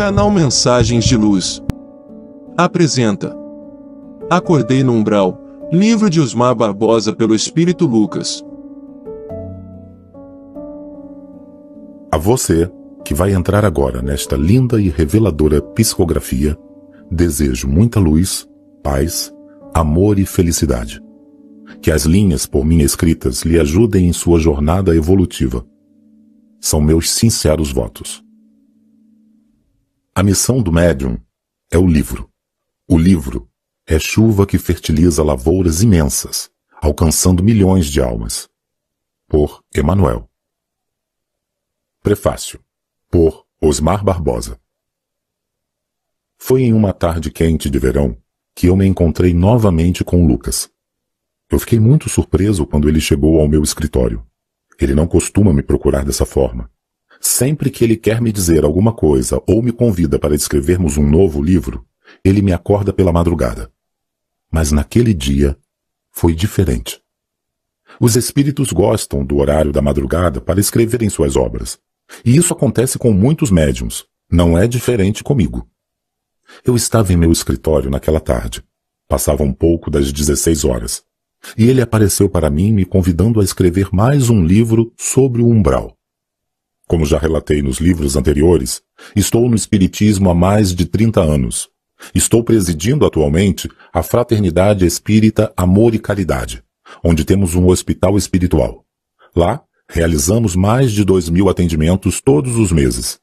Canal Mensagens de Luz. Apresenta. Acordei no Umbral. Livro de Osmar Barbosa pelo Espírito Lucas. A você, que vai entrar agora nesta linda e reveladora psicografia, desejo muita luz, paz, amor e felicidade. Que as linhas por mim escritas lhe ajudem em sua jornada evolutiva. São meus sinceros votos. A missão do médium é o livro. O livro é chuva que fertiliza lavouras imensas, alcançando milhões de almas. Por Emanuel. Prefácio. Por Osmar Barbosa. Foi em uma tarde quente de verão que eu me encontrei novamente com Lucas. Eu fiquei muito surpreso quando ele chegou ao meu escritório. Ele não costuma me procurar dessa forma. Sempre que ele quer me dizer alguma coisa ou me convida para escrevermos um novo livro, ele me acorda pela madrugada. Mas naquele dia foi diferente. Os espíritos gostam do horário da madrugada para escreverem suas obras. E isso acontece com muitos médiums. Não é diferente comigo. Eu estava em meu escritório naquela tarde. Passava um pouco das 16 horas. E ele apareceu para mim me convidando a escrever mais um livro sobre o umbral. Como já relatei nos livros anteriores, estou no Espiritismo há mais de 30 anos. Estou presidindo atualmente a Fraternidade Espírita Amor e Caridade, onde temos um hospital espiritual. Lá, realizamos mais de dois mil atendimentos todos os meses.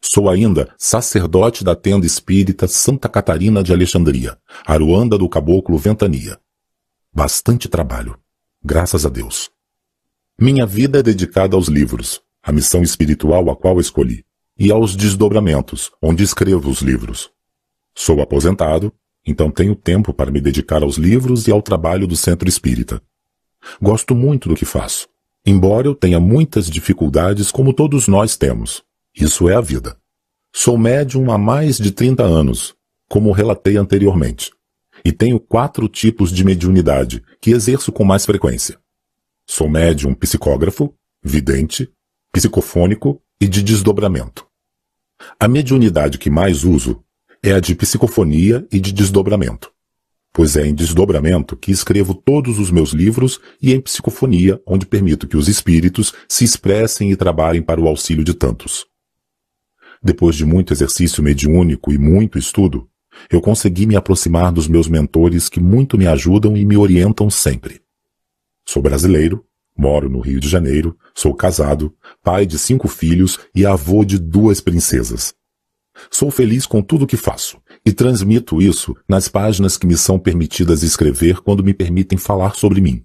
Sou ainda sacerdote da tenda espírita Santa Catarina de Alexandria, Aruanda do Caboclo Ventania. Bastante trabalho, graças a Deus. Minha vida é dedicada aos livros, a missão espiritual a qual escolhi, e aos desdobramentos, onde escrevo os livros. Sou aposentado, então tenho tempo para me dedicar aos livros e ao trabalho do centro espírita. Gosto muito do que faço, embora eu tenha muitas dificuldades como todos nós temos. Isso é a vida. Sou médium há mais de 30 anos, como relatei anteriormente, e tenho quatro tipos de mediunidade que exerço com mais frequência. Sou médium psicógrafo, vidente, psicofônico e de desdobramento. A mediunidade que mais uso é a de psicofonia e de desdobramento, pois é em desdobramento que escrevo todos os meus livros e em psicofonia onde permito que os espíritos se expressem e trabalhem para o auxílio de tantos. Depois de muito exercício mediúnico e muito estudo, eu consegui me aproximar dos meus mentores que muito me ajudam e me orientam sempre. Sou brasileiro, Moro no Rio de Janeiro, sou casado, pai de cinco filhos e avô de duas princesas. Sou feliz com tudo o que faço e transmito isso nas páginas que me são permitidas escrever quando me permitem falar sobre mim.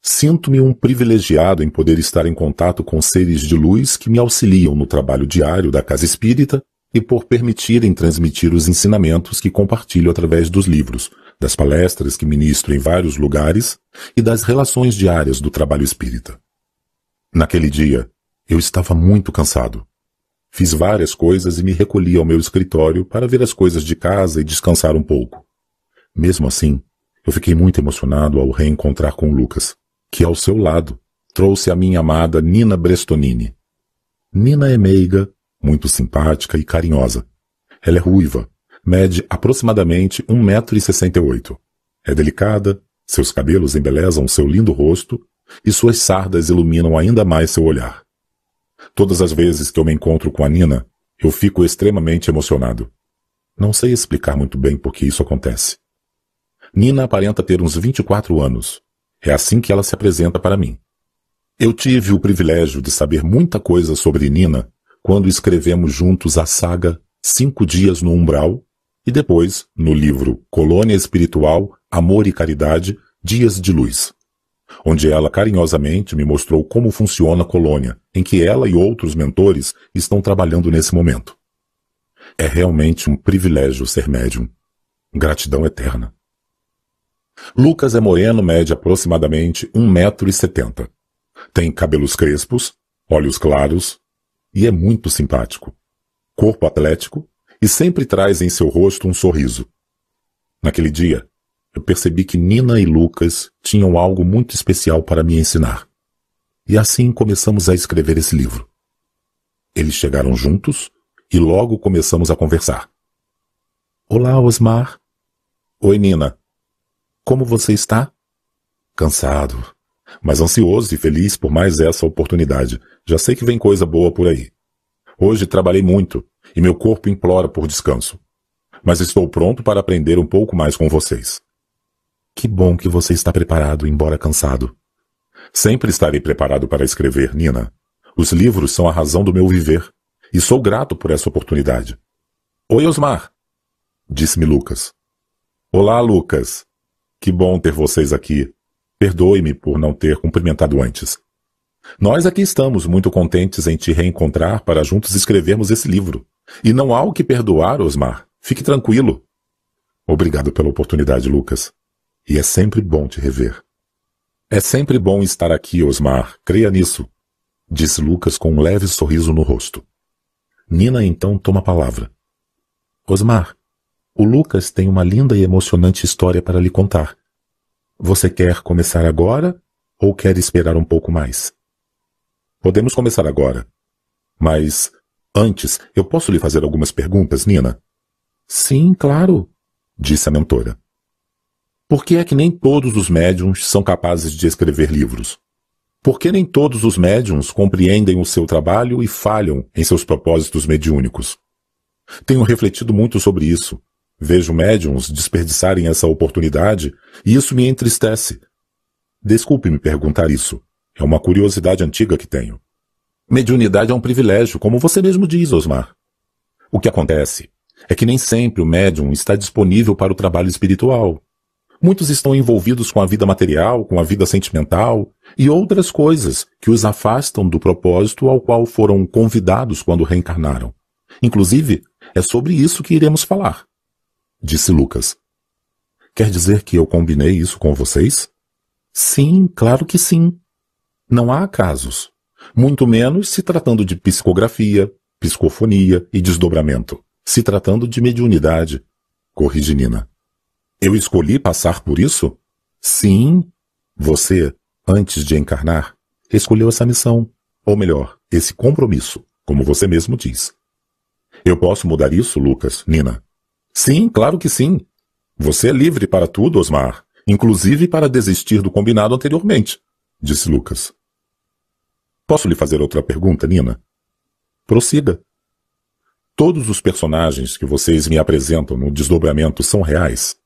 Sinto-me um privilegiado em poder estar em contato com seres de luz que me auxiliam no trabalho diário da Casa Espírita e por permitirem transmitir os ensinamentos que compartilho através dos livros, das palestras que ministro em vários lugares e das relações diárias do trabalho espírita. Naquele dia, eu estava muito cansado. Fiz várias coisas e me recolhi ao meu escritório para ver as coisas de casa e descansar um pouco. Mesmo assim, eu fiquei muito emocionado ao reencontrar com Lucas, que ao seu lado trouxe a minha amada Nina Brestonini. Nina é meiga, muito simpática e carinhosa. Ela é ruiva, mede aproximadamente 1,68m. É delicada, seus cabelos embelezam seu lindo rosto e suas sardas iluminam ainda mais seu olhar. Todas as vezes que eu me encontro com a Nina, eu fico extremamente emocionado. Não sei explicar muito bem por que isso acontece. Nina aparenta ter uns 24 anos. É assim que ela se apresenta para mim. Eu tive o privilégio de saber muita coisa sobre Nina quando escrevemos juntos a saga Cinco Dias no Umbral e depois, no livro Colônia Espiritual, Amor e Caridade, Dias de Luz, onde ela carinhosamente me mostrou como funciona a colônia, em que ela e outros mentores estão trabalhando nesse momento. É realmente um privilégio ser médium. Gratidão eterna. Lucas é moreno, mede aproximadamente 1,70m. Tem cabelos crespos, olhos claros e é muito simpático. Corpo atlético, e sempre traz em seu rosto um sorriso. Naquele dia, eu percebi que Nina e Lucas tinham algo muito especial para me ensinar. E assim começamos a escrever esse livro. Eles chegaram juntos e logo começamos a conversar. Olá, Osmar. Oi, Nina. Como você está? Cansado, mas ansioso e feliz por mais essa oportunidade. Já sei que vem coisa boa por aí. Hoje trabalhei muito e meu corpo implora por descanso. Mas estou pronto para aprender um pouco mais com vocês. Que bom que você está preparado, embora cansado. Sempre estarei preparado para escrever, Nina. Os livros são a razão do meu viver. E sou grato por essa oportunidade. Oi, Osmar. Disse-me Lucas. Olá, Lucas. Que bom ter vocês aqui. Perdoe-me por não ter cumprimentado antes. Nós aqui estamos muito contentes em te reencontrar para juntos escrevermos esse livro. E não há o que perdoar, Osmar. Fique tranquilo. Obrigado pela oportunidade, Lucas. E é sempre bom te rever. É sempre bom estar aqui, Osmar. Creia nisso. Disse Lucas com um leve sorriso no rosto. Nina então toma a palavra. Osmar, o Lucas tem uma linda e emocionante história para lhe contar. Você quer começar agora ou quer esperar um pouco mais? Podemos começar agora. Mas, antes, eu posso lhe fazer algumas perguntas, Nina? Sim, claro, disse a mentora. Por que é que nem todos os médiums são capazes de escrever livros? Por que nem todos os médiums compreendem o seu trabalho e falham em seus propósitos mediúnicos? Tenho refletido muito sobre isso. Vejo médiums desperdiçarem essa oportunidade e isso me entristece. Desculpe me perguntar isso, é uma curiosidade antiga que tenho. Mediunidade é um privilégio, como você mesmo diz, Osmar. O que acontece é que nem sempre o médium está disponível para o trabalho espiritual. Muitos estão envolvidos com a vida material, com a vida sentimental e outras coisas que os afastam do propósito ao qual foram convidados quando reencarnaram. Inclusive, é sobre isso que iremos falar. Disse Lucas. Quer dizer que eu combinei isso com vocês? Sim, claro que sim. Não há acasos, muito menos se tratando de psicografia, psicofonia e desdobramento, se tratando de mediunidade, corrige Nina. Eu escolhi passar por isso? Sim. Você, antes de encarnar, escolheu essa missão, ou melhor, esse compromisso, como você mesmo diz. Eu posso mudar isso, Lucas, Nina? Sim, claro que sim. Você é livre para tudo, Osmar, inclusive para desistir do combinado anteriormente, disse Lucas. Posso lhe fazer outra pergunta, Nina? Prossiga. Todos os personagens que vocês me apresentam no desdobramento são reais?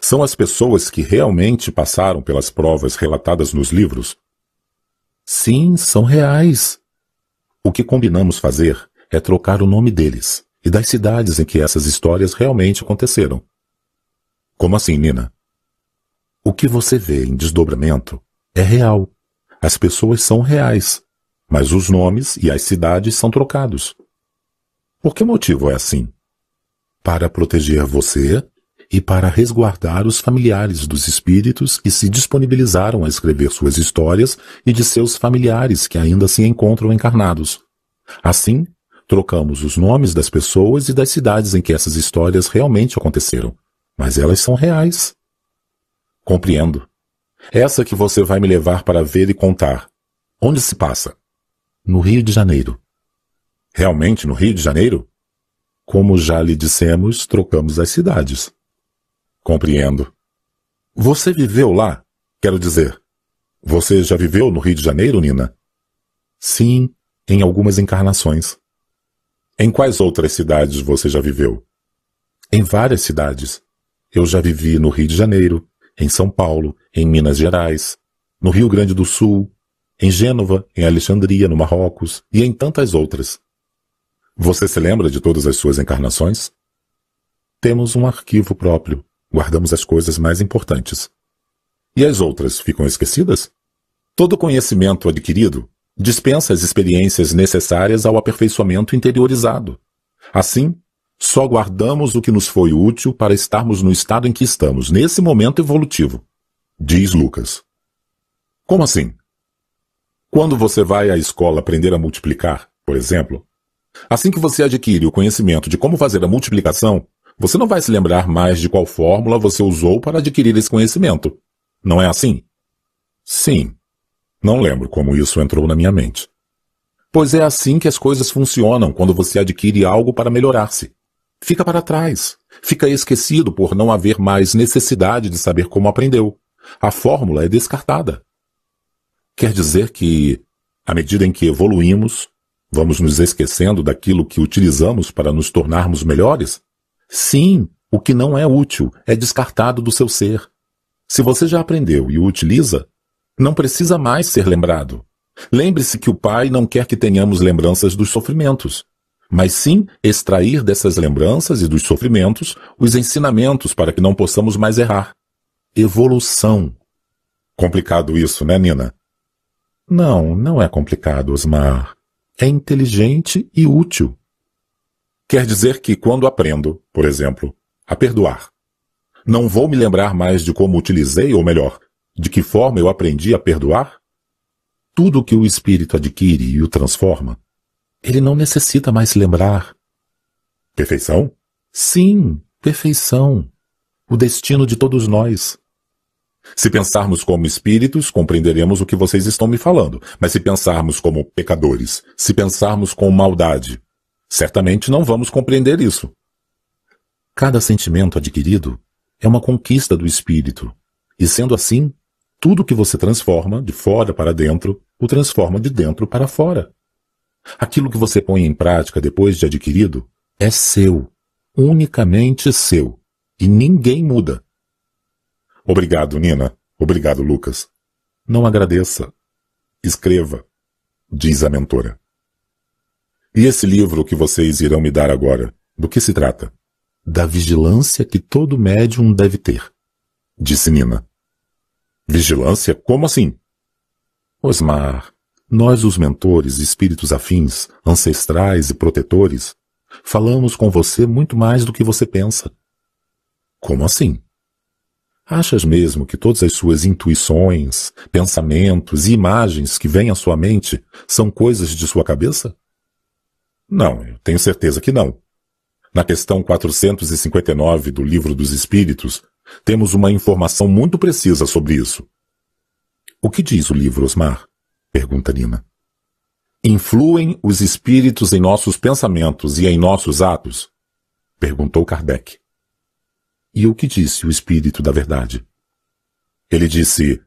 São as pessoas que realmente passaram pelas provas relatadas nos livros? Sim, são reais. O que combinamos fazer é trocar o nome deles e das cidades em que essas histórias realmente aconteceram. Como assim, Nina? O que você vê em desdobramento é real. As pessoas são reais, mas os nomes e as cidades são trocados. Por que motivo é assim? Para proteger você e para resguardar os familiares dos espíritos que se disponibilizaram a escrever suas histórias e de seus familiares que ainda se encontram encarnados. Assim, trocamos os nomes das pessoas e das cidades em que essas histórias realmente aconteceram, mas elas são reais. Compreendo. Essa que você vai me levar para ver e contar. Onde se passa? No Rio de Janeiro. Realmente no Rio de Janeiro? Como já lhe dissemos, trocamos as cidades. Compreendo. Você viveu lá? Quero dizer, você já viveu no Rio de Janeiro, Nina? Sim, em algumas encarnações. Em quais outras cidades você já viveu? Em várias cidades. Eu já vivi no Rio de Janeiro, em São Paulo, em Minas Gerais, no Rio Grande do Sul, em Gênova, em Alexandria, no Marrocos e em tantas outras. Você se lembra de todas as suas encarnações? Temos um arquivo próprio, guardamos as coisas mais importantes. E as outras ficam esquecidas? Todo conhecimento adquirido dispensa as experiências necessárias ao aperfeiçoamento interiorizado. Assim, só guardamos o que nos foi útil para estarmos no estado em que estamos, nesse momento evolutivo. Diz Lucas. Como assim? Quando você vai à escola aprender a multiplicar, por exemplo, assim que você adquire o conhecimento de como fazer a multiplicação, você não vai se lembrar mais de qual fórmula você usou para adquirir esse conhecimento. Não é assim? Sim. Não lembro como isso entrou na minha mente. Pois é assim que as coisas funcionam quando você adquire algo para melhorar-se. Fica para trás. Fica esquecido por não haver mais necessidade de saber como aprendeu. A fórmula é descartada. Quer dizer que, à medida em que evoluímos, vamos nos esquecendo daquilo que utilizamos para nos tornarmos melhores? Sim, o que não é útil é descartado do seu ser. Se você já aprendeu e o utiliza, não precisa mais ser lembrado. Lembre-se que o Pai não quer que tenhamos lembranças dos sofrimentos, mas sim extrair dessas lembranças e dos sofrimentos os ensinamentos para que não possamos mais errar. Evolução. Complicado isso, né, Nina? Não, não é complicado, Osmar. É inteligente e útil. Quer dizer que quando aprendo, por exemplo, a perdoar, não vou me lembrar mais de como utilizei, ou melhor, de que forma eu aprendi a perdoar? Tudo que o espírito adquire e o transforma, ele não necessita mais lembrar. Perfeição? Sim, perfeição. O destino de todos nós. Se pensarmos como espíritos, compreenderemos o que vocês estão me falando. Mas se pensarmos como pecadores, se pensarmos com maldade, certamente não vamos compreender isso. Cada sentimento adquirido é uma conquista do espírito. E sendo assim, tudo que você transforma de fora para dentro, o transforma de dentro para fora. Aquilo que você põe em prática depois de adquirido é seu, unicamente seu, e ninguém muda. Obrigado, Nina. Obrigado, Lucas. Não agradeça. Escreva, diz a mentora. E esse livro que vocês irão me dar agora, do que se trata? Da vigilância que todo médium deve ter, disse Nina. Vigilância? Como assim? Osmar, nós os mentores, espíritos afins, ancestrais e protetores, falamos com você muito mais do que você pensa. Como assim? Achas mesmo que todas as suas intuições, pensamentos e imagens que vêm à sua mente são coisas de sua cabeça? Não, eu tenho certeza que não. Na questão 459 do Livro dos Espíritos, temos uma informação muito precisa sobre isso. O que diz o livro, Osmar? Pergunta Nina. Influem os espíritos em nossos pensamentos e em nossos atos? Perguntou Kardec. E o que disse o Espírito da Verdade? Ele disse: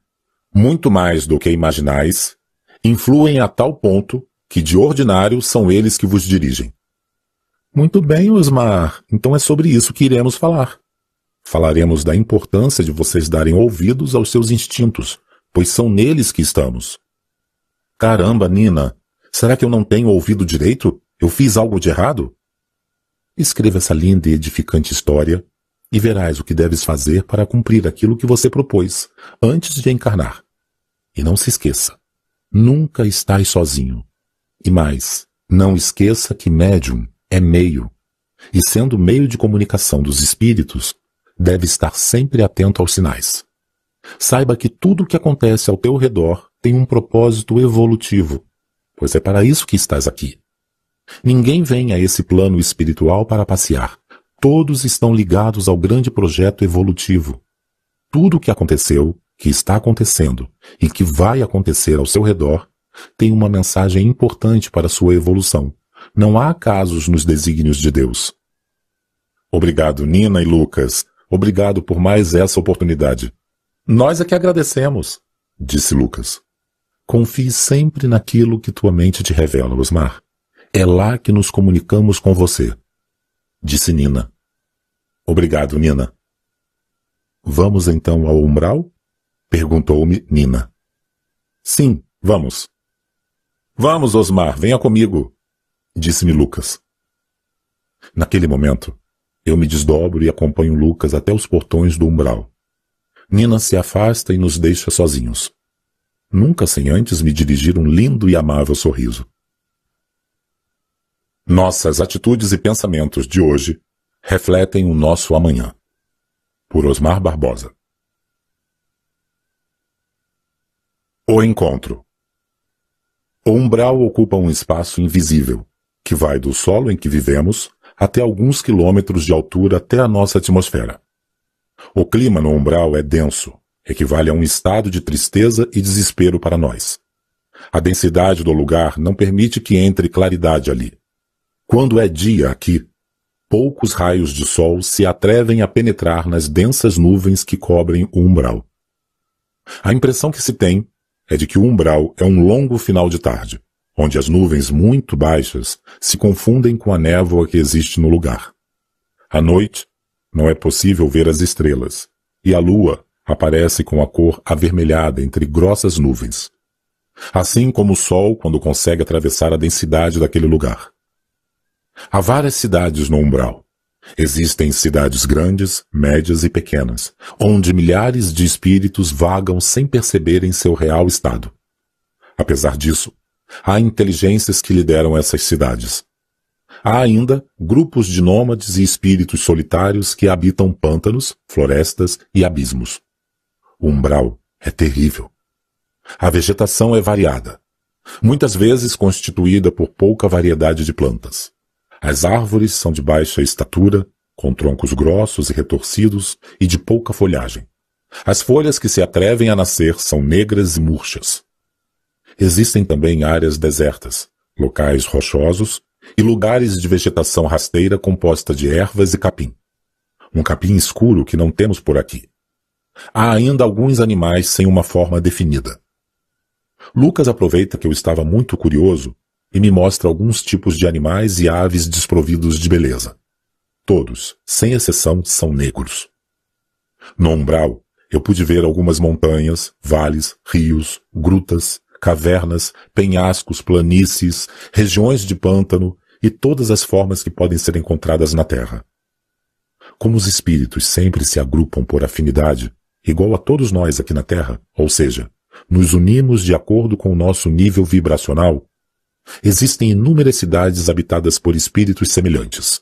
Muito mais do que imaginais, influem a tal ponto que de ordinário são eles que vos dirigem. Muito bem, Osmar. Então é sobre isso que iremos falar. Falaremos da importância de vocês darem ouvidos aos seus instintos, pois são neles que estamos. Caramba, Nina, será que eu não tenho ouvido direito? Eu fiz algo de errado? Escreva essa linda e edificante história e verás o que deves fazer para cumprir aquilo que você propôs antes de encarnar. E não se esqueça, nunca estás sozinho. E mais, não esqueça que médium é meio, e sendo meio de comunicação dos espíritos, deve estar sempre atento aos sinais. Saiba que tudo o que acontece ao teu redor tem um propósito evolutivo, pois é para isso que estás aqui. Ninguém vem a esse plano espiritual para passear, Todos estão ligados ao grande projeto evolutivo. Tudo o que aconteceu, que está acontecendo e que vai acontecer ao seu redor tem uma mensagem importante para sua evolução. Não há acasos nos desígnios de Deus. Obrigado, Nina e Lucas. Obrigado por mais essa oportunidade. Nós é que agradecemos, disse Lucas. Confie sempre naquilo que tua mente te revela, Osmar. É lá que nos comunicamos com você disse Nina. Obrigado, Nina. Vamos então ao umbral? perguntou-me Nina. Sim, vamos. Vamos, Osmar, venha comigo, disse-me Lucas. Naquele momento, eu me desdobro e acompanho Lucas até os portões do umbral. Nina se afasta e nos deixa sozinhos. Nunca sem antes me dirigir um lindo e amável sorriso. Nossas atitudes e pensamentos de hoje refletem o nosso amanhã. Por Osmar Barbosa. O encontro. O umbral ocupa um espaço invisível, que vai do solo em que vivemos até alguns quilômetros de altura até a nossa atmosfera. O clima no umbral é denso, equivale a um estado de tristeza e desespero para nós. A densidade do lugar não permite que entre claridade ali. Quando é dia aqui, poucos raios de sol se atrevem a penetrar nas densas nuvens que cobrem o umbral. A impressão que se tem é de que o umbral é um longo final de tarde, onde as nuvens muito baixas se confundem com a névoa que existe no lugar. À noite, não é possível ver as estrelas, e a lua aparece com a cor avermelhada entre grossas nuvens. Assim como o sol quando consegue atravessar a densidade daquele lugar. Há várias cidades no umbral. Existem cidades grandes, médias e pequenas, onde milhares de espíritos vagam sem perceberem seu real estado. Apesar disso, há inteligências que lideram essas cidades. Há ainda grupos de nômades e espíritos solitários que habitam pântanos, florestas e abismos. O umbral é terrível. A vegetação é variada, muitas vezes constituída por pouca variedade de plantas. As árvores são de baixa estatura, com troncos grossos e retorcidos e de pouca folhagem. As folhas que se atrevem a nascer são negras e murchas. Existem também áreas desertas, locais rochosos e lugares de vegetação rasteira composta de ervas e capim. Um capim escuro que não temos por aqui. Há ainda alguns animais sem uma forma definida. Lucas aproveita que eu estava muito curioso e me mostra alguns tipos de animais e aves desprovidos de beleza. Todos, sem exceção, são negros. No umbral, eu pude ver algumas montanhas, vales, rios, grutas, cavernas, penhascos, planícies, regiões de pântano e todas as formas que podem ser encontradas na Terra. Como os espíritos sempre se agrupam por afinidade, igual a todos nós aqui na Terra, ou seja, nos unimos de acordo com o nosso nível vibracional, Existem inúmeras cidades habitadas por espíritos semelhantes.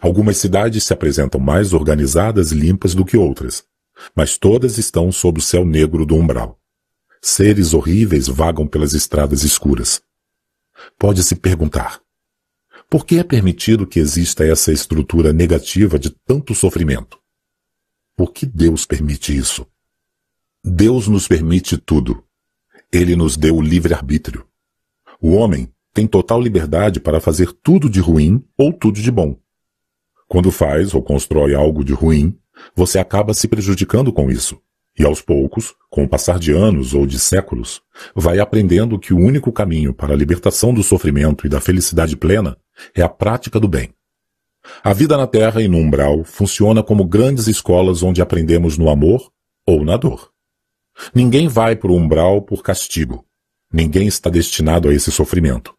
Algumas cidades se apresentam mais organizadas e limpas do que outras, mas todas estão sob o céu negro do umbral. Seres horríveis vagam pelas estradas escuras. Pode-se perguntar: por que é permitido que exista essa estrutura negativa de tanto sofrimento? Por que Deus permite isso? Deus nos permite tudo. Ele nos deu o livre-arbítrio. O homem tem total liberdade para fazer tudo de ruim ou tudo de bom. Quando faz ou constrói algo de ruim, você acaba se prejudicando com isso. E aos poucos, com o passar de anos ou de séculos, vai aprendendo que o único caminho para a libertação do sofrimento e da felicidade plena é a prática do bem. A vida na Terra e no umbral funciona como grandes escolas onde aprendemos no amor ou na dor. Ninguém vai para o umbral por castigo, Ninguém está destinado a esse sofrimento.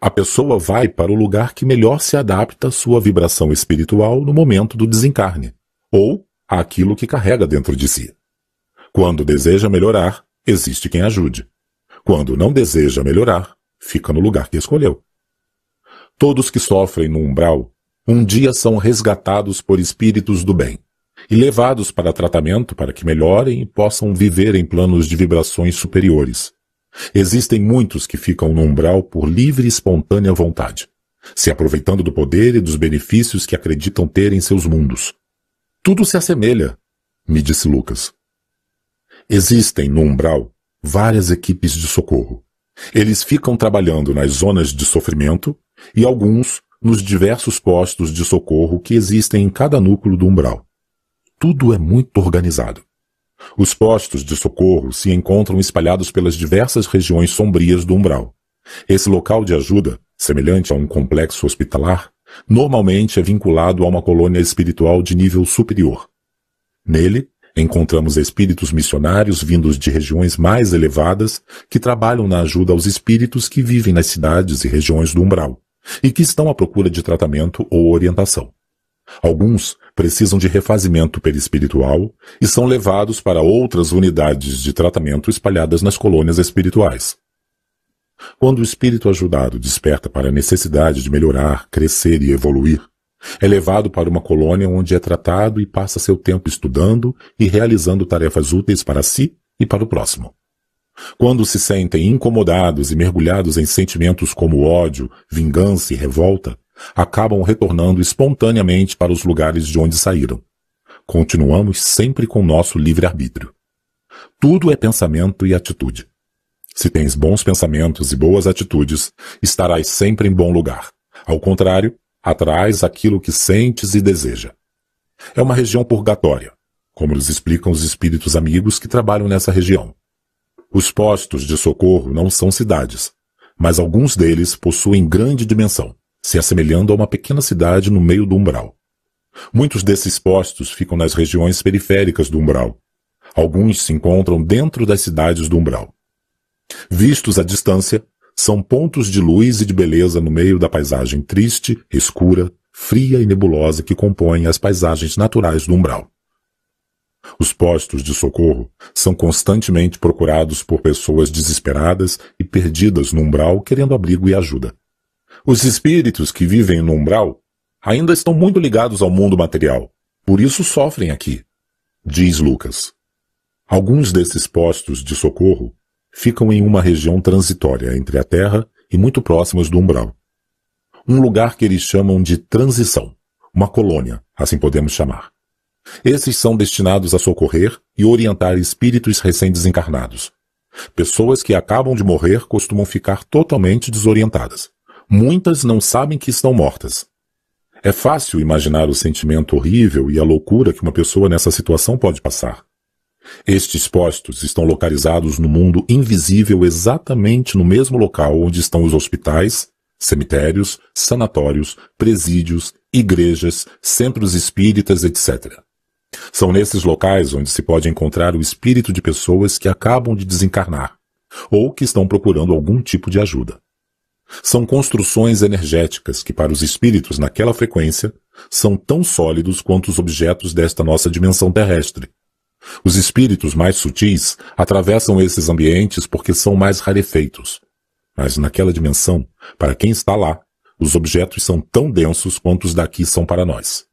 A pessoa vai para o lugar que melhor se adapta à sua vibração espiritual no momento do desencarne, ou àquilo que carrega dentro de si. Quando deseja melhorar, existe quem ajude. Quando não deseja melhorar, fica no lugar que escolheu. Todos que sofrem no umbral, um dia são resgatados por espíritos do bem e levados para tratamento para que melhorem e possam viver em planos de vibrações superiores, Existem muitos que ficam no umbral por livre e espontânea vontade, se aproveitando do poder e dos benefícios que acreditam ter em seus mundos. Tudo se assemelha, me disse Lucas. Existem no umbral várias equipes de socorro. Eles ficam trabalhando nas zonas de sofrimento e alguns nos diversos postos de socorro que existem em cada núcleo do umbral. Tudo é muito organizado. Os postos de socorro se encontram espalhados pelas diversas regiões sombrias do umbral. Esse local de ajuda, semelhante a um complexo hospitalar, normalmente é vinculado a uma colônia espiritual de nível superior. Nele, encontramos espíritos missionários vindos de regiões mais elevadas que trabalham na ajuda aos espíritos que vivem nas cidades e regiões do umbral e que estão à procura de tratamento ou orientação. Alguns precisam de refazimento perispiritual e são levados para outras unidades de tratamento espalhadas nas colônias espirituais. Quando o espírito ajudado desperta para a necessidade de melhorar, crescer e evoluir, é levado para uma colônia onde é tratado e passa seu tempo estudando e realizando tarefas úteis para si e para o próximo. Quando se sentem incomodados e mergulhados em sentimentos como ódio, vingança e revolta, acabam retornando espontaneamente para os lugares de onde saíram. Continuamos sempre com nosso livre-arbítrio. Tudo é pensamento e atitude. Se tens bons pensamentos e boas atitudes, estarás sempre em bom lugar. Ao contrário, atrás aquilo que sentes e deseja. É uma região purgatória, como nos explicam os espíritos amigos que trabalham nessa região. Os postos de socorro não são cidades, mas alguns deles possuem grande dimensão, se assemelhando a uma pequena cidade no meio do umbral. Muitos desses postos ficam nas regiões periféricas do umbral. Alguns se encontram dentro das cidades do umbral. Vistos à distância, são pontos de luz e de beleza no meio da paisagem triste, escura, fria e nebulosa que compõem as paisagens naturais do umbral. Os postos de socorro são constantemente procurados por pessoas desesperadas e perdidas no umbral querendo abrigo e ajuda. Os espíritos que vivem no umbral ainda estão muito ligados ao mundo material, por isso sofrem aqui, diz Lucas. Alguns desses postos de socorro ficam em uma região transitória entre a Terra e muito próximos do umbral. Um lugar que eles chamam de transição, uma colônia, assim podemos chamar. Esses são destinados a socorrer e orientar espíritos recém-desencarnados. Pessoas que acabam de morrer costumam ficar totalmente desorientadas. Muitas não sabem que estão mortas. É fácil imaginar o sentimento horrível e a loucura que uma pessoa nessa situação pode passar. Estes postos estão localizados no mundo invisível exatamente no mesmo local onde estão os hospitais, cemitérios, sanatórios, presídios, igrejas, centros espíritas, etc. São nesses locais onde se pode encontrar o espírito de pessoas que acabam de desencarnar ou que estão procurando algum tipo de ajuda. São construções energéticas que, para os espíritos naquela frequência, são tão sólidos quanto os objetos desta nossa dimensão terrestre. Os espíritos mais sutis atravessam esses ambientes porque são mais rarefeitos. Mas naquela dimensão, para quem está lá, os objetos são tão densos quanto os daqui são para nós.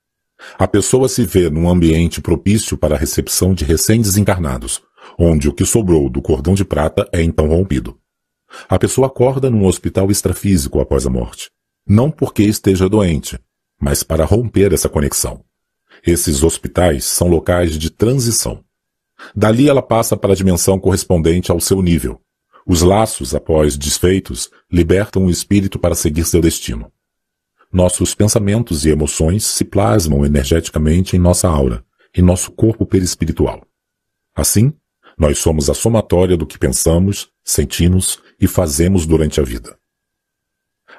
A pessoa se vê num ambiente propício para a recepção de recém-desencarnados, onde o que sobrou do cordão de prata é então rompido. A pessoa acorda num hospital extrafísico após a morte. Não porque esteja doente, mas para romper essa conexão. Esses hospitais são locais de transição. Dali ela passa para a dimensão correspondente ao seu nível. Os laços, após desfeitos, libertam o espírito para seguir seu destino. Nossos pensamentos e emoções se plasmam energeticamente em nossa aura, em nosso corpo perispiritual. Assim, nós somos a somatória do que pensamos, sentimos e fazemos durante a vida.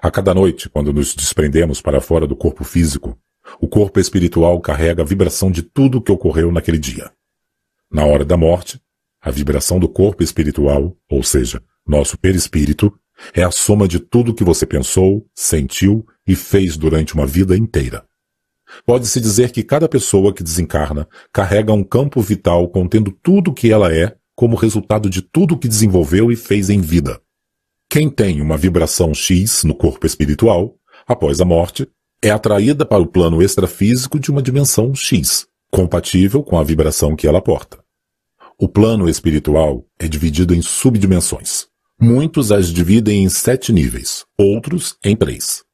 A cada noite, quando nos desprendemos para fora do corpo físico, o corpo espiritual carrega a vibração de tudo o que ocorreu naquele dia. Na hora da morte, a vibração do corpo espiritual, ou seja, nosso perispírito, é a soma de tudo que você pensou, sentiu e fez durante uma vida inteira. Pode-se dizer que cada pessoa que desencarna carrega um campo vital contendo tudo o que ela é como resultado de tudo o que desenvolveu e fez em vida. Quem tem uma vibração X no corpo espiritual, após a morte, é atraída para o plano extrafísico de uma dimensão X, compatível com a vibração que ela porta. O plano espiritual é dividido em subdimensões. Muitos as dividem em sete níveis, outros em três.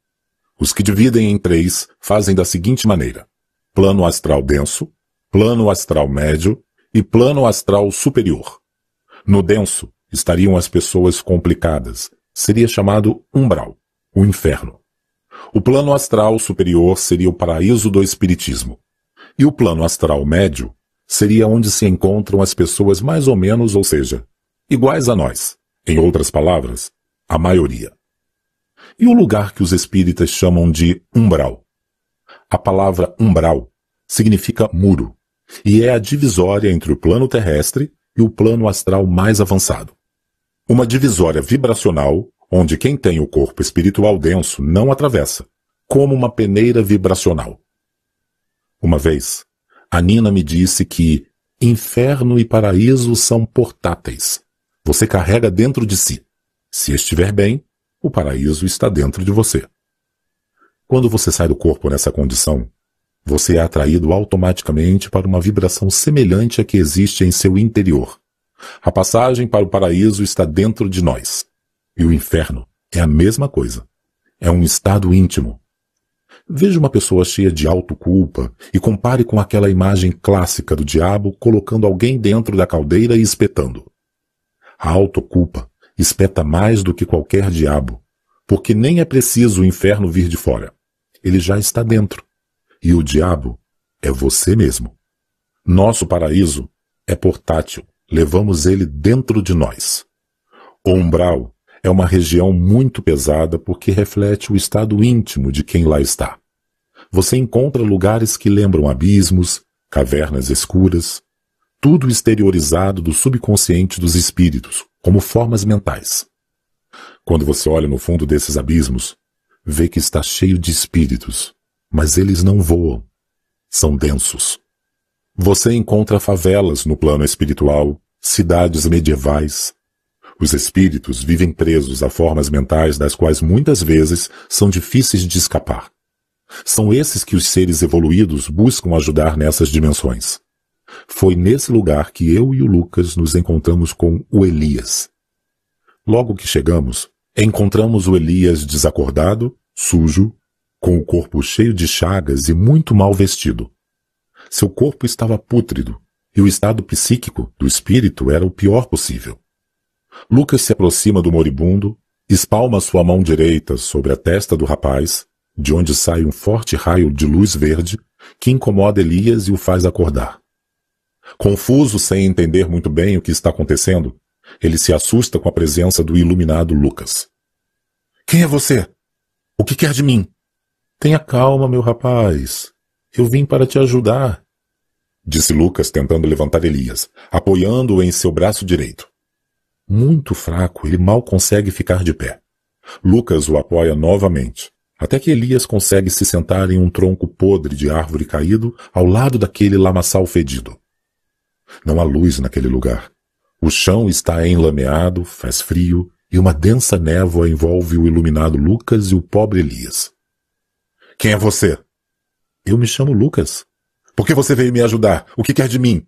Os que dividem em três fazem da seguinte maneira: plano astral denso, plano astral médio e plano astral superior. No denso estariam as pessoas complicadas, seria chamado umbral, o inferno. O plano astral superior seria o paraíso do espiritismo. E o plano astral médio seria onde se encontram as pessoas mais ou menos, ou seja, iguais a nós. Em outras palavras, a maioria e o lugar que os espíritas chamam de umbral. A palavra umbral significa muro e é a divisória entre o plano terrestre e o plano astral mais avançado. Uma divisória vibracional onde quem tem o corpo espiritual denso não atravessa, como uma peneira vibracional. Uma vez, a Nina me disse que inferno e paraíso são portáteis. Você carrega dentro de si. Se estiver bem, o paraíso está dentro de você. Quando você sai do corpo nessa condição, você é atraído automaticamente para uma vibração semelhante à que existe em seu interior. A passagem para o paraíso está dentro de nós. E o inferno é a mesma coisa. É um estado íntimo. Veja uma pessoa cheia de autoculpa e compare com aquela imagem clássica do diabo colocando alguém dentro da caldeira e espetando. A autoculpa espeta mais do que qualquer diabo, porque nem é preciso o inferno vir de fora. Ele já está dentro. E o diabo é você mesmo. Nosso paraíso é portátil, levamos ele dentro de nós. O umbral é uma região muito pesada porque reflete o estado íntimo de quem lá está. Você encontra lugares que lembram abismos, cavernas escuras, tudo exteriorizado do subconsciente dos espíritos, como formas mentais. Quando você olha no fundo desses abismos, vê que está cheio de espíritos, mas eles não voam, são densos. Você encontra favelas no plano espiritual, cidades medievais. Os espíritos vivem presos a formas mentais das quais muitas vezes são difíceis de escapar. São esses que os seres evoluídos buscam ajudar nessas dimensões. Foi nesse lugar que eu e o Lucas nos encontramos com o Elias. Logo que chegamos, encontramos o Elias desacordado, sujo, com o corpo cheio de chagas e muito mal vestido. Seu corpo estava pútrido e o estado psíquico do espírito era o pior possível. Lucas se aproxima do moribundo, espalma sua mão direita sobre a testa do rapaz, de onde sai um forte raio de luz verde que incomoda Elias e o faz acordar. Confuso, sem entender muito bem o que está acontecendo, ele se assusta com a presença do iluminado Lucas. Quem é você? O que quer de mim? Tenha calma, meu rapaz. Eu vim para te ajudar, disse Lucas tentando levantar Elias, apoiando-o em seu braço direito. Muito fraco, ele mal consegue ficar de pé. Lucas o apoia novamente, até que Elias consegue se sentar em um tronco podre de árvore caído ao lado daquele lamaçal fedido. Não há luz naquele lugar. O chão está enlameado, faz frio, e uma densa névoa envolve o iluminado Lucas e o pobre Elias. Quem é você? Eu me chamo Lucas. Por que você veio me ajudar? O que quer de mim?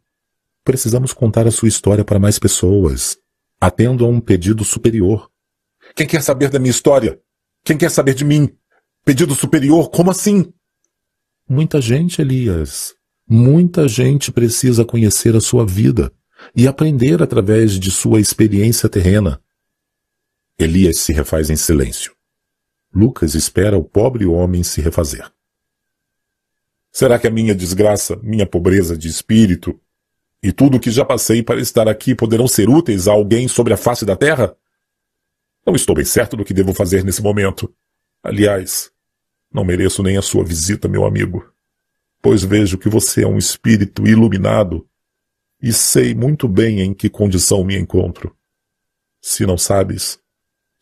Precisamos contar a sua história para mais pessoas. Atendo a um pedido superior. Quem quer saber da minha história? Quem quer saber de mim? Pedido superior? Como assim? Muita gente, Elias. Muita gente precisa conhecer a sua vida e aprender através de sua experiência terrena. Elias se refaz em silêncio. Lucas espera o pobre homem se refazer. Será que a minha desgraça, minha pobreza de espírito e tudo o que já passei para estar aqui poderão ser úteis a alguém sobre a face da terra? Não estou bem certo do que devo fazer nesse momento. Aliás, não mereço nem a sua visita, meu amigo, pois vejo que você é um espírito iluminado e sei muito bem em que condição me encontro. Se não sabes,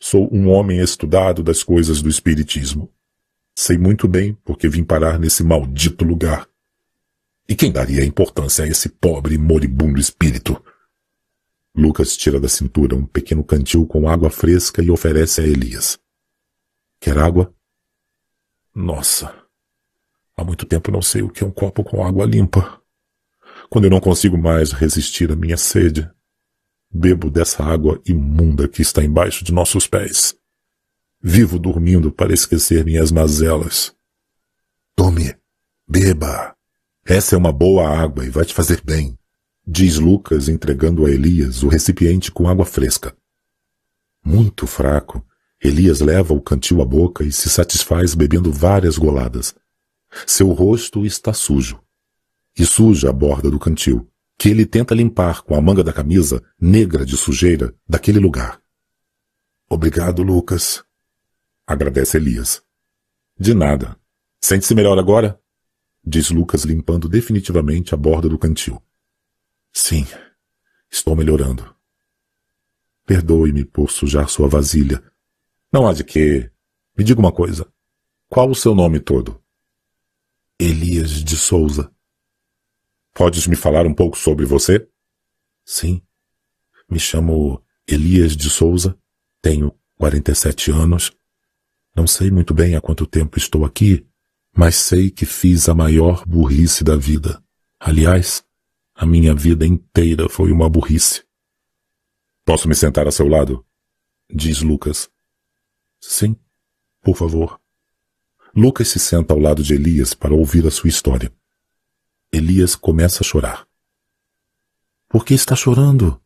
Sou um homem estudado das coisas do Espiritismo. Sei muito bem porque vim parar nesse maldito lugar. E quem daria importância a esse pobre e moribundo espírito? Lucas tira da cintura um pequeno cantil com água fresca e oferece a Elias. Quer água? Nossa. Há muito tempo não sei o que é um copo com água limpa. Quando eu não consigo mais resistir à minha sede, Bebo dessa água imunda que está embaixo de nossos pés. Vivo dormindo para esquecer minhas mazelas. Tome, beba. Essa é uma boa água e vai te fazer bem, diz Lucas entregando a Elias o recipiente com água fresca. Muito fraco, Elias leva o cantil à boca e se satisfaz bebendo várias goladas. Seu rosto está sujo. E suja a borda do cantil que ele tenta limpar com a manga da camisa, negra de sujeira, daquele lugar. Obrigado, Lucas. Agradece Elias. De nada. Sente-se melhor agora? Diz Lucas limpando definitivamente a borda do cantil. Sim, estou melhorando. Perdoe-me por sujar sua vasilha. Não há de quê. Me diga uma coisa. Qual o seu nome todo? Elias de Souza. Podes me falar um pouco sobre você? Sim. Me chamo Elias de Souza, tenho 47 anos. Não sei muito bem há quanto tempo estou aqui, mas sei que fiz a maior burrice da vida. Aliás, a minha vida inteira foi uma burrice. Posso me sentar a seu lado? Diz Lucas. Sim, por favor. Lucas se senta ao lado de Elias para ouvir a sua história. Elias começa a chorar. Por que está chorando?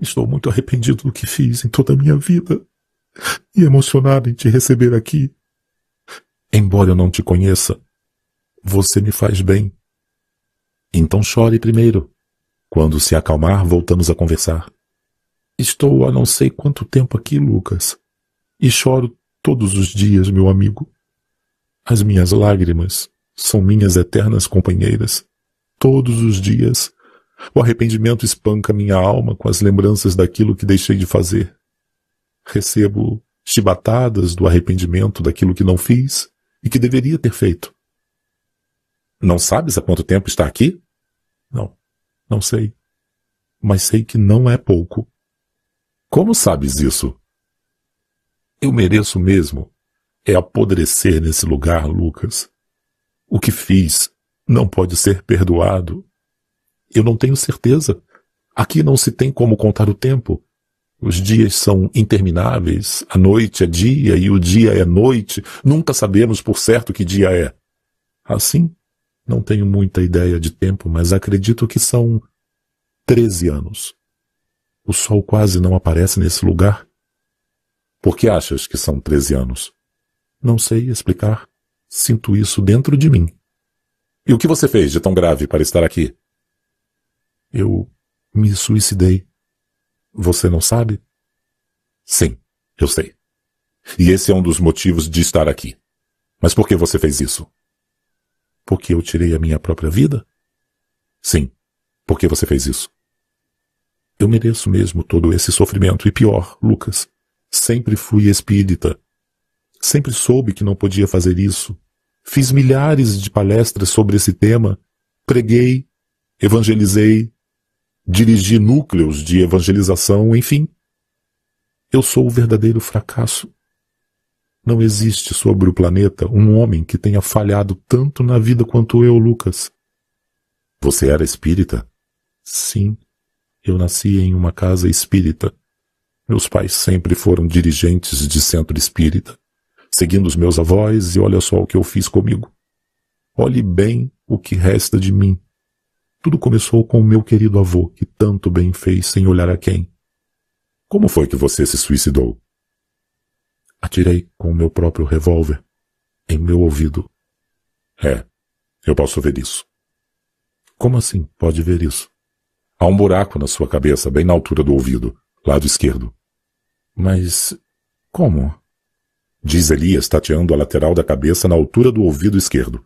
Estou muito arrependido do que fiz em toda a minha vida e emocionado em te receber aqui. Embora eu não te conheça, você me faz bem. Então chore primeiro. Quando se acalmar, voltamos a conversar. Estou há não sei quanto tempo aqui, Lucas, e choro todos os dias, meu amigo. As minhas lágrimas são minhas eternas companheiras. Todos os dias. O arrependimento espanca minha alma com as lembranças daquilo que deixei de fazer. Recebo chibatadas do arrependimento daquilo que não fiz e que deveria ter feito. Não sabes há quanto tempo está aqui? Não, não sei. Mas sei que não é pouco. Como sabes isso? Eu mereço mesmo é apodrecer nesse lugar, Lucas. O que fiz não pode ser perdoado. Eu não tenho certeza. Aqui não se tem como contar o tempo. Os dias são intermináveis, a noite é dia e o dia é noite, nunca sabemos por certo que dia é. Assim, não tenho muita ideia de tempo, mas acredito que são treze anos. O sol quase não aparece nesse lugar. Por que achas que são treze anos? Não sei explicar. Sinto isso dentro de mim. E o que você fez de tão grave para estar aqui? Eu me suicidei. Você não sabe? Sim, eu sei. E esse é um dos motivos de estar aqui. Mas por que você fez isso? Porque eu tirei a minha própria vida? Sim. Por que você fez isso? Eu mereço mesmo todo esse sofrimento e pior, Lucas. Sempre fui espírita. Sempre soube que não podia fazer isso. Fiz milhares de palestras sobre esse tema. Preguei, evangelizei, dirigi núcleos de evangelização, enfim. Eu sou o verdadeiro fracasso. Não existe sobre o planeta um homem que tenha falhado tanto na vida quanto eu, Lucas. Você era espírita? Sim, eu nasci em uma casa espírita. Meus pais sempre foram dirigentes de centro espírita, seguindo os meus avós, e olha só o que eu fiz comigo. Olhe bem o que resta de mim. Tudo começou com o meu querido avô, que tanto bem fez sem olhar a quem. Como foi que você se suicidou? Atirei com o meu próprio revólver em meu ouvido. É, eu posso ver isso. Como assim pode ver isso? Há um buraco na sua cabeça, bem na altura do ouvido, lado esquerdo. Mas como? Diz Elias, tateando a lateral da cabeça na altura do ouvido esquerdo.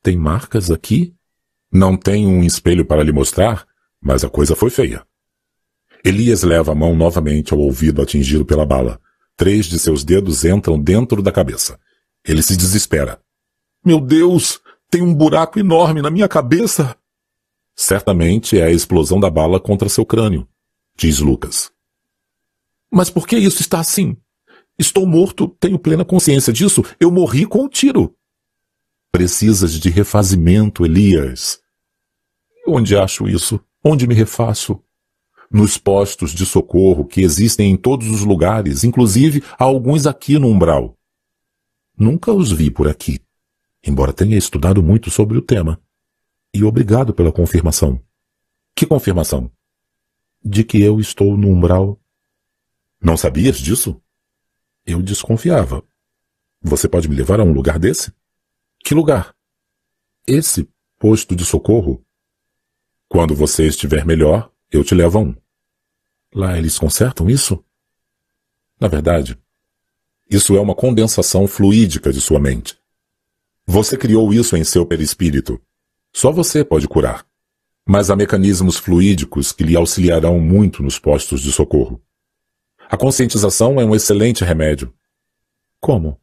Tem marcas aqui? Não tenho um espelho para lhe mostrar, mas a coisa foi feia. Elias leva a mão novamente ao ouvido atingido pela bala. Três de seus dedos entram dentro da cabeça. Ele se desespera. Meu Deus! Tem um buraco enorme na minha cabeça! Certamente é a explosão da bala contra seu crânio, diz Lucas. Mas por que isso está assim? Estou morto, tenho plena consciência disso. Eu morri com um tiro. Precisas de refazimento, Elias. Onde acho isso? Onde me refaço? Nos postos de socorro que existem em todos os lugares, inclusive há alguns aqui no umbral. Nunca os vi por aqui, embora tenha estudado muito sobre o tema. E obrigado pela confirmação. Que confirmação? De que eu estou no umbral. Não sabias disso? Eu desconfiava. Você pode me levar a um lugar desse? Que lugar? Esse posto de socorro quando você estiver melhor, eu te levo a um. Lá eles consertam isso? Na verdade, isso é uma condensação fluídica de sua mente. Você criou isso em seu perispírito. Só você pode curar. Mas há mecanismos fluídicos que lhe auxiliarão muito nos postos de socorro. A conscientização é um excelente remédio. Como?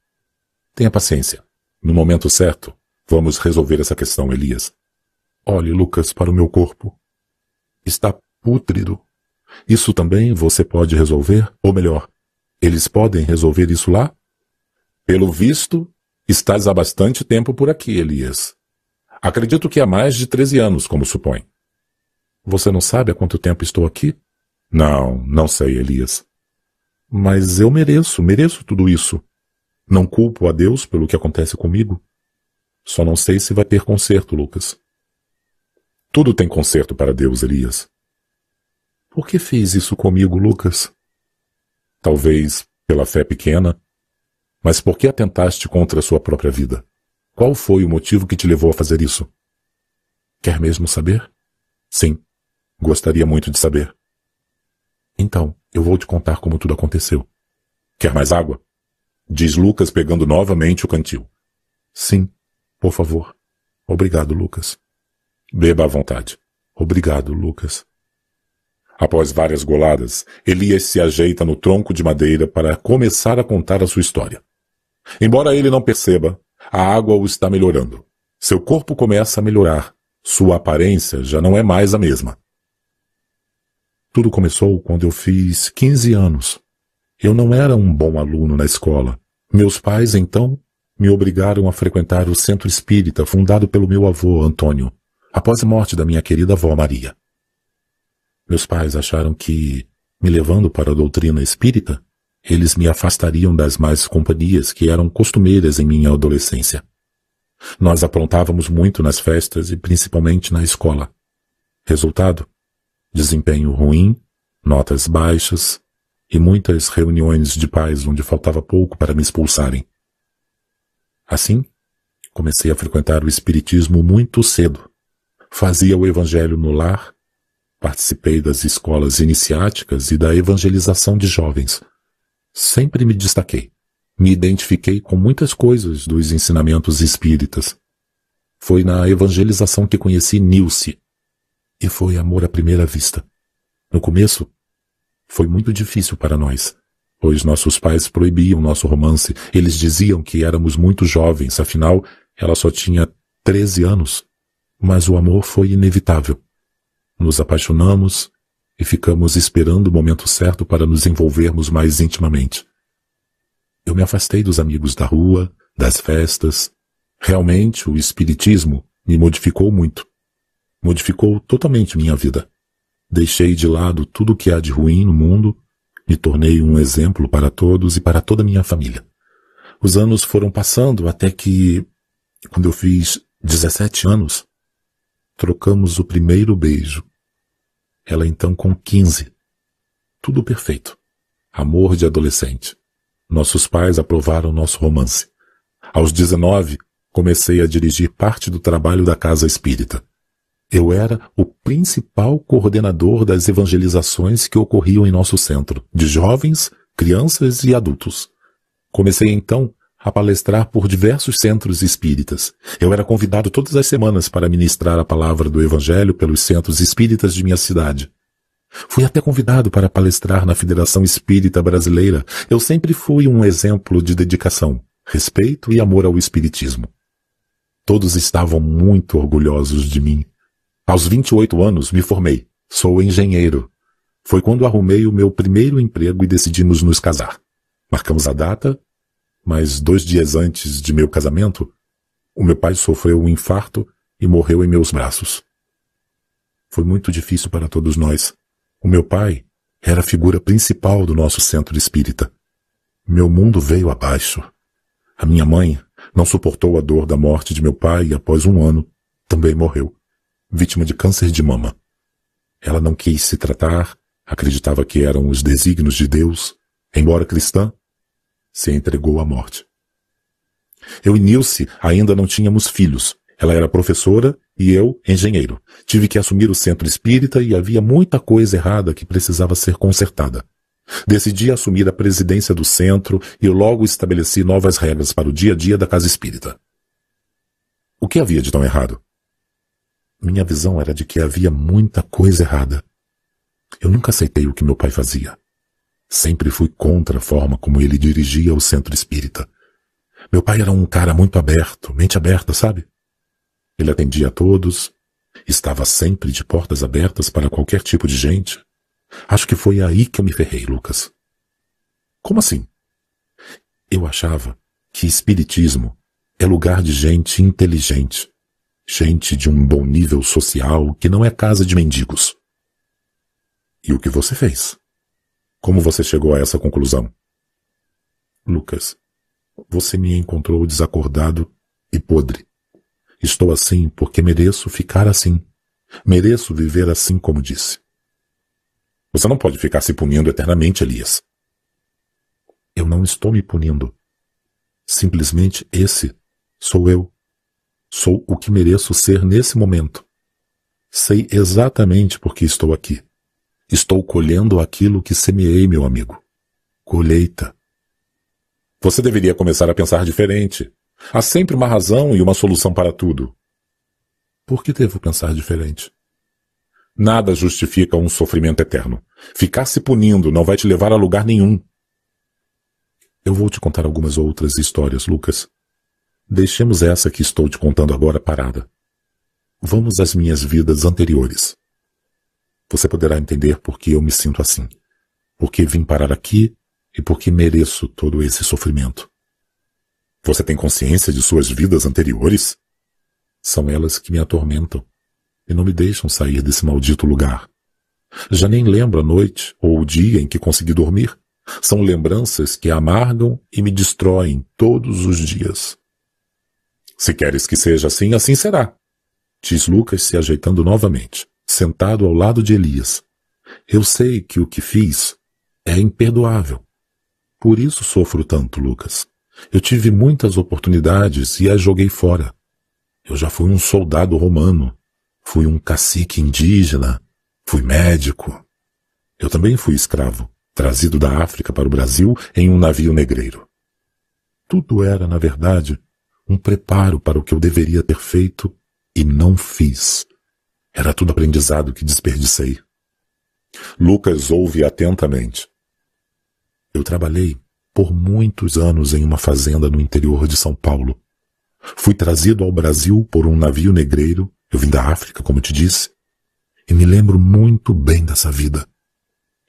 Tenha paciência. No momento certo, vamos resolver essa questão, Elias. Olhe, Lucas, para o meu corpo. Está pútrido. Isso também você pode resolver? Ou melhor, eles podem resolver isso lá? Pelo visto, estás há bastante tempo por aqui, Elias. Acredito que há mais de 13 anos, como supõe. Você não sabe há quanto tempo estou aqui? Não, não sei, Elias. Mas eu mereço, mereço tudo isso. Não culpo a Deus pelo que acontece comigo. Só não sei se vai ter conserto, Lucas. Tudo tem conserto para Deus, Elias. Por que fez isso comigo, Lucas? Talvez pela fé pequena, mas por que atentaste contra a sua própria vida? Qual foi o motivo que te levou a fazer isso? Quer mesmo saber? Sim, gostaria muito de saber. Então, eu vou te contar como tudo aconteceu. Quer mais água? Diz Lucas pegando novamente o cantil. Sim, por favor. Obrigado, Lucas. Beba à vontade. Obrigado, Lucas. Após várias goladas, Elias se ajeita no tronco de madeira para começar a contar a sua história. Embora ele não perceba, a água o está melhorando. Seu corpo começa a melhorar. Sua aparência já não é mais a mesma. Tudo começou quando eu fiz 15 anos. Eu não era um bom aluno na escola. Meus pais, então, me obrigaram a frequentar o centro espírita fundado pelo meu avô Antônio, após a morte da minha querida avó Maria. Meus pais acharam que, me levando para a doutrina espírita, eles me afastariam das más companhias que eram costumeiras em minha adolescência. Nós aprontávamos muito nas festas e principalmente na escola. Resultado? Desempenho ruim, notas baixas e muitas reuniões de pais onde faltava pouco para me expulsarem. Assim, comecei a frequentar o espiritismo muito cedo. Fazia o evangelho no lar, participei das escolas iniciáticas e da evangelização de jovens Sempre me destaquei. Me identifiquei com muitas coisas dos ensinamentos espíritas. Foi na evangelização que conheci Nilce. E foi amor à primeira vista. No começo, foi muito difícil para nós, pois nossos pais proibiam nosso romance. Eles diziam que éramos muito jovens, afinal, ela só tinha 13 anos. Mas o amor foi inevitável. Nos apaixonamos e ficamos esperando o momento certo para nos envolvermos mais intimamente. Eu me afastei dos amigos da rua, das festas. Realmente, o Espiritismo me modificou muito. Modificou totalmente minha vida. Deixei de lado tudo o que há de ruim no mundo, me tornei um exemplo para todos e para toda a minha família. Os anos foram passando até que, quando eu fiz 17 anos, trocamos o primeiro beijo ela então com 15. Tudo perfeito. Amor de adolescente. Nossos pais aprovaram nosso romance. Aos 19, comecei a dirigir parte do trabalho da Casa Espírita. Eu era o principal coordenador das evangelizações que ocorriam em nosso centro, de jovens, crianças e adultos. Comecei então a palestrar por diversos centros espíritas. Eu era convidado todas as semanas para ministrar a palavra do Evangelho pelos centros espíritas de minha cidade. Fui até convidado para palestrar na Federação Espírita Brasileira. Eu sempre fui um exemplo de dedicação, respeito e amor ao Espiritismo. Todos estavam muito orgulhosos de mim. Aos 28 anos me formei. Sou engenheiro. Foi quando arrumei o meu primeiro emprego e decidimos nos casar. Marcamos a data mas dois dias antes de meu casamento, o meu pai sofreu um infarto e morreu em meus braços. Foi muito difícil para todos nós. O meu pai era a figura principal do nosso centro espírita. Meu mundo veio abaixo. A minha mãe não suportou a dor da morte de meu pai e após um ano também morreu, vítima de câncer de mama. Ela não quis se tratar, acreditava que eram os desígnios de Deus. Embora cristã, se entregou à morte. Eu e Nilce ainda não tínhamos filhos. Ela era professora e eu, engenheiro. Tive que assumir o centro espírita e havia muita coisa errada que precisava ser consertada. Decidi assumir a presidência do centro e logo estabeleci novas regras para o dia a dia da casa espírita. O que havia de tão errado? Minha visão era de que havia muita coisa errada. Eu nunca aceitei o que meu pai fazia. Sempre fui contra a forma como ele dirigia o centro espírita. Meu pai era um cara muito aberto, mente aberta, sabe? Ele atendia a todos, estava sempre de portas abertas para qualquer tipo de gente. Acho que foi aí que eu me ferrei, Lucas. Como assim? Eu achava que espiritismo é lugar de gente inteligente, gente de um bom nível social que não é casa de mendigos. E o que você fez? Como você chegou a essa conclusão? Lucas, você me encontrou desacordado e podre. Estou assim porque mereço ficar assim. Mereço viver assim como disse. Você não pode ficar se punindo eternamente, Elias. Eu não estou me punindo. Simplesmente esse sou eu. Sou o que mereço ser nesse momento. Sei exatamente por que estou aqui. Estou colhendo aquilo que semeei, meu amigo. Colheita. Você deveria começar a pensar diferente. Há sempre uma razão e uma solução para tudo. Por que devo pensar diferente? Nada justifica um sofrimento eterno. Ficar se punindo não vai te levar a lugar nenhum. Eu vou te contar algumas outras histórias, Lucas. Deixemos essa que estou te contando agora parada. Vamos às minhas vidas anteriores. Você poderá entender por que eu me sinto assim. Por que vim parar aqui e por que mereço todo esse sofrimento. Você tem consciência de suas vidas anteriores? São elas que me atormentam e não me deixam sair desse maldito lugar. Já nem lembro a noite ou o dia em que consegui dormir. São lembranças que amargam e me destroem todos os dias. Se queres que seja assim, assim será. Diz Lucas se ajeitando novamente, sentado ao lado de Elias. Eu sei que o que fiz é imperdoável. Por isso sofro tanto, Lucas. Eu tive muitas oportunidades e as joguei fora. Eu já fui um soldado romano, fui um cacique indígena, fui médico. Eu também fui escravo, trazido da África para o Brasil em um navio negreiro. Tudo era, na verdade, um preparo para o que eu deveria ter feito e não fiz. Era tudo aprendizado que desperdicei. Lucas ouve atentamente. Eu trabalhei por muitos anos em uma fazenda no interior de São Paulo. Fui trazido ao Brasil por um navio negreiro, eu vim da África, como te disse, e me lembro muito bem dessa vida.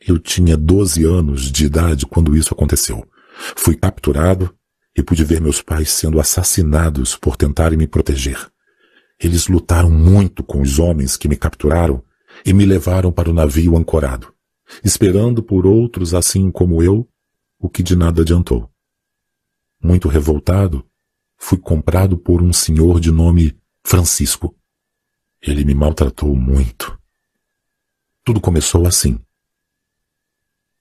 Eu tinha 12 anos de idade quando isso aconteceu. Fui capturado e pude ver meus pais sendo assassinados por tentarem me proteger. Eles lutaram muito com os homens que me capturaram e me levaram para o navio ancorado, esperando por outros assim como eu o que de nada adiantou. Muito revoltado, fui comprado por um senhor de nome Francisco. Ele me maltratou muito. Tudo começou assim.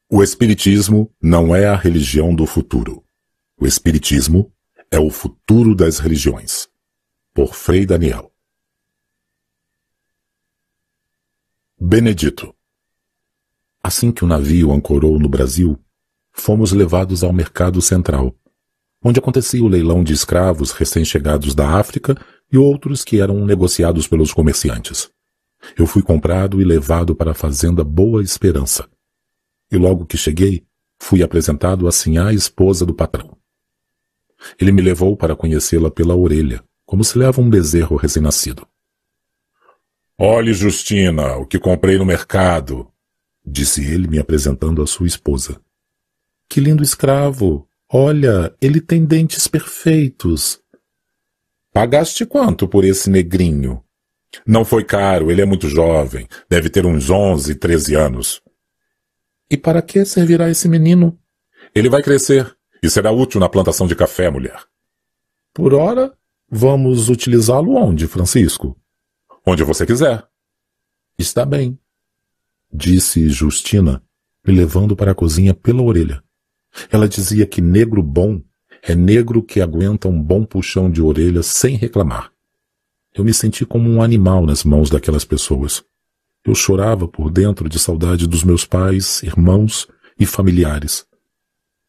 O Espiritismo não é a religião do futuro. O Espiritismo é o futuro das religiões. Por Frei Daniel. Benedito. Assim que o navio ancorou no Brasil, fomos levados ao mercado central, onde acontecia o leilão de escravos recém-chegados da África e outros que eram negociados pelos comerciantes. Eu fui comprado e levado para a fazenda Boa Esperança. E logo que cheguei, fui apresentado a Sinhá, esposa do patrão. Ele me levou para conhecê-la pela orelha, como se leva um bezerro recém-nascido. Olhe, Justina, o que comprei no mercado, disse ele me apresentando a sua esposa. Que lindo escravo! Olha, ele tem dentes perfeitos. Pagaste quanto por esse negrinho? Não foi caro, ele é muito jovem, deve ter uns onze, treze anos. E para que servirá esse menino? Ele vai crescer e será útil na plantação de café, mulher. Por ora, vamos utilizá-lo onde, Francisco? Onde você quiser. Está bem, disse Justina, me levando para a cozinha pela orelha. Ela dizia que negro bom é negro que aguenta um bom puxão de orelha sem reclamar. Eu me senti como um animal nas mãos daquelas pessoas. Eu chorava por dentro de saudade dos meus pais, irmãos e familiares.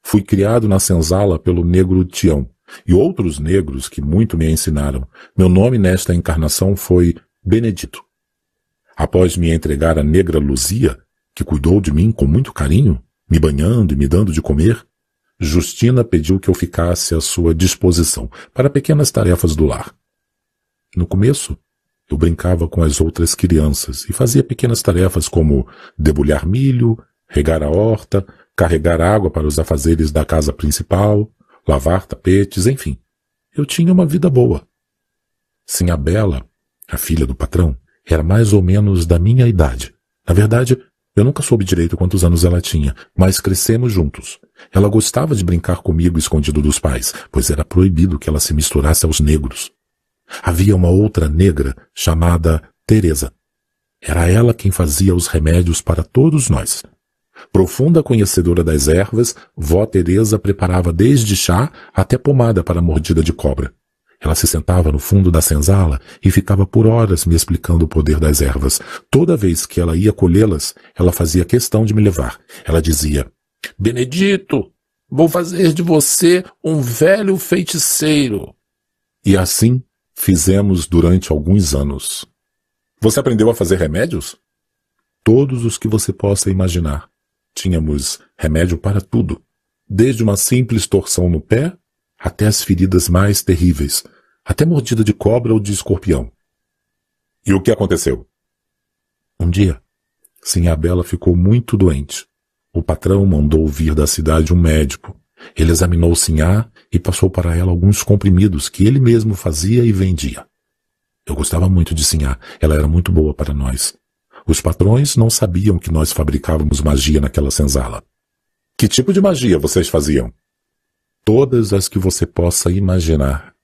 Fui criado na senzala pelo negro Tião e outros negros que muito me ensinaram. Meu nome nesta encarnação foi Benedito. Após me entregar a negra Luzia, que cuidou de mim com muito carinho, me banhando e me dando de comer, Justina pediu que eu ficasse à sua disposição para pequenas tarefas do lar. No começo, eu brincava com as outras crianças e fazia pequenas tarefas como debulhar milho, regar a horta, carregar água para os afazeres da casa principal, lavar tapetes, enfim. Eu tinha uma vida boa. Sim, a Bela, a filha do patrão, era mais ou menos da minha idade. Na verdade, eu nunca soube direito quantos anos ela tinha, mas crescemos juntos. Ela gostava de brincar comigo escondido dos pais, pois era proibido que ela se misturasse aos negros. Havia uma outra negra chamada Teresa. Era ela quem fazia os remédios para todos nós. Profunda conhecedora das ervas, vó Teresa preparava desde chá até pomada para a mordida de cobra. Ela se sentava no fundo da senzala e ficava por horas me explicando o poder das ervas. Toda vez que ela ia colhê-las, ela fazia questão de me levar. Ela dizia: Benedito, vou fazer de você um velho feiticeiro. E assim fizemos durante alguns anos. Você aprendeu a fazer remédios? Todos os que você possa imaginar. Tínhamos remédio para tudo, desde uma simples torção no pé até as feridas mais terríveis, até mordida de cobra ou de escorpião. E o que aconteceu? Um dia, Sinha Bela ficou muito doente. O patrão mandou vir da cidade um médico. Ele examinou Sinhá e passou para ela alguns comprimidos que ele mesmo fazia e vendia. Eu gostava muito de Sinhá, ela era muito boa para nós. Os patrões não sabiam que nós fabricávamos magia naquela senzala. Que tipo de magia vocês faziam? Todas as que você possa imaginar.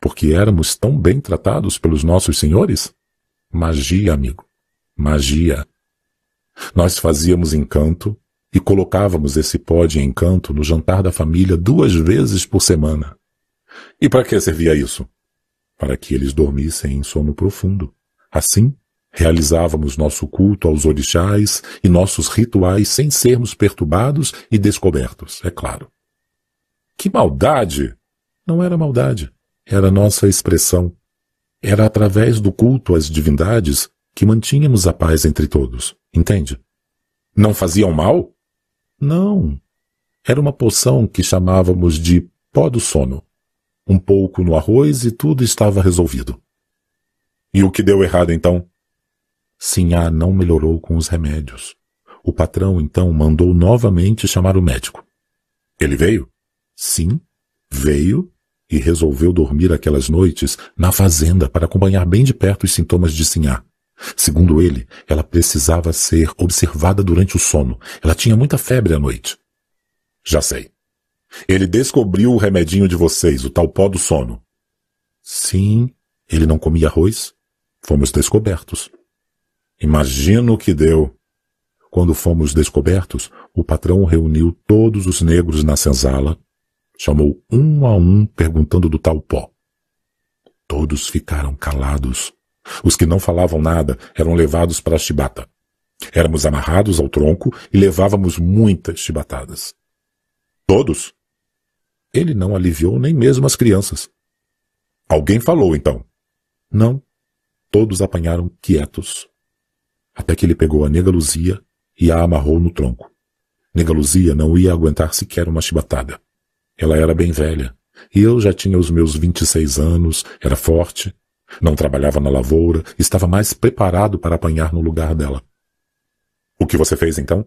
Porque éramos tão bem tratados pelos nossos senhores? Magia, amigo. Magia. Nós fazíamos encanto e colocávamos esse pó de encanto no jantar da família duas vezes por semana. E para que servia isso? Para que eles dormissem em sono profundo. Assim, realizávamos nosso culto aos orixás e nossos rituais sem sermos perturbados e descobertos, é claro. Que maldade! Não era maldade, era nossa expressão. Era através do culto às divindades que mantínhamos a paz entre todos, entende? Não faziam mal? Não. Era uma poção que chamávamos de pó do sono. Um pouco no arroz e tudo estava resolvido. E o que deu errado então? Sinhá não melhorou com os remédios. O patrão então mandou novamente chamar o médico. Ele veio? Sim, veio e resolveu dormir aquelas noites na fazenda para acompanhar bem de perto os sintomas de Sinhá. Segundo ele, ela precisava ser observada durante o sono. Ela tinha muita febre à noite. Já sei. Ele descobriu o remedinho de vocês, o tal pó do sono. Sim, ele não comia arroz. Fomos descobertos. Imagino o que deu. Quando fomos descobertos, o patrão reuniu todos os negros na senzala, chamou um a um perguntando do tal pó. Todos ficaram calados os que não falavam nada eram levados para a chibata. Éramos amarrados ao tronco e levávamos muitas chibatadas. Todos? Ele não aliviou nem mesmo as crianças. Alguém falou então? Não. Todos apanharam quietos. Até que ele pegou a nega Luzia e a amarrou no tronco. Nega Luzia não ia aguentar sequer uma chibatada. Ela era bem velha, e eu já tinha os meus vinte e seis anos, era forte, não trabalhava na lavoura, estava mais preparado para apanhar no lugar dela. O que você fez então?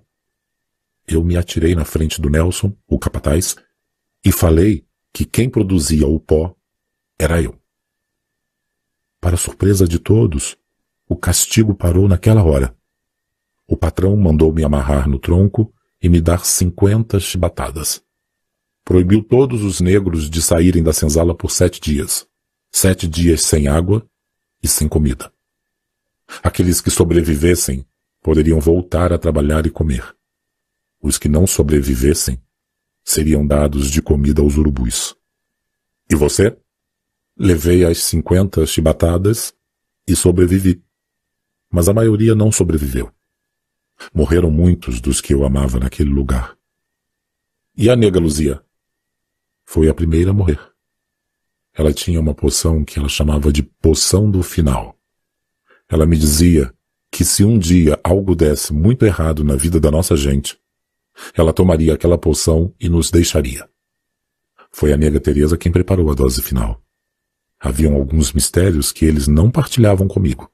Eu me atirei na frente do Nelson, o capataz, e falei que quem produzia o pó era eu. Para surpresa de todos, o castigo parou naquela hora. O patrão mandou me amarrar no tronco e me dar cinquenta chibatadas. Proibiu todos os negros de saírem da senzala por sete dias sete dias sem água e sem comida. Aqueles que sobrevivessem poderiam voltar a trabalhar e comer. Os que não sobrevivessem seriam dados de comida aos urubus. E você? Levei as cinquenta chibatadas e sobrevivi. Mas a maioria não sobreviveu. Morreram muitos dos que eu amava naquele lugar. E a nega Luzia? Foi a primeira a morrer. Ela tinha uma poção que ela chamava de poção do final. Ela me dizia que se um dia algo desse muito errado na vida da nossa gente, ela tomaria aquela poção e nos deixaria. Foi a nega Teresa quem preparou a dose final. Haviam alguns mistérios que eles não partilhavam comigo.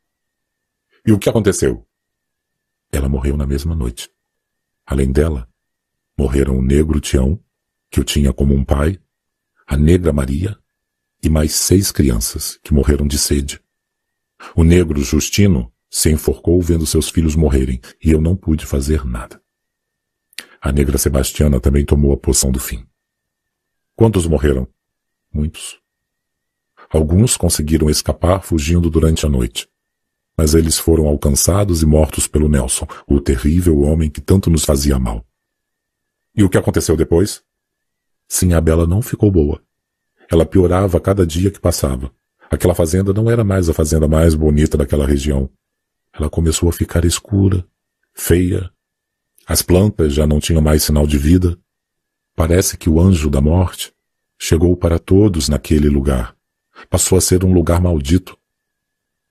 E o que aconteceu? Ela morreu na mesma noite. Além dela, morreram o negro Tião, que eu tinha como um pai, a negra Maria e mais seis crianças que morreram de sede. O negro Justino se enforcou vendo seus filhos morrerem e eu não pude fazer nada. A negra Sebastiana também tomou a poção do fim. Quantos morreram? Muitos. Alguns conseguiram escapar fugindo durante a noite. Mas eles foram alcançados e mortos pelo Nelson, o terrível homem que tanto nos fazia mal. E o que aconteceu depois? Sim, a Bela não ficou boa. Ela piorava a cada dia que passava. Aquela fazenda não era mais a fazenda mais bonita daquela região. Ela começou a ficar escura, feia. As plantas já não tinham mais sinal de vida. Parece que o anjo da morte chegou para todos naquele lugar. Passou a ser um lugar maldito.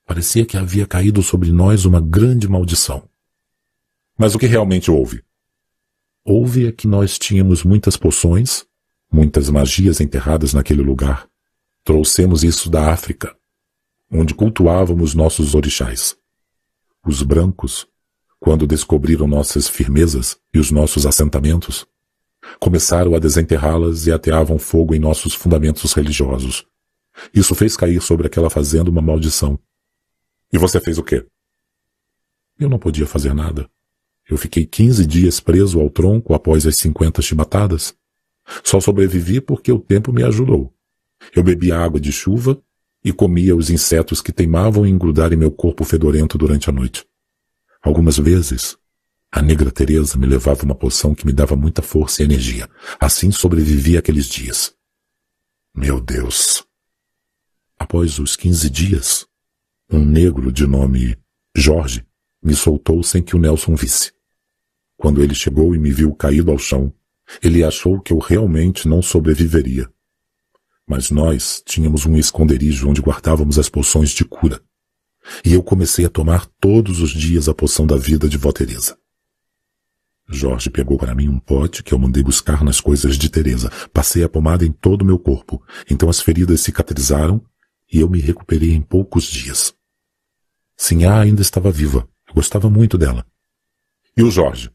Parecia que havia caído sobre nós uma grande maldição. Mas o que realmente houve? Houve é que nós tínhamos muitas poções, muitas magias enterradas naquele lugar. Trouxemos isso da África, onde cultuávamos nossos orixás. Os brancos, quando descobriram nossas firmezas e os nossos assentamentos, começaram a desenterrá-las e ateavam fogo em nossos fundamentos religiosos. Isso fez cair sobre aquela fazenda uma maldição. E você fez o quê? Eu não podia fazer nada. Eu fiquei 15 dias preso ao tronco após as 50 chibatadas. Só sobrevivi porque o tempo me ajudou. Eu bebia água de chuva e comia os insetos que teimavam em grudar em meu corpo fedorento durante a noite. Algumas vezes, a negra Teresa me levava uma poção que me dava muita força e energia. Assim sobrevivi aqueles dias. Meu Deus! Após os 15 dias, um negro de nome Jorge me soltou sem que o Nelson visse. Quando ele chegou e me viu caído ao chão, ele achou que eu realmente não sobreviveria. Mas nós tínhamos um esconderijo onde guardávamos as poções de cura. E eu comecei a tomar todos os dias a poção da vida de Vó Teresa. Jorge pegou para mim um pote que eu mandei buscar nas coisas de Teresa. Passei a pomada em todo o meu corpo. Então as feridas cicatrizaram e eu me recuperei em poucos dias. Sinhá ainda estava viva. Eu gostava muito dela. E o Jorge?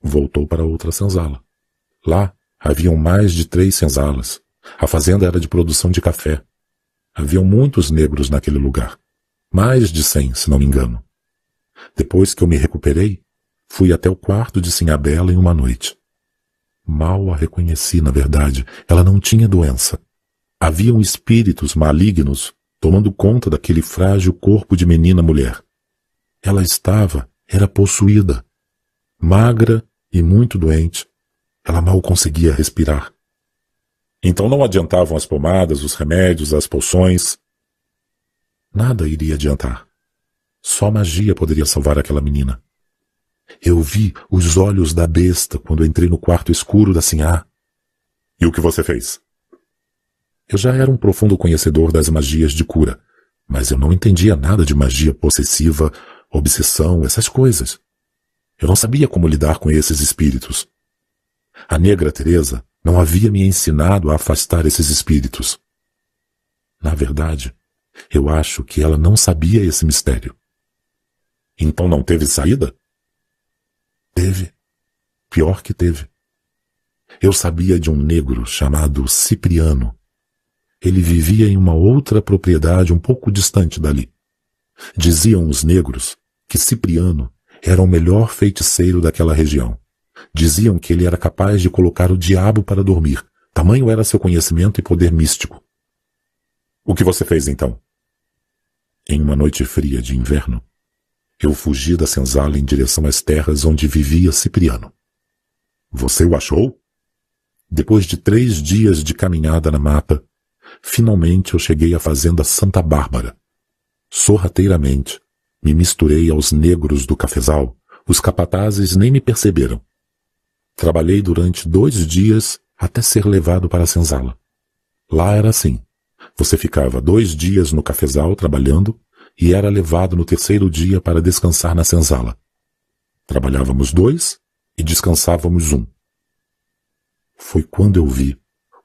Voltou para outra senzala. Lá haviam mais de três senzalas. A fazenda era de produção de café. Haviam muitos negros naquele lugar. Mais de cem, se não me engano. Depois que eu me recuperei, fui até o quarto de Sinhabela em uma noite. Mal a reconheci, na verdade. Ela não tinha doença. Haviam espíritos malignos tomando conta daquele frágil corpo de menina mulher. Ela estava, era possuída. Magra e muito doente. Ela mal conseguia respirar. Então não adiantavam as pomadas, os remédios, as poções. Nada iria adiantar. Só magia poderia salvar aquela menina. Eu vi os olhos da besta quando entrei no quarto escuro da Sinhá. E o que você fez? Eu já era um profundo conhecedor das magias de cura, mas eu não entendia nada de magia possessiva, obsessão, essas coisas. Eu não sabia como lidar com esses espíritos. A negra Teresa não havia me ensinado a afastar esses espíritos. Na verdade, eu acho que ela não sabia esse mistério. Então não teve saída? Teve. Pior que teve. Eu sabia de um negro chamado Cipriano. Ele vivia em uma outra propriedade um pouco distante dali. Diziam os negros que Cipriano era o melhor feiticeiro daquela região. Diziam que ele era capaz de colocar o diabo para dormir. Tamanho era seu conhecimento e poder místico. O que você fez então? Em uma noite fria de inverno, eu fugi da senzala em direção às terras onde vivia Cipriano. Você o achou? Depois de três dias de caminhada na mata, finalmente eu cheguei à fazenda Santa Bárbara. Sorrateiramente, me misturei aos negros do cafezal. Os capatazes nem me perceberam. Trabalhei durante dois dias até ser levado para a senzala. Lá era assim. Você ficava dois dias no cafezal trabalhando e era levado no terceiro dia para descansar na senzala. Trabalhávamos dois e descansávamos um. Foi quando eu vi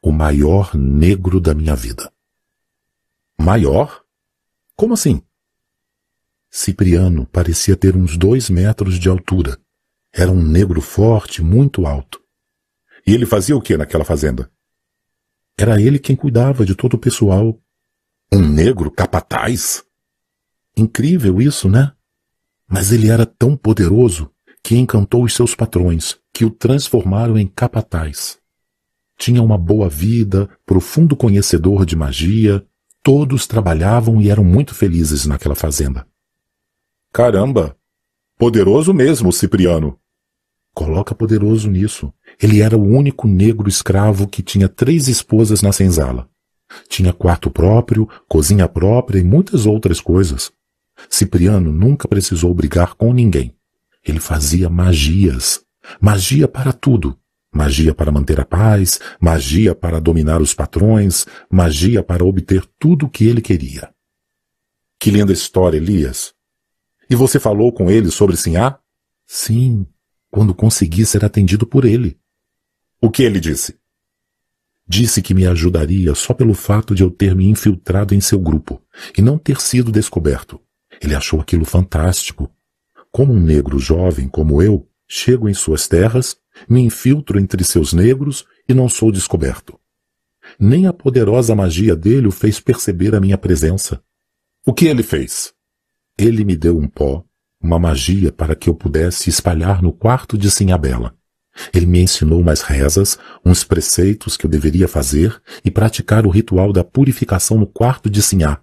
o maior negro da minha vida. Maior? Como assim? Cipriano parecia ter uns dois metros de altura. Era um negro forte, muito alto. E ele fazia o que naquela fazenda? Era ele quem cuidava de todo o pessoal. Um negro capataz? Incrível isso, né? Mas ele era tão poderoso que encantou os seus patrões, que o transformaram em capataz. Tinha uma boa vida, profundo conhecedor de magia, todos trabalhavam e eram muito felizes naquela fazenda. Caramba! Poderoso mesmo, Cipriano. Coloca poderoso nisso. Ele era o único negro escravo que tinha três esposas na senzala. Tinha quarto próprio, cozinha própria e muitas outras coisas. Cipriano nunca precisou brigar com ninguém. Ele fazia magias. Magia para tudo. Magia para manter a paz, magia para dominar os patrões, magia para obter tudo o que ele queria. Que linda história, Elias. E você falou com ele sobre Sinhá? Sim, quando consegui ser atendido por ele. O que ele disse? Disse que me ajudaria só pelo fato de eu ter me infiltrado em seu grupo e não ter sido descoberto. Ele achou aquilo fantástico. Como um negro jovem como eu, chego em suas terras, me infiltro entre seus negros e não sou descoberto. Nem a poderosa magia dele o fez perceber a minha presença. O que ele fez? Ele me deu um pó uma magia para que eu pudesse espalhar no quarto de Sinhabela. Ele me ensinou umas rezas, uns preceitos que eu deveria fazer e praticar o ritual da purificação no quarto de Sinhá.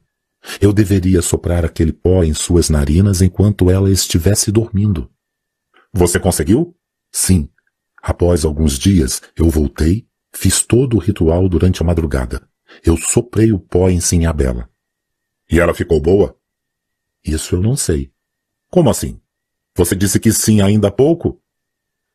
Eu deveria soprar aquele pó em suas narinas enquanto ela estivesse dormindo. Você conseguiu? Sim. Após alguns dias, eu voltei, fiz todo o ritual durante a madrugada. Eu soprei o pó em Sinhabela. E ela ficou boa? Isso eu não sei. Como assim? Você disse que sim ainda há pouco?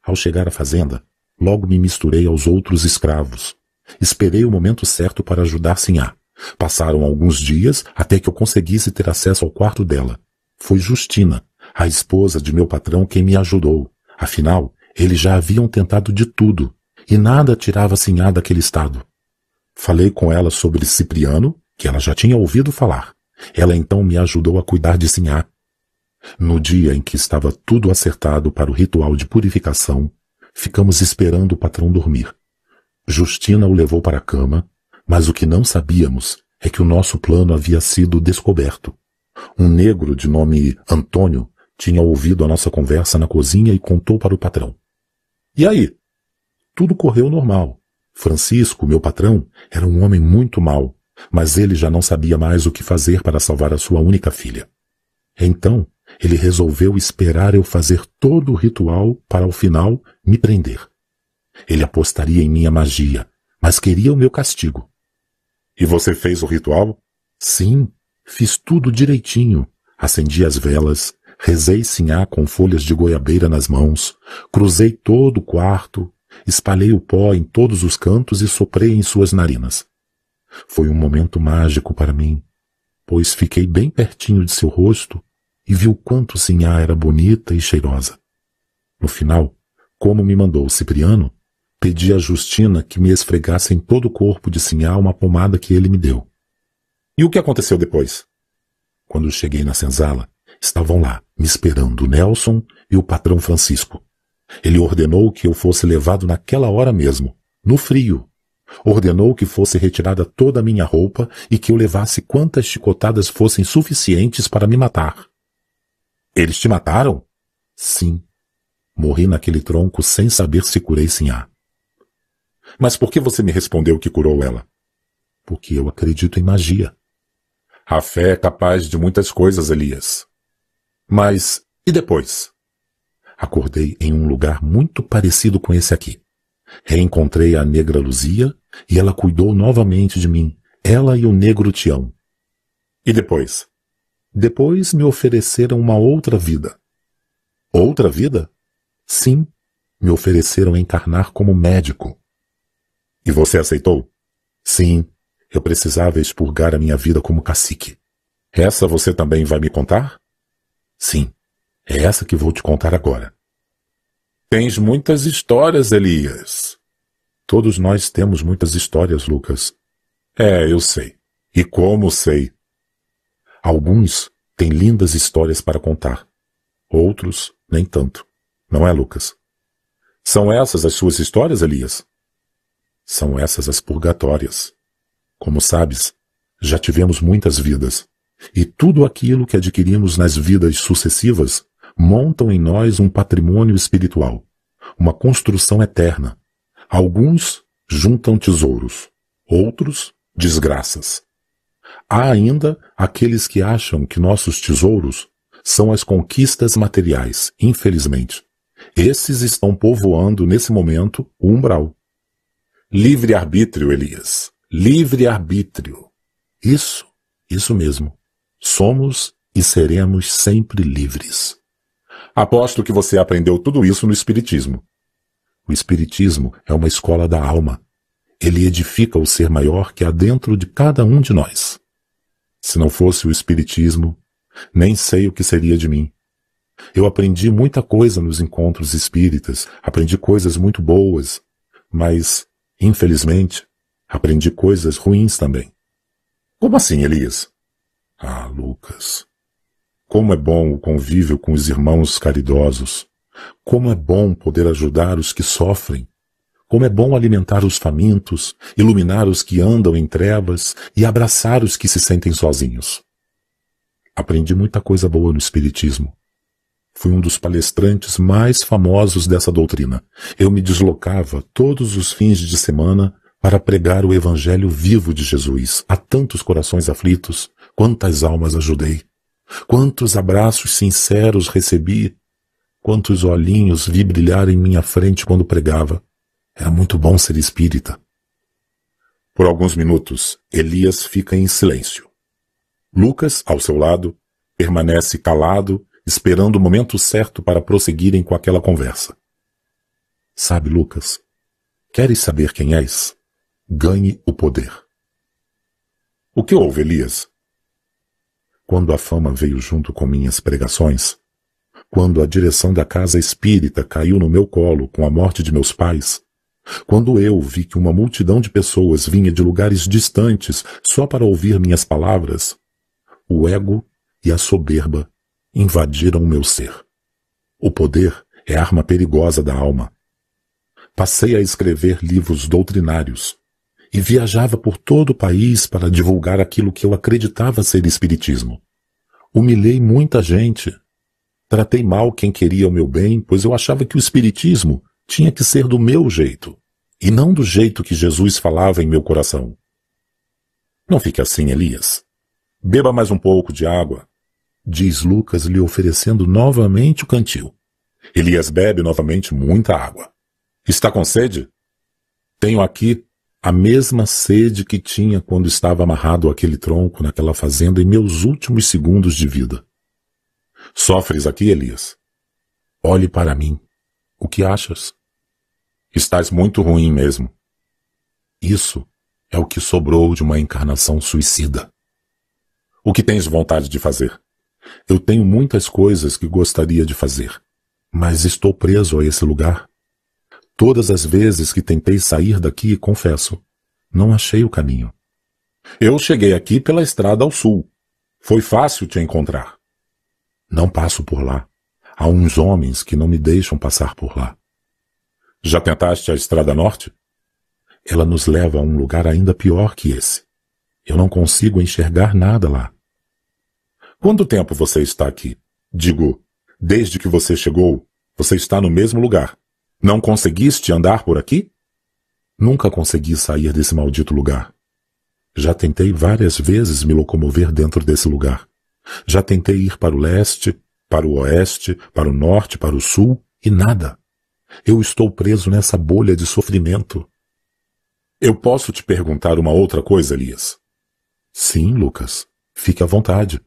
Ao chegar à fazenda, logo me misturei aos outros escravos. Esperei o momento certo para ajudar Sinhá. Passaram alguns dias até que eu conseguisse ter acesso ao quarto dela. Foi Justina, a esposa de meu patrão, quem me ajudou. Afinal, eles já haviam tentado de tudo, e nada tirava Sinhá daquele estado. Falei com ela sobre Cipriano, que ela já tinha ouvido falar. Ela então me ajudou a cuidar de Sinhá, no dia em que estava tudo acertado para o ritual de purificação, ficamos esperando o patrão dormir. Justina o levou para a cama, mas o que não sabíamos é que o nosso plano havia sido descoberto. Um negro de nome Antônio tinha ouvido a nossa conversa na cozinha e contou para o patrão. E aí? Tudo correu normal. Francisco, meu patrão, era um homem muito mau, mas ele já não sabia mais o que fazer para salvar a sua única filha. Então, ele resolveu esperar eu fazer todo o ritual para ao final me prender. Ele apostaria em minha magia, mas queria o meu castigo. E você fez o ritual? Sim, fiz tudo direitinho. Acendi as velas, rezei sinhá com folhas de goiabeira nas mãos, cruzei todo o quarto, espalhei o pó em todos os cantos e soprei em suas narinas. Foi um momento mágico para mim, pois fiquei bem pertinho de seu rosto e viu quanto Sinhá era bonita e cheirosa. No final, como me mandou Cipriano, pedi a Justina que me esfregasse em todo o corpo de Sinhá uma pomada que ele me deu. E o que aconteceu depois? Quando cheguei na senzala, estavam lá, me esperando Nelson e o patrão Francisco. Ele ordenou que eu fosse levado naquela hora mesmo, no frio. Ordenou que fosse retirada toda a minha roupa e que eu levasse quantas chicotadas fossem suficientes para me matar. Eles te mataram? Sim. Morri naquele tronco sem saber se curei Sinhá. Mas por que você me respondeu que curou ela? Porque eu acredito em magia. A fé é capaz de muitas coisas, Elias. Mas e depois? Acordei em um lugar muito parecido com esse aqui. Reencontrei a negra Luzia e ela cuidou novamente de mim, ela e o negro Tião. E depois? Depois me ofereceram uma outra vida. Outra vida? Sim, me ofereceram encarnar como médico. E você aceitou? Sim, eu precisava expurgar a minha vida como cacique. Essa você também vai me contar? Sim, é essa que vou te contar agora. Tens muitas histórias, Elias. Todos nós temos muitas histórias, Lucas. É, eu sei. E como sei? Alguns têm lindas histórias para contar. Outros, nem tanto. Não é, Lucas? São essas as suas histórias, Elias? São essas as purgatórias. Como sabes, já tivemos muitas vidas, e tudo aquilo que adquirimos nas vidas sucessivas montam em nós um patrimônio espiritual, uma construção eterna. Alguns juntam tesouros, outros desgraças. Há ainda aqueles que acham que nossos tesouros são as conquistas materiais, infelizmente. Esses estão povoando nesse momento o umbral. Livre-arbítrio, Elias. Livre-arbítrio. Isso, isso mesmo. Somos e seremos sempre livres. Aposto que você aprendeu tudo isso no Espiritismo. O Espiritismo é uma escola da alma. Ele edifica o ser maior que há dentro de cada um de nós. Se não fosse o Espiritismo, nem sei o que seria de mim. Eu aprendi muita coisa nos encontros espíritas, aprendi coisas muito boas, mas, infelizmente, aprendi coisas ruins também. Como assim, Elias? Ah, Lucas. Como é bom o convívio com os irmãos caridosos. Como é bom poder ajudar os que sofrem. Como é bom alimentar os famintos, iluminar os que andam em trevas e abraçar os que se sentem sozinhos. Aprendi muita coisa boa no Espiritismo. Fui um dos palestrantes mais famosos dessa doutrina. Eu me deslocava todos os fins de semana para pregar o Evangelho vivo de Jesus a tantos corações aflitos, quantas almas ajudei, quantos abraços sinceros recebi Quantos olhinhos vi brilhar em minha frente quando pregava. Era muito bom ser espírita. Por alguns minutos, Elias fica em silêncio. Lucas, ao seu lado, permanece calado, esperando o momento certo para prosseguirem com aquela conversa. Sabe, Lucas, queres saber quem és? Ganhe o poder. O que houve, Elias? Quando a fama veio junto com minhas pregações, quando a direção da casa espírita caiu no meu colo com a morte de meus pais, quando eu vi que uma multidão de pessoas vinha de lugares distantes só para ouvir minhas palavras, o ego e a soberba invadiram o meu ser. O poder é arma perigosa da alma. Passei a escrever livros doutrinários e viajava por todo o país para divulgar aquilo que eu acreditava ser espiritismo. Humilhei muita gente Tratei mal quem queria o meu bem, pois eu achava que o Espiritismo tinha que ser do meu jeito, e não do jeito que Jesus falava em meu coração. Não fique assim, Elias. Beba mais um pouco de água, diz Lucas lhe oferecendo novamente o cantil. Elias bebe novamente muita água. Está com sede? Tenho aqui a mesma sede que tinha quando estava amarrado àquele tronco naquela fazenda em meus últimos segundos de vida. Sofres aqui, Elias? Olhe para mim. O que achas? Estás muito ruim mesmo. Isso é o que sobrou de uma encarnação suicida. O que tens vontade de fazer? Eu tenho muitas coisas que gostaria de fazer, mas estou preso a esse lugar. Todas as vezes que tentei sair daqui, confesso, não achei o caminho. Eu cheguei aqui pela estrada ao sul. Foi fácil te encontrar. Não passo por lá. Há uns homens que não me deixam passar por lá. Já tentaste a Estrada Norte? Ela nos leva a um lugar ainda pior que esse. Eu não consigo enxergar nada lá. Quanto tempo você está aqui? Digo, desde que você chegou, você está no mesmo lugar. Não conseguiste andar por aqui? Nunca consegui sair desse maldito lugar. Já tentei várias vezes me locomover dentro desse lugar. Já tentei ir para o leste, para o oeste, para o norte, para o sul, e nada. Eu estou preso nessa bolha de sofrimento. Eu posso te perguntar uma outra coisa, Elias? Sim, Lucas. Fique à vontade.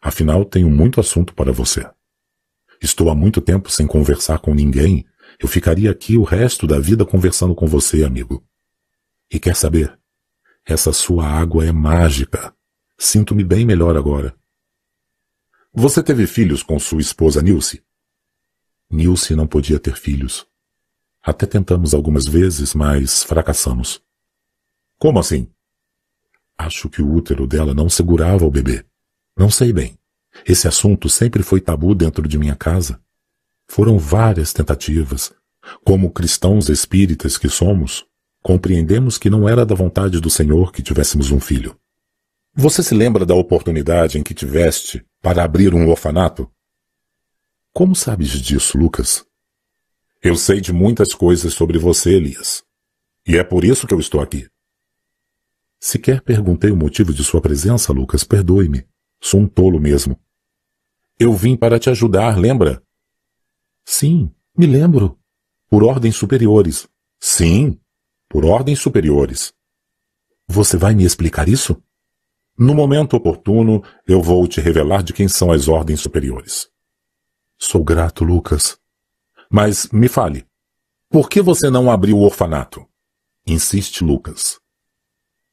Afinal, tenho muito assunto para você. Estou há muito tempo sem conversar com ninguém. Eu ficaria aqui o resto da vida conversando com você, amigo. E quer saber? Essa sua água é mágica. Sinto-me bem melhor agora. Você teve filhos com sua esposa Nilce? Nilce não podia ter filhos. Até tentamos algumas vezes, mas fracassamos. Como assim? Acho que o útero dela não segurava o bebê. Não sei bem. Esse assunto sempre foi tabu dentro de minha casa. Foram várias tentativas. Como cristãos espíritas que somos, compreendemos que não era da vontade do Senhor que tivéssemos um filho. Você se lembra da oportunidade em que tiveste para abrir um orfanato? Como sabes disso, Lucas? Eu sei de muitas coisas sobre você, Elias. E é por isso que eu estou aqui. Sequer perguntei o motivo de sua presença, Lucas, perdoe-me. Sou um tolo mesmo. Eu vim para te ajudar, lembra? Sim, me lembro. Por ordens superiores. Sim, por ordens superiores. Você vai me explicar isso? No momento oportuno, eu vou te revelar de quem são as ordens superiores. Sou grato, Lucas. Mas me fale, por que você não abriu o orfanato? Insiste Lucas.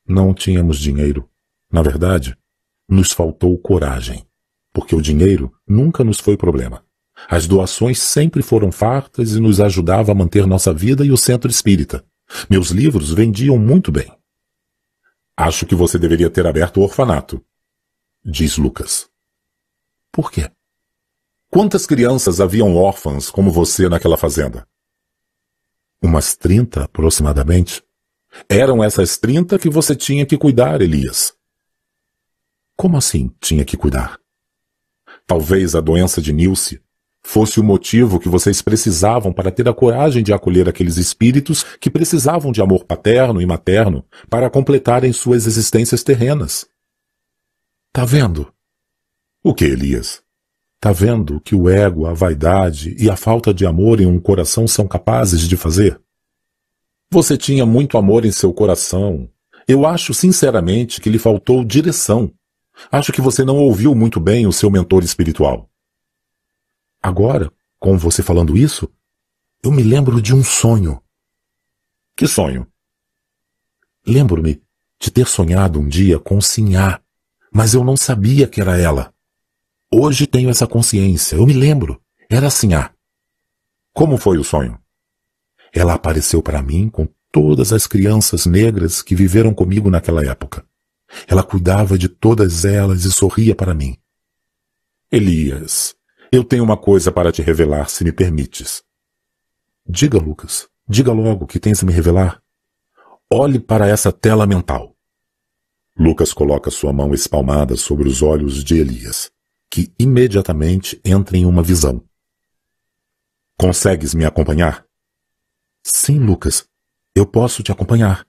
Não tínhamos dinheiro. Na verdade, nos faltou coragem, porque o dinheiro nunca nos foi problema. As doações sempre foram fartas e nos ajudava a manter nossa vida e o centro espírita. Meus livros vendiam muito bem. Acho que você deveria ter aberto o orfanato, diz Lucas. Por quê? Quantas crianças haviam órfãs como você naquela fazenda? Umas trinta, aproximadamente. Eram essas trinta que você tinha que cuidar, Elias. Como assim tinha que cuidar? Talvez a doença de Nilce fosse o motivo que vocês precisavam para ter a coragem de acolher aqueles espíritos que precisavam de amor paterno e materno para completarem suas existências terrenas. Tá vendo? O que, Elias? Tá vendo que o ego, a vaidade e a falta de amor em um coração são capazes de fazer? Você tinha muito amor em seu coração. Eu acho sinceramente que lhe faltou direção. Acho que você não ouviu muito bem o seu mentor espiritual. Agora, com você falando isso, eu me lembro de um sonho. Que sonho? Lembro-me de ter sonhado um dia com Sinhá, mas eu não sabia que era ela. Hoje tenho essa consciência, eu me lembro. Era Sinhá. Como foi o sonho? Ela apareceu para mim com todas as crianças negras que viveram comigo naquela época. Ela cuidava de todas elas e sorria para mim. Elias, eu tenho uma coisa para te revelar, se me permites. Diga, Lucas. Diga logo o que tens a me revelar. Olhe para essa tela mental. Lucas coloca sua mão espalmada sobre os olhos de Elias, que imediatamente entra em uma visão. Consegues me acompanhar? Sim, Lucas. Eu posso te acompanhar.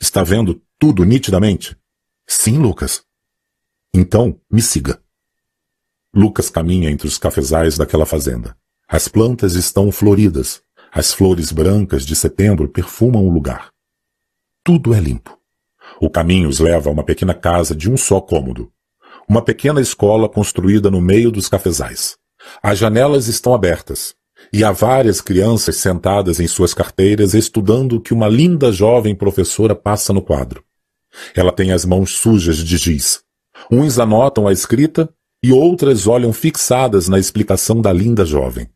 Está vendo tudo nitidamente? Sim, Lucas. Então, me siga. Lucas caminha entre os cafezais daquela fazenda. As plantas estão floridas. As flores brancas de setembro perfumam o lugar. Tudo é limpo. O caminho os leva a uma pequena casa de um só cômodo. Uma pequena escola construída no meio dos cafezais. As janelas estão abertas. E há várias crianças sentadas em suas carteiras estudando o que uma linda jovem professora passa no quadro. Ela tem as mãos sujas de giz. Uns anotam a escrita e outras olham fixadas na explicação da linda jovem.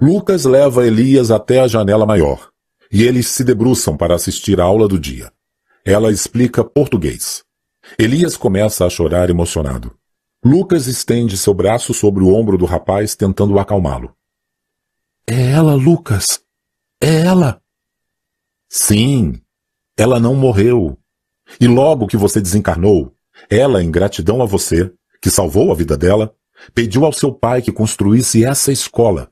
Lucas leva Elias até a janela maior, e eles se debruçam para assistir a aula do dia. Ela explica português. Elias começa a chorar emocionado. Lucas estende seu braço sobre o ombro do rapaz, tentando acalmá-lo. É ela, Lucas. É ela. Sim, ela não morreu. E logo que você desencarnou, ela, em gratidão a você, que salvou a vida dela, pediu ao seu pai que construísse essa escola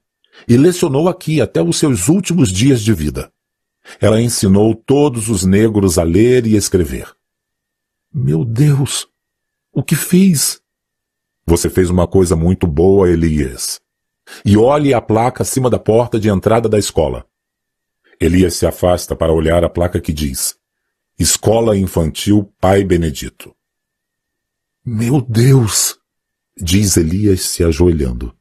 e lecionou aqui até os seus últimos dias de vida. Ela ensinou todos os negros a ler e escrever. Meu Deus! O que fiz? Você fez uma coisa muito boa, Elias. E olhe a placa acima da porta de entrada da escola. Elias se afasta para olhar a placa que diz Escola Infantil Pai Benedito. Meu Deus! diz Elias se ajoelhando.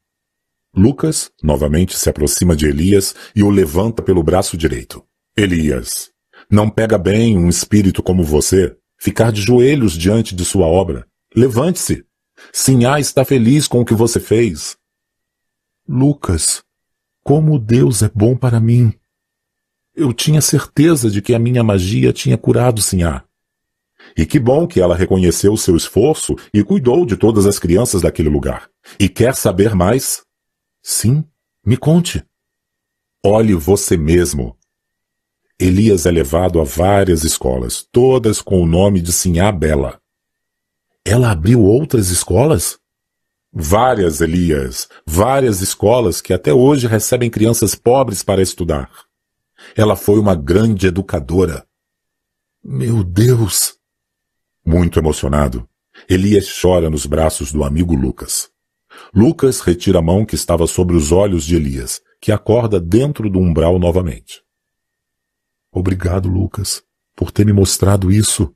Lucas novamente se aproxima de Elias e o levanta pelo braço direito. Elias, não pega bem um espírito como você ficar de joelhos diante de sua obra. Levante-se. Sinhá está feliz com o que você fez. Lucas, como Deus é bom para mim. Eu tinha certeza de que a minha magia tinha curado Sinhá. E que bom que ela reconheceu seu esforço e cuidou de todas as crianças daquele lugar. E quer saber mais? Sim, me conte. Olhe você mesmo. Elias é levado a várias escolas, todas com o nome de Sinhá Bela. Ela abriu outras escolas? Várias, Elias, várias escolas que até hoje recebem crianças pobres para estudar. Ela foi uma grande educadora. Meu Deus! Muito emocionado, Elias chora nos braços do amigo Lucas. Lucas retira a mão que estava sobre os olhos de Elias, que acorda dentro do umbral novamente. Obrigado, Lucas, por ter me mostrado isso.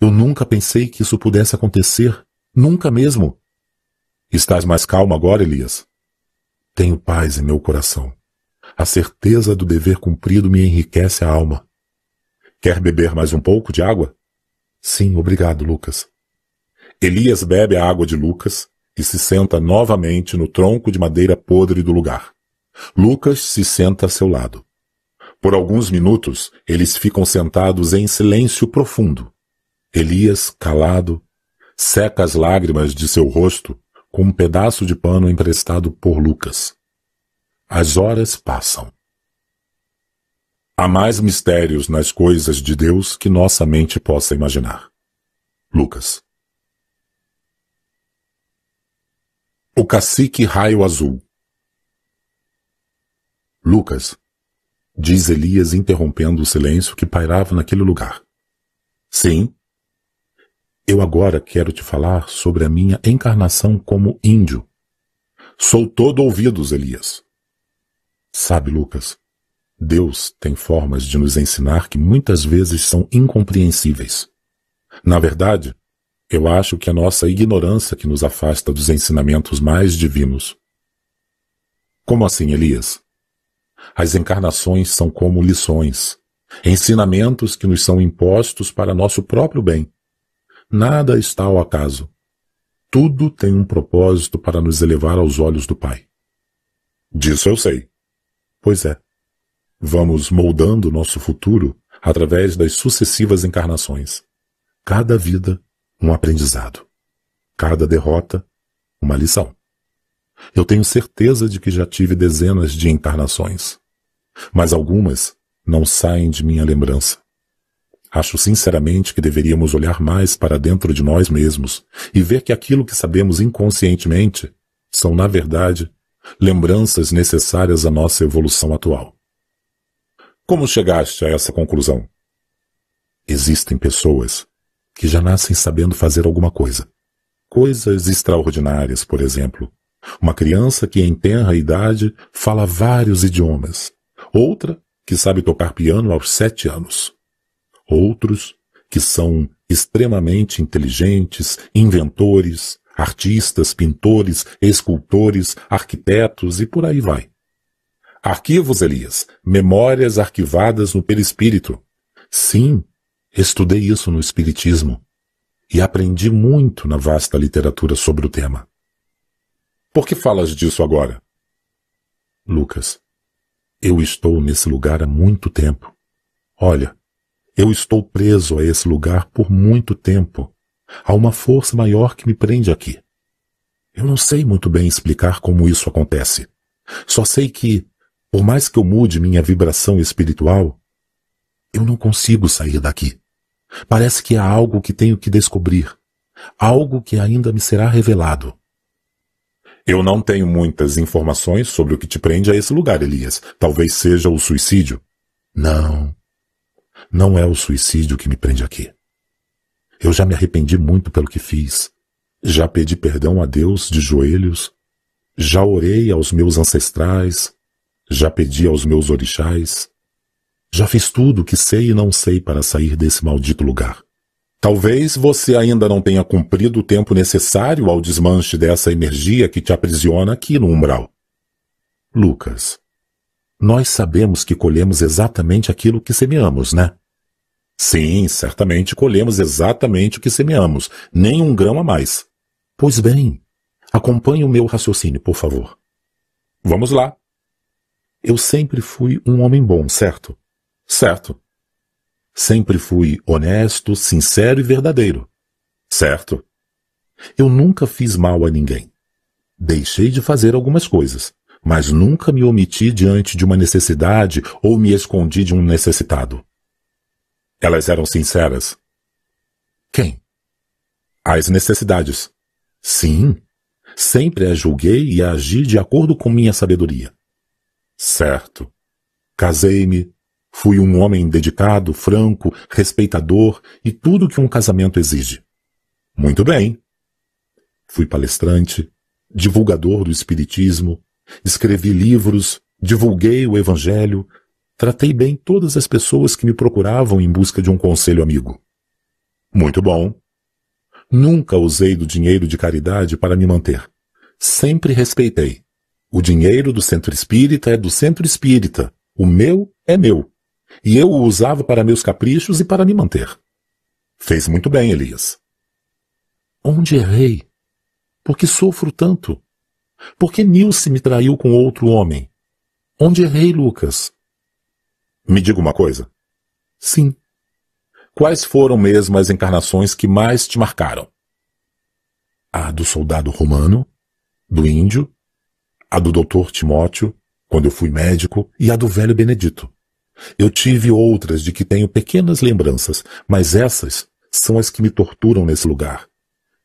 Eu nunca pensei que isso pudesse acontecer. Nunca mesmo. Estás mais calmo agora, Elias? Tenho paz em meu coração. A certeza do dever cumprido me enriquece a alma. Quer beber mais um pouco de água? Sim, obrigado, Lucas. Elias bebe a água de Lucas e se senta novamente no tronco de madeira podre do lugar. Lucas se senta a seu lado. Por alguns minutos, eles ficam sentados em silêncio profundo. Elias, calado, seca as lágrimas de seu rosto com um pedaço de pano emprestado por Lucas. As horas passam. Há mais mistérios nas coisas de Deus que nossa mente possa imaginar. Lucas. O cacique raio azul. Lucas, diz Elias interrompendo o silêncio que pairava naquele lugar. Sim. Eu agora quero te falar sobre a minha encarnação como índio. Sou todo ouvidos, Elias. Sabe, Lucas, Deus tem formas de nos ensinar que muitas vezes são incompreensíveis. Na verdade, eu acho que é nossa ignorância que nos afasta dos ensinamentos mais divinos. Como assim, Elias? As encarnações são como lições, ensinamentos que nos são impostos para nosso próprio bem. Nada está ao acaso. Tudo tem um propósito para nos elevar aos olhos do Pai. Disso eu sei. Pois é. Vamos moldando nosso futuro através das sucessivas encarnações. Cada vida um aprendizado. Cada derrota, uma lição. Eu tenho certeza de que já tive dezenas de encarnações, mas algumas não saem de minha lembrança. Acho sinceramente que deveríamos olhar mais para dentro de nós mesmos e ver que aquilo que sabemos inconscientemente são, na verdade, lembranças necessárias à nossa evolução atual. Como chegaste a essa conclusão? Existem pessoas que já nascem sabendo fazer alguma coisa. Coisas extraordinárias, por exemplo. Uma criança que em tenra idade fala vários idiomas. Outra que sabe tocar piano aos sete anos. Outros que são extremamente inteligentes, inventores, artistas, pintores, escultores, arquitetos e por aí vai. Arquivos, Elias, memórias arquivadas no perispírito. Sim, Estudei isso no Espiritismo e aprendi muito na vasta literatura sobre o tema. Por que falas disso agora? Lucas, eu estou nesse lugar há muito tempo. Olha, eu estou preso a esse lugar por muito tempo. Há uma força maior que me prende aqui. Eu não sei muito bem explicar como isso acontece. Só sei que, por mais que eu mude minha vibração espiritual, eu não consigo sair daqui. Parece que há algo que tenho que descobrir, algo que ainda me será revelado. Eu não tenho muitas informações sobre o que te prende a esse lugar, Elias. Talvez seja o suicídio. Não. Não é o suicídio que me prende aqui. Eu já me arrependi muito pelo que fiz. Já pedi perdão a Deus de joelhos. Já orei aos meus ancestrais. Já pedi aos meus orixás. Já fiz tudo o que sei e não sei para sair desse maldito lugar. Talvez você ainda não tenha cumprido o tempo necessário ao desmanche dessa energia que te aprisiona aqui no umbral. Lucas, nós sabemos que colhemos exatamente aquilo que semeamos, né? Sim, certamente colhemos exatamente o que semeamos, nem um grão a mais. Pois bem, acompanhe o meu raciocínio, por favor. Vamos lá. Eu sempre fui um homem bom, certo? Certo. Sempre fui honesto, sincero e verdadeiro. Certo. Eu nunca fiz mal a ninguém. Deixei de fazer algumas coisas, mas nunca me omiti diante de uma necessidade ou me escondi de um necessitado. Elas eram sinceras. Quem? As necessidades. Sim. Sempre as julguei e agi de acordo com minha sabedoria. Certo. Casei-me, Fui um homem dedicado, franco, respeitador e tudo que um casamento exige. Muito bem. Fui palestrante, divulgador do Espiritismo, escrevi livros, divulguei o Evangelho, tratei bem todas as pessoas que me procuravam em busca de um conselho amigo. Muito bom. Nunca usei do dinheiro de caridade para me manter. Sempre respeitei. O dinheiro do centro espírita é do centro espírita. O meu é meu. E eu o usava para meus caprichos e para me manter. Fez muito bem, Elias. Onde errei? Por que sofro tanto? Por que Nilce me traiu com outro homem? Onde errei, Lucas? Me diga uma coisa. Sim. Quais foram mesmo as encarnações que mais te marcaram? A do soldado romano, do índio, a do doutor Timóteo, quando eu fui médico, e a do velho Benedito. Eu tive outras de que tenho pequenas lembranças, mas essas são as que me torturam nesse lugar.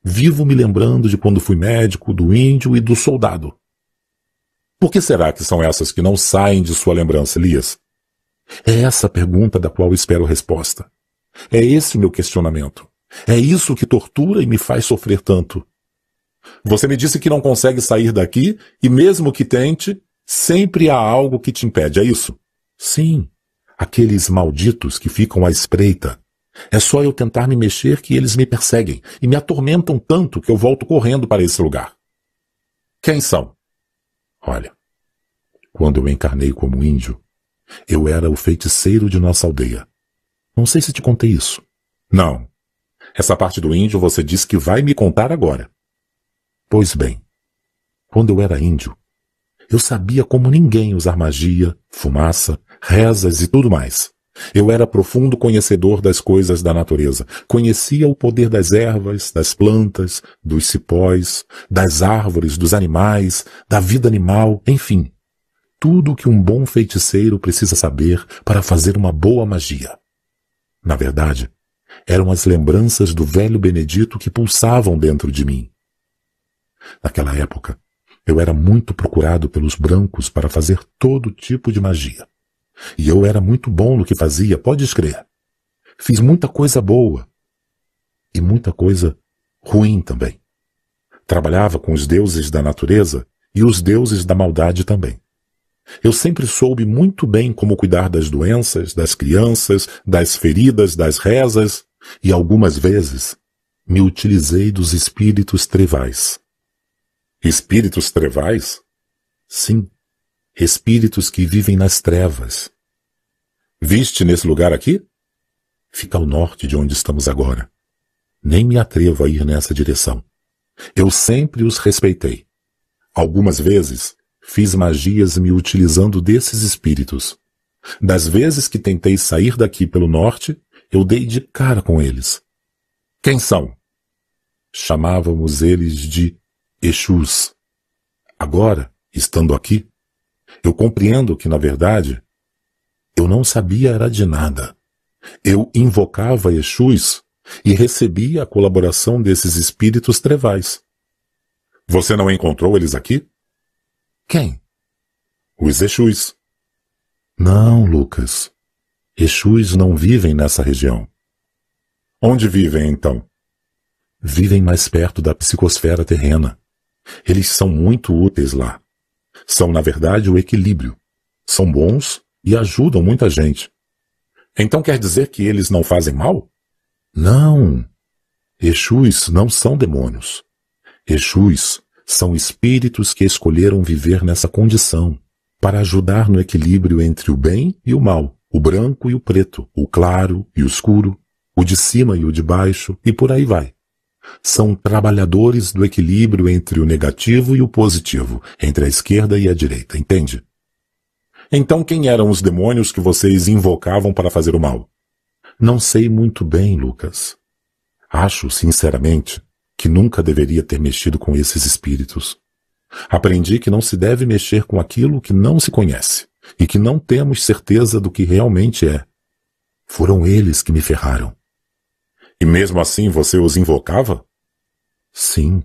Vivo me lembrando de quando fui médico, do índio e do soldado. Por que será que são essas que não saem de sua lembrança, Elias? É essa a pergunta da qual espero resposta. É esse o meu questionamento. É isso que tortura e me faz sofrer tanto. Você me disse que não consegue sair daqui e mesmo que tente, sempre há algo que te impede, é isso? Sim. Aqueles malditos que ficam à espreita, é só eu tentar me mexer que eles me perseguem e me atormentam tanto que eu volto correndo para esse lugar. Quem são? Olha, quando eu encarnei como índio, eu era o feiticeiro de nossa aldeia. Não sei se te contei isso. Não. Essa parte do índio você disse que vai me contar agora. Pois bem, quando eu era índio, eu sabia como ninguém usar magia, fumaça, rezas e tudo mais. Eu era profundo conhecedor das coisas da natureza. Conhecia o poder das ervas, das plantas, dos cipós, das árvores, dos animais, da vida animal, enfim. Tudo o que um bom feiticeiro precisa saber para fazer uma boa magia. Na verdade, eram as lembranças do velho Benedito que pulsavam dentro de mim. Naquela época, eu era muito procurado pelos brancos para fazer todo tipo de magia. E eu era muito bom no que fazia, pode escrever. Fiz muita coisa boa. E muita coisa ruim também. Trabalhava com os deuses da natureza e os deuses da maldade também. Eu sempre soube muito bem como cuidar das doenças, das crianças, das feridas, das rezas, e algumas vezes me utilizei dos espíritos trevais. Espíritos trevais? Sim, espíritos que vivem nas trevas. Viste nesse lugar aqui? Fica ao norte de onde estamos agora. Nem me atrevo a ir nessa direção. Eu sempre os respeitei. Algumas vezes fiz magias me utilizando desses espíritos. Das vezes que tentei sair daqui pelo norte, eu dei de cara com eles. Quem são? Chamávamos eles de Exus. Agora, estando aqui, eu compreendo que, na verdade, eu não sabia era de nada. Eu invocava Exus e recebia a colaboração desses espíritos trevais. Você não encontrou eles aqui? Quem? Os Exus. Não, Lucas. Exus não vivem nessa região. Onde vivem, então? Vivem mais perto da psicosfera terrena. Eles são muito úteis lá. São, na verdade, o equilíbrio. São bons e ajudam muita gente. Então quer dizer que eles não fazem mal? Não. Exus não são demônios. Exus são espíritos que escolheram viver nessa condição para ajudar no equilíbrio entre o bem e o mal, o branco e o preto, o claro e o escuro, o de cima e o de baixo, e por aí vai são trabalhadores do equilíbrio entre o negativo e o positivo, entre a esquerda e a direita, entende? Então quem eram os demônios que vocês invocavam para fazer o mal? Não sei muito bem, Lucas. Acho, sinceramente, que nunca deveria ter mexido com esses espíritos. Aprendi que não se deve mexer com aquilo que não se conhece e que não temos certeza do que realmente é. Foram eles que me ferraram. E mesmo assim você os invocava? Sim.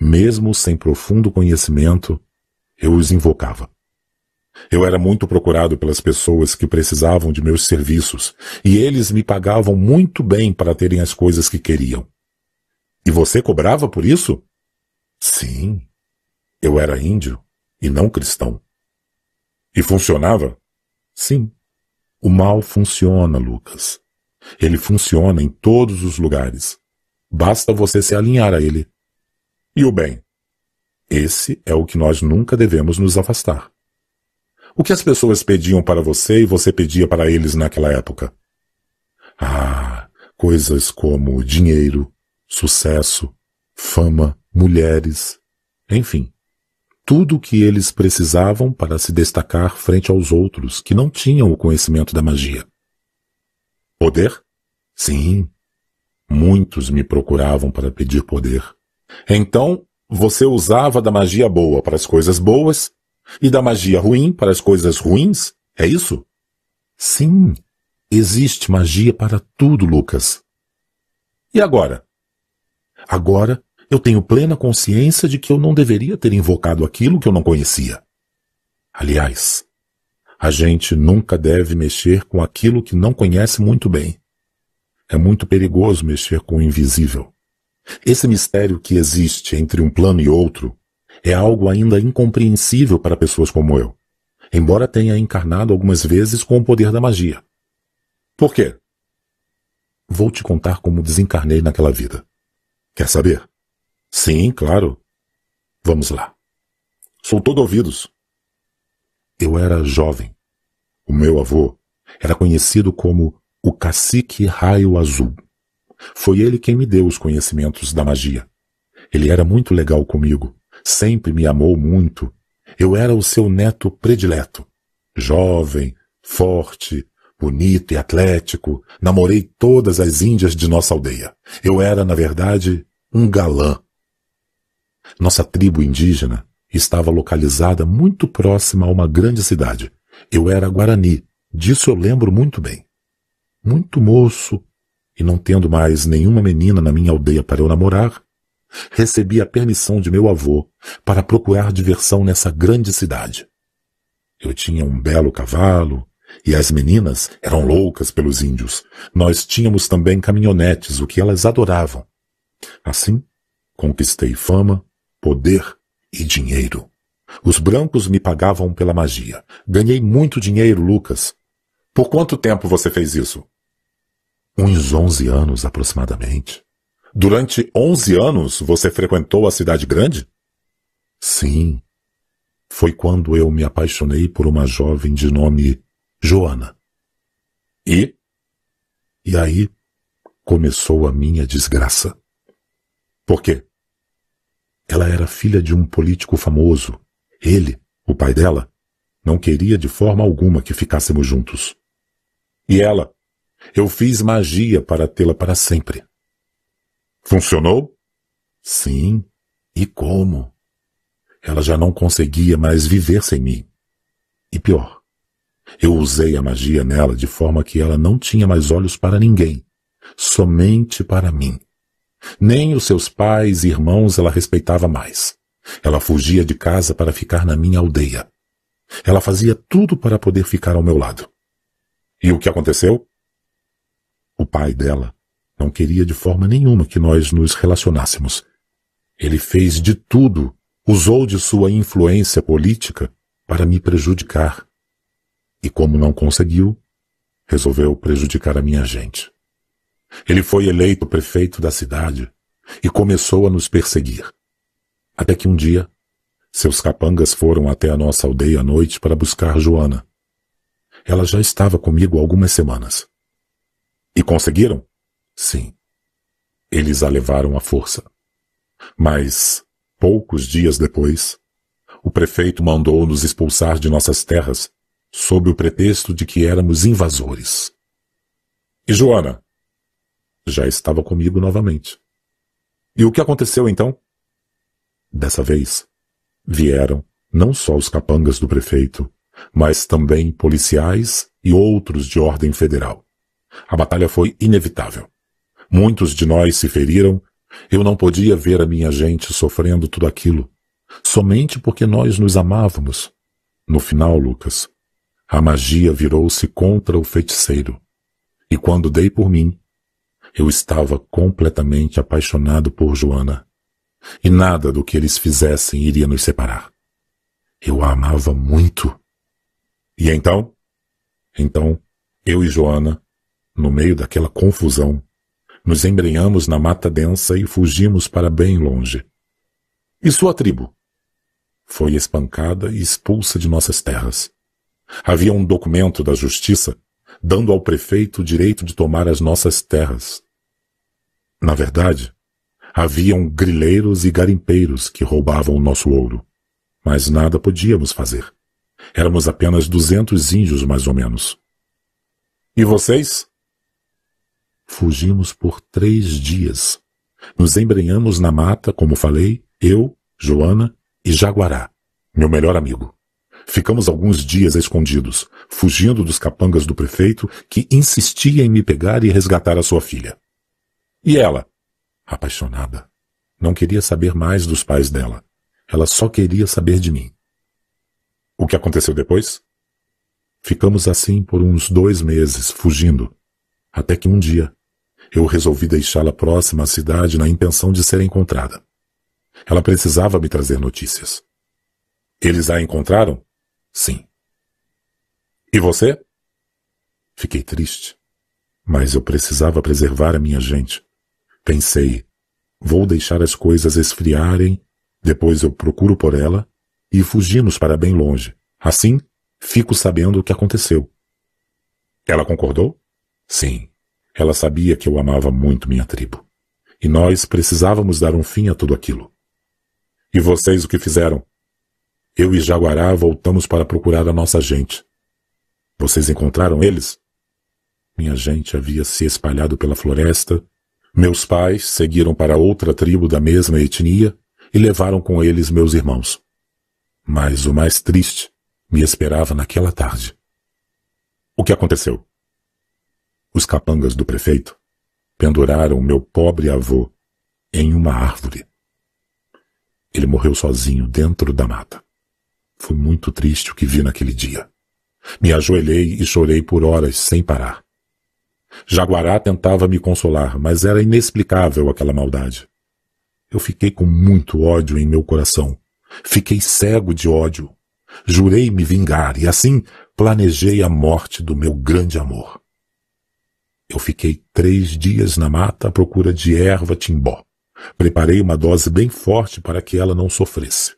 Mesmo sem profundo conhecimento, eu os invocava. Eu era muito procurado pelas pessoas que precisavam de meus serviços, e eles me pagavam muito bem para terem as coisas que queriam. E você cobrava por isso? Sim. Eu era índio e não cristão. E funcionava? Sim. O mal funciona, Lucas. Ele funciona em todos os lugares. Basta você se alinhar a ele. E o bem? Esse é o que nós nunca devemos nos afastar. O que as pessoas pediam para você e você pedia para eles naquela época? Ah, coisas como dinheiro, sucesso, fama, mulheres, enfim, tudo o que eles precisavam para se destacar frente aos outros que não tinham o conhecimento da magia. Poder? Sim. Muitos me procuravam para pedir poder. Então, você usava da magia boa para as coisas boas e da magia ruim para as coisas ruins? É isso? Sim, existe magia para tudo, Lucas. E agora? Agora eu tenho plena consciência de que eu não deveria ter invocado aquilo que eu não conhecia. Aliás, a gente nunca deve mexer com aquilo que não conhece muito bem. É muito perigoso mexer com o invisível. Esse mistério que existe entre um plano e outro é algo ainda incompreensível para pessoas como eu, embora tenha encarnado algumas vezes com o poder da magia. Por quê? Vou te contar como desencarnei naquela vida. Quer saber? Sim, claro. Vamos lá. Sou todo ouvidos. Eu era jovem. O meu avô era conhecido como o cacique raio azul. Foi ele quem me deu os conhecimentos da magia. Ele era muito legal comigo sempre me amou muito. Eu era o seu neto predileto. Jovem, forte, bonito e atlético, namorei todas as índias de nossa aldeia. Eu era, na verdade, um galã. Nossa tribo indígena estava localizada muito próxima a uma grande cidade. Eu era Guarani, disso eu lembro muito bem. Muito moço, e não tendo mais nenhuma menina na minha aldeia para eu namorar, recebi a permissão de meu avô para procurar diversão nessa grande cidade. Eu tinha um belo cavalo, e as meninas eram loucas pelos índios. Nós tínhamos também caminhonetes, o que elas adoravam. Assim, conquistei fama, poder e dinheiro. Os brancos me pagavam pela magia. Ganhei muito dinheiro, Lucas. Por quanto tempo você fez isso? Uns onze anos aproximadamente. Durante 11 anos você frequentou a cidade grande? Sim. Foi quando eu me apaixonei por uma jovem de nome Joana. E? E aí começou a minha desgraça. Por quê? Ela era filha de um político famoso. Ele, o pai dela, não queria de forma alguma que ficássemos juntos. E ela? Eu fiz magia para tê-la para sempre. Funcionou? Sim. E como? Ela já não conseguia mais viver sem mim. E pior, eu usei a magia nela de forma que ela não tinha mais olhos para ninguém, somente para mim. Nem os seus pais e irmãos ela respeitava mais. Ela fugia de casa para ficar na minha aldeia. Ela fazia tudo para poder ficar ao meu lado. E o que aconteceu? O pai dela não queria de forma nenhuma que nós nos relacionássemos. Ele fez de tudo, usou de sua influência política para me prejudicar. E como não conseguiu, resolveu prejudicar a minha gente. Ele foi eleito prefeito da cidade e começou a nos perseguir. Até que um dia, seus capangas foram até a nossa aldeia à noite para buscar Joana. Ela já estava comigo algumas semanas. E conseguiram? Sim. Eles a levaram à força. Mas, poucos dias depois, o prefeito mandou nos expulsar de nossas terras sob o pretexto de que éramos invasores. E Joana? Já estava comigo novamente. E o que aconteceu então? Dessa vez, vieram não só os capangas do prefeito, mas também policiais e outros de ordem federal. A batalha foi inevitável. Muitos de nós se feriram. Eu não podia ver a minha gente sofrendo tudo aquilo, somente porque nós nos amávamos. No final, Lucas, a magia virou-se contra o feiticeiro. E quando dei por mim, eu estava completamente apaixonado por Joana. e nada do que eles fizessem iria nos separar. Eu a amava muito. E então? Então, eu e Joana, no meio daquela confusão, nos embrenhamos na mata densa e fugimos para bem longe. E sua tribo? Foi espancada e expulsa de nossas terras. Havia um documento da justiça dando ao prefeito o direito de tomar as nossas terras. Na verdade, haviam grileiros e garimpeiros que roubavam o nosso ouro. Mas nada podíamos fazer. Éramos apenas duzentos índios, mais ou menos. E vocês? Fugimos por três dias. Nos embrenhamos na mata, como falei, eu, Joana e Jaguará, meu melhor amigo. Ficamos alguns dias escondidos, fugindo dos capangas do prefeito que insistia em me pegar e resgatar a sua filha. E ela? Apaixonada. Não queria saber mais dos pais dela. Ela só queria saber de mim. O que aconteceu depois? Ficamos assim por uns dois meses, fugindo, até que um dia eu resolvi deixá-la próxima à cidade na intenção de ser encontrada. Ela precisava me trazer notícias. Eles a encontraram? Sim. E você? Fiquei triste, mas eu precisava preservar a minha gente. Pensei, vou deixar as coisas esfriarem, depois eu procuro por ela e fugimos para bem longe. Assim, fico sabendo o que aconteceu. Ela concordou? Sim. Ela sabia que eu amava muito minha tribo. E nós precisávamos dar um fim a tudo aquilo. E vocês o que fizeram? Eu e Jaguará voltamos para procurar a nossa gente. Vocês encontraram eles? Minha gente havia se espalhado pela floresta. Meus pais seguiram para outra tribo da mesma etnia e levaram com eles meus irmãos. Mas o mais triste me esperava naquela tarde. O que aconteceu? Os capangas do prefeito penduraram meu pobre avô em uma árvore. Ele morreu sozinho dentro da mata. Foi muito triste o que vi naquele dia. Me ajoelhei e chorei por horas sem parar. Jaguará tentava me consolar, mas era inexplicável aquela maldade. Eu fiquei com muito ódio em meu coração. Fiquei cego de ódio. Jurei me vingar e assim planejei a morte do meu grande amor. Eu fiquei três dias na mata à procura de erva timbó. Preparei uma dose bem forte para que ela não sofresse.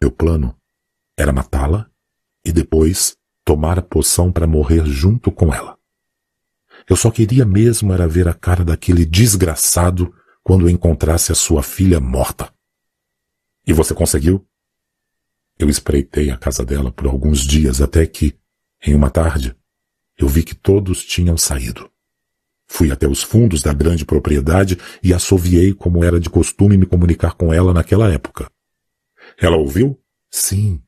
Meu plano era matá-la e depois tomar a poção para morrer junto com ela. Eu só queria mesmo era ver a cara daquele desgraçado quando encontrasse a sua filha morta. E você conseguiu? Eu espreitei a casa dela por alguns dias até que, em uma tarde, eu vi que todos tinham saído. Fui até os fundos da grande propriedade e assoviei como era de costume me comunicar com ela naquela época. Ela ouviu? Sim,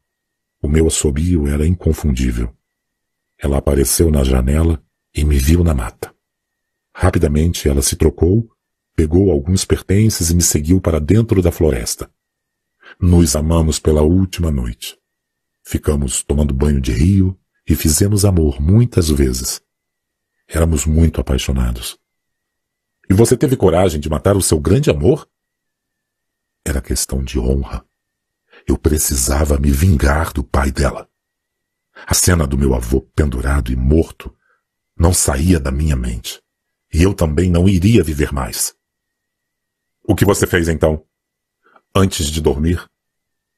o meu assobio era inconfundível. Ela apareceu na janela e me viu na mata. Rapidamente ela se trocou, pegou alguns pertences e me seguiu para dentro da floresta. Nos amamos pela última noite. Ficamos tomando banho de rio e fizemos amor muitas vezes. Éramos muito apaixonados. E você teve coragem de matar o seu grande amor? Era questão de honra. Eu precisava me vingar do pai dela. A cena do meu avô pendurado e morto não saía da minha mente. E eu também não iria viver mais. O que você fez então? Antes de dormir,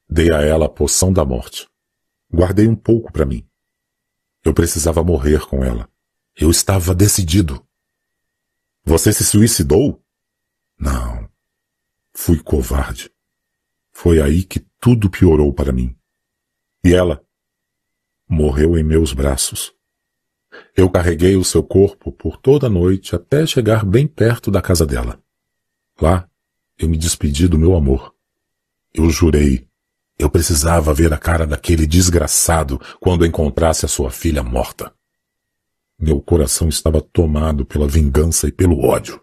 dei a ela a poção da morte. Guardei um pouco para mim. Eu precisava morrer com ela. Eu estava decidido. Você se suicidou? Não. Fui covarde. Foi aí que tudo piorou para mim. E ela morreu em meus braços. Eu carreguei o seu corpo por toda a noite até chegar bem perto da casa dela. Lá, eu me despedi do meu amor. Eu jurei. Eu precisava ver a cara daquele desgraçado quando encontrasse a sua filha morta. Meu coração estava tomado pela vingança e pelo ódio.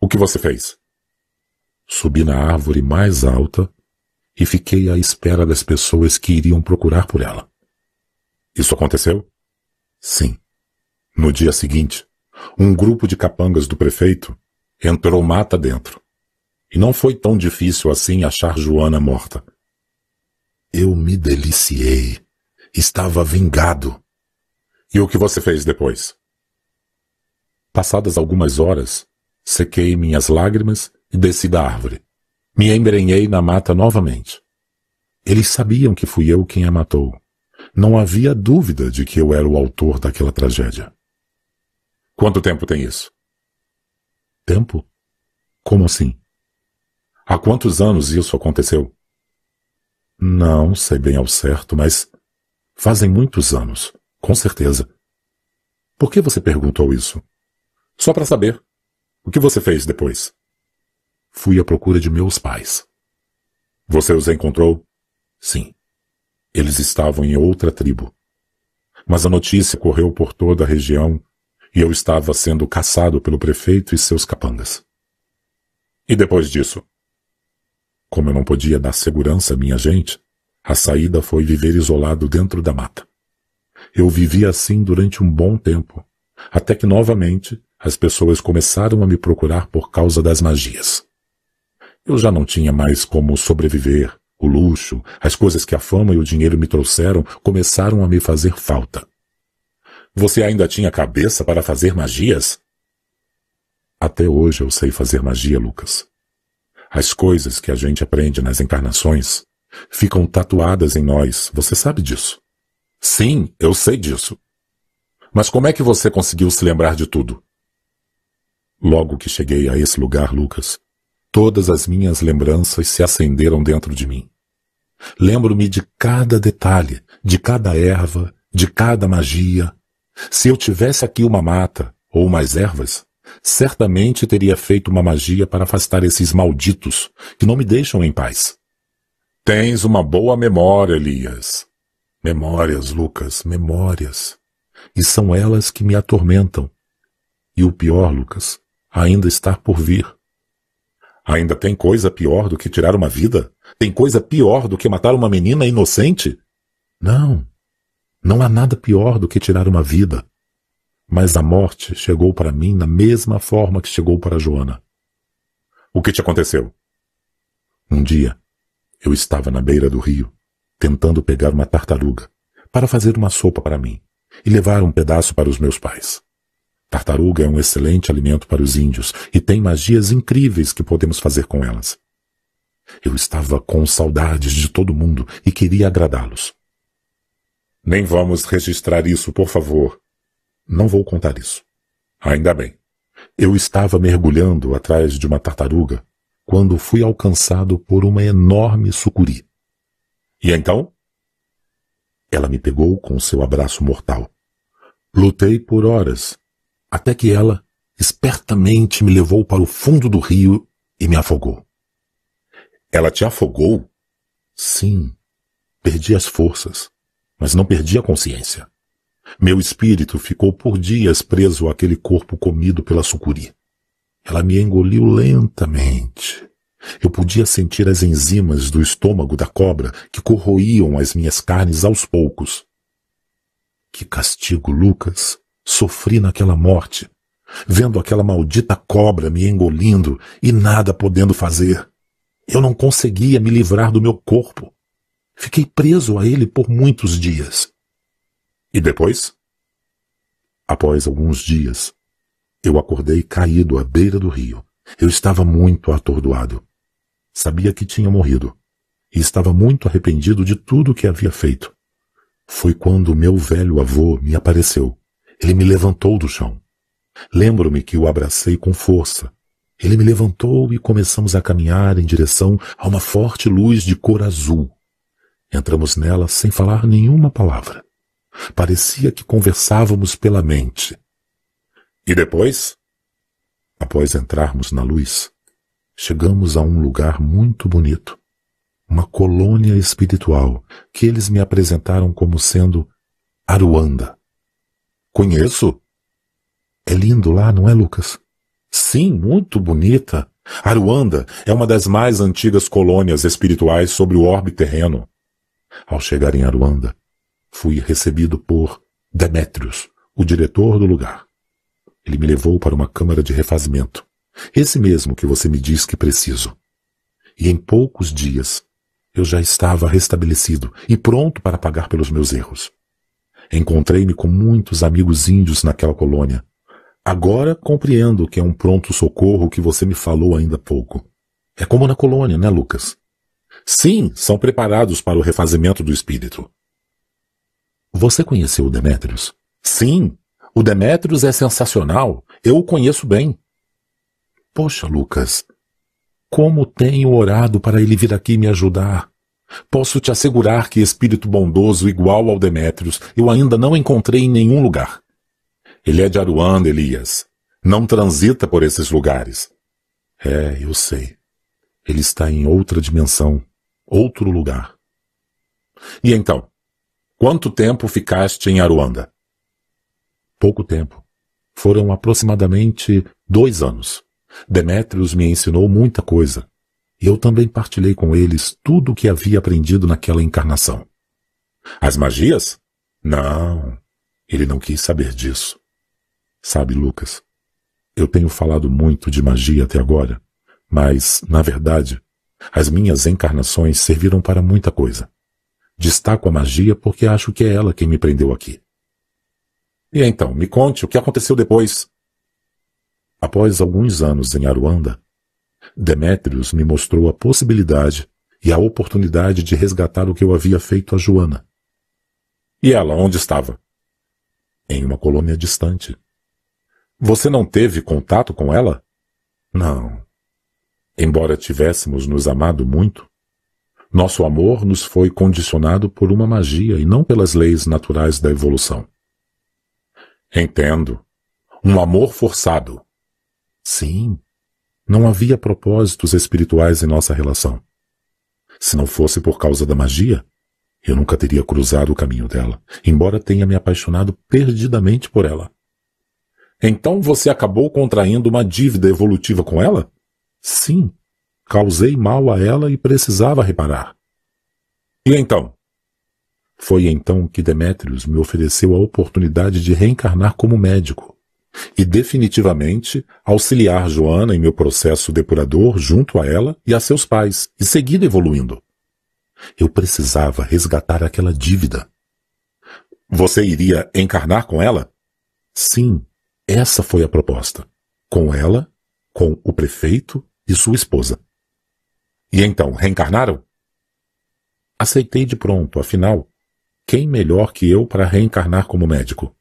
O que você fez? Subi na árvore mais alta e fiquei à espera das pessoas que iriam procurar por ela. Isso aconteceu? Sim. No dia seguinte, um grupo de capangas do prefeito entrou mata dentro. E não foi tão difícil assim achar Joana morta. Eu me deliciei. Estava vingado. E o que você fez depois? Passadas algumas horas, sequei minhas lágrimas e desci da árvore. Me embrenhei na mata novamente. Eles sabiam que fui eu quem a matou. Não havia dúvida de que eu era o autor daquela tragédia. Quanto tempo tem isso? Tempo? Como assim? Há quantos anos isso aconteceu? Não sei bem ao certo, mas fazem muitos anos, com certeza. Por que você perguntou isso? Só para saber. O que você fez depois? Fui à procura de meus pais. Você os encontrou? Sim. Eles estavam em outra tribo. Mas a notícia correu por toda a região e eu estava sendo caçado pelo prefeito e seus capangas. E depois disso? Como eu não podia dar segurança à minha gente, a saída foi viver isolado dentro da mata. Eu vivi assim durante um bom tempo, até que novamente as pessoas começaram a me procurar por causa das magias. Eu já não tinha mais como sobreviver, o luxo, as coisas que a fama e o dinheiro me trouxeram começaram a me fazer falta. Você ainda tinha cabeça para fazer magias? Até hoje eu sei fazer magia, Lucas. As coisas que a gente aprende nas encarnações ficam tatuadas em nós, você sabe disso. Sim, eu sei disso. Mas como é que você conseguiu se lembrar de tudo? Logo que cheguei a esse lugar, Lucas, todas as minhas lembranças se acenderam dentro de mim. Lembro-me de cada detalhe, de cada erva, de cada magia, se eu tivesse aqui uma mata ou umas ervas, certamente teria feito uma magia para afastar esses malditos que não me deixam em paz. Tens uma boa memória, Elias. Memórias, Lucas, memórias. E são elas que me atormentam. E o pior, Lucas, ainda está por vir. Ainda tem coisa pior do que tirar uma vida? Tem coisa pior do que matar uma menina inocente? Não. Não há nada pior do que tirar uma vida. Mas a morte chegou para mim na mesma forma que chegou para Joana. O que te aconteceu? Um dia, eu estava na beira do rio, tentando pegar uma tartaruga para fazer uma sopa para mim e levar um pedaço para os meus pais. Tartaruga é um excelente alimento para os índios e tem magias incríveis que podemos fazer com elas. Eu estava com saudades de todo mundo e queria agradá-los. Nem vamos registrar isso, por favor. Não vou contar isso. Ainda bem. Eu estava mergulhando atrás de uma tartaruga quando fui alcançado por uma enorme sucuri. E então? Ela me pegou com seu abraço mortal. Lutei por horas, até que ela, espertamente, me levou para o fundo do rio e me afogou. Ela te afogou? Sim. Perdi as forças mas não perdi a consciência. Meu espírito ficou por dias preso àquele corpo comido pela sucuri. Ela me engoliu lentamente. Eu podia sentir as enzimas do estômago da cobra que corroíam as minhas carnes aos poucos. Que castigo, Lucas! Sofri naquela morte, vendo aquela maldita cobra me engolindo e nada podendo fazer. Eu não conseguia me livrar do meu corpo. Fiquei preso a ele por muitos dias. E depois? Após alguns dias, eu acordei caído à beira do rio. Eu estava muito atordoado. Sabia que tinha morrido e estava muito arrependido de tudo o que havia feito. Foi quando meu velho avô me apareceu. Ele me levantou do chão. Lembro-me que o abracei com força. Ele me levantou e começamos a caminhar em direção a uma forte luz de cor azul. Entramos nela sem falar nenhuma palavra. Parecia que conversávamos pela mente. E depois? Após entrarmos na luz, chegamos a um lugar muito bonito. Uma colônia espiritual que eles me apresentaram como sendo Aruanda. Conheço. É lindo lá, não é, Lucas? Sim, muito bonita. Aruanda é uma das mais antigas colônias espirituais sobre o orbe terreno. Ao chegar em Aruanda, fui recebido por Demétrios, o diretor do lugar. Ele me levou para uma câmara de refazimento. Esse mesmo que você me diz que preciso. E em poucos dias eu já estava restabelecido e pronto para pagar pelos meus erros. Encontrei-me com muitos amigos índios naquela colônia. Agora compreendo que é um pronto socorro que você me falou ainda há pouco. É como na colônia, né, Lucas? Sim, são preparados para o refazimento do espírito. Você conheceu o Demétrios? Sim, o Demétrios é sensacional. Eu o conheço bem. Poxa, Lucas, como tenho orado para ele vir aqui me ajudar. Posso te assegurar que espírito bondoso igual ao Demétrios eu ainda não encontrei em nenhum lugar. Ele é de Aruanda, Elias. Não transita por esses lugares. É, eu sei. Ele está em outra dimensão, outro lugar. E então? Quanto tempo ficaste em Aruanda? Pouco tempo. Foram aproximadamente dois anos. Demétrios me ensinou muita coisa. Eu também partilhei com eles tudo o que havia aprendido naquela encarnação. As magias? Não. Ele não quis saber disso. Sabe, Lucas, eu tenho falado muito de magia até agora, mas, na verdade, as minhas encarnações serviram para muita coisa. Destaco a magia porque acho que é ela quem me prendeu aqui. E então, me conte o que aconteceu depois. Após alguns anos em Aruanda, Demétrios me mostrou a possibilidade e a oportunidade de resgatar o que eu havia feito a Joana. E ela, onde estava? Em uma colônia distante. Você não teve contato com ela? Não. Embora tivéssemos nos amado muito, nosso amor nos foi condicionado por uma magia e não pelas leis naturais da evolução. Entendo. Um amor forçado. Sim. Não havia propósitos espirituais em nossa relação. Se não fosse por causa da magia, eu nunca teria cruzado o caminho dela, embora tenha me apaixonado perdidamente por ela. Então você acabou contraindo uma dívida evolutiva com ela? Sim. Causei mal a ela e precisava reparar. E então? Foi então que Demétrios me ofereceu a oportunidade de reencarnar como médico e definitivamente auxiliar Joana em meu processo depurador junto a ela e a seus pais e seguir evoluindo. Eu precisava resgatar aquela dívida. Você iria encarnar com ela? Sim, essa foi a proposta. Com ela, com o prefeito e sua esposa. E então, reencarnaram? Aceitei de pronto, afinal, quem melhor que eu para reencarnar como médico?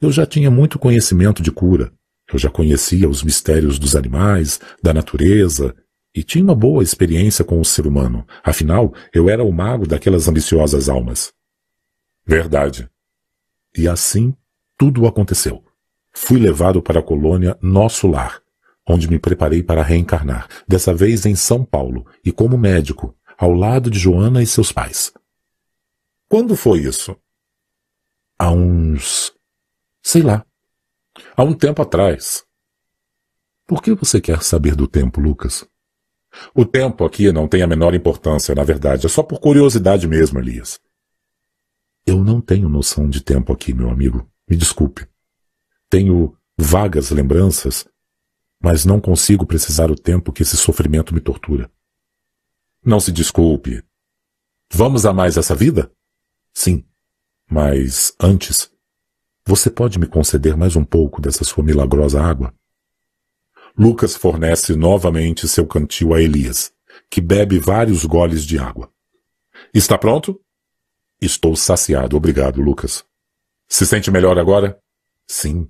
Eu já tinha muito conhecimento de cura. Eu já conhecia os mistérios dos animais, da natureza, e tinha uma boa experiência com o ser humano. Afinal, eu era o mago daquelas ambiciosas almas. Verdade. E assim tudo aconteceu. Fui levado para a colônia Nosso Lar, onde me preparei para reencarnar, dessa vez em São Paulo, e como médico, ao lado de Joana e seus pais. Quando foi isso? Há uns Sei lá. Há um tempo atrás. Por que você quer saber do tempo, Lucas? O tempo aqui não tem a menor importância, na verdade. É só por curiosidade mesmo, Elias. Eu não tenho noção de tempo aqui, meu amigo. Me desculpe. Tenho vagas lembranças, mas não consigo precisar o tempo que esse sofrimento me tortura. Não se desculpe. Vamos a mais essa vida? Sim. Mas antes, você pode me conceder mais um pouco dessa sua milagrosa água? Lucas fornece novamente seu cantil a Elias, que bebe vários goles de água. Está pronto? Estou saciado, obrigado, Lucas. Se sente melhor agora? Sim,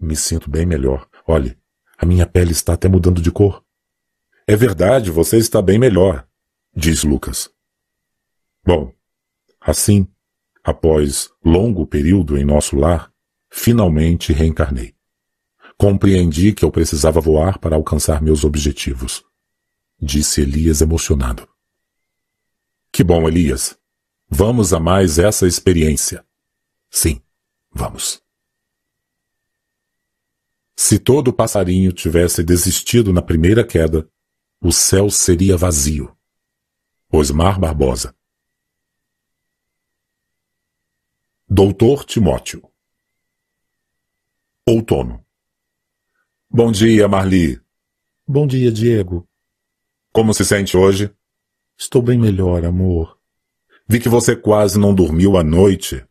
me sinto bem melhor. Olhe, a minha pele está até mudando de cor. É verdade, você está bem melhor, diz Lucas. Bom, assim, após longo período em nosso lar, Finalmente reencarnei. Compreendi que eu precisava voar para alcançar meus objetivos. Disse Elias emocionado. Que bom, Elias. Vamos a mais essa experiência. Sim, vamos. Se todo passarinho tivesse desistido na primeira queda, o céu seria vazio. Osmar Barbosa. Doutor Timóteo Outono. Bom dia, Marli. Bom dia, Diego. Como se sente hoje? Estou bem melhor, amor. Vi que você quase não dormiu à noite.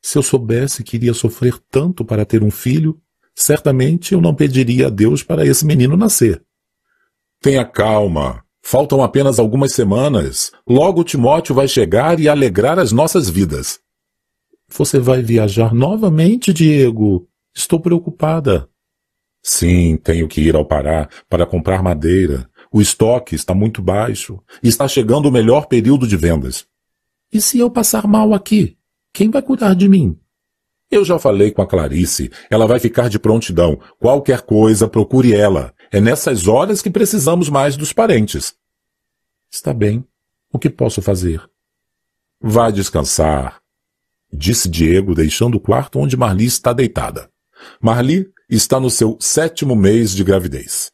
Se eu soubesse que iria sofrer tanto para ter um filho, certamente eu não pediria a Deus para esse menino nascer. Tenha calma. Faltam apenas algumas semanas. Logo Timóteo vai chegar e alegrar as nossas vidas. Você vai viajar novamente, Diego? Estou preocupada. Sim, tenho que ir ao Pará para comprar madeira. O estoque está muito baixo e está chegando o melhor período de vendas. E se eu passar mal aqui? Quem vai cuidar de mim? Eu já falei com a Clarice. Ela vai ficar de prontidão. Qualquer coisa, procure ela. É nessas horas que precisamos mais dos parentes. Está bem. O que posso fazer? Vá descansar, disse Diego, deixando o quarto onde Marli está deitada. Marli está no seu sétimo mês de gravidez.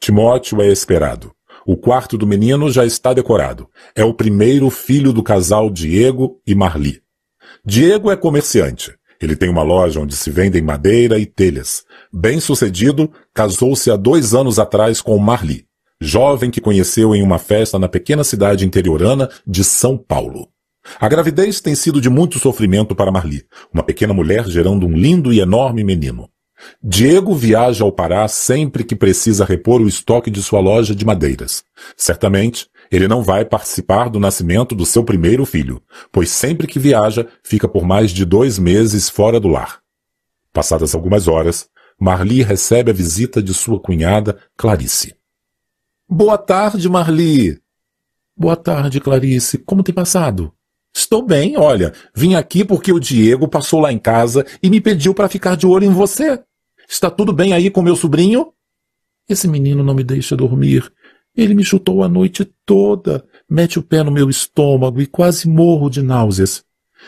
Timóteo é esperado. O quarto do menino já está decorado. É o primeiro filho do casal Diego e Marli. Diego é comerciante. Ele tem uma loja onde se vendem madeira e telhas. Bem sucedido, casou-se há dois anos atrás com Marli, jovem que conheceu em uma festa na pequena cidade interiorana de São Paulo. A gravidez tem sido de muito sofrimento para Marli, uma pequena mulher gerando um lindo e enorme menino. Diego viaja ao Pará sempre que precisa repor o estoque de sua loja de madeiras. Certamente, ele não vai participar do nascimento do seu primeiro filho, pois sempre que viaja, fica por mais de dois meses fora do lar. Passadas algumas horas, Marli recebe a visita de sua cunhada, Clarice. Boa tarde, Marli. Boa tarde, Clarice. Como tem passado? Estou bem, olha. Vim aqui porque o Diego passou lá em casa e me pediu para ficar de olho em você. Está tudo bem aí com meu sobrinho? Esse menino não me deixa dormir. Ele me chutou a noite toda, mete o pé no meu estômago e quase morro de náuseas.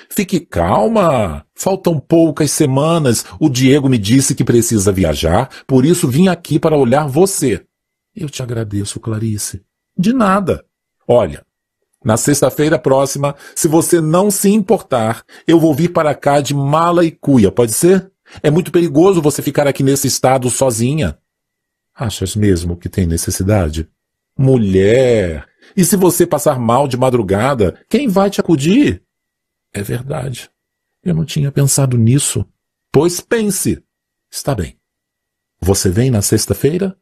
Fique calma. Faltam poucas semanas. O Diego me disse que precisa viajar, por isso vim aqui para olhar você. Eu te agradeço, Clarice. De nada. Olha, na sexta-feira próxima, se você não se importar, eu vou vir para cá de mala e cuia, pode ser? É muito perigoso você ficar aqui nesse estado sozinha. Achas mesmo que tem necessidade? Mulher! E se você passar mal de madrugada, quem vai te acudir? É verdade. Eu não tinha pensado nisso. Pois pense. Está bem. Você vem na sexta-feira?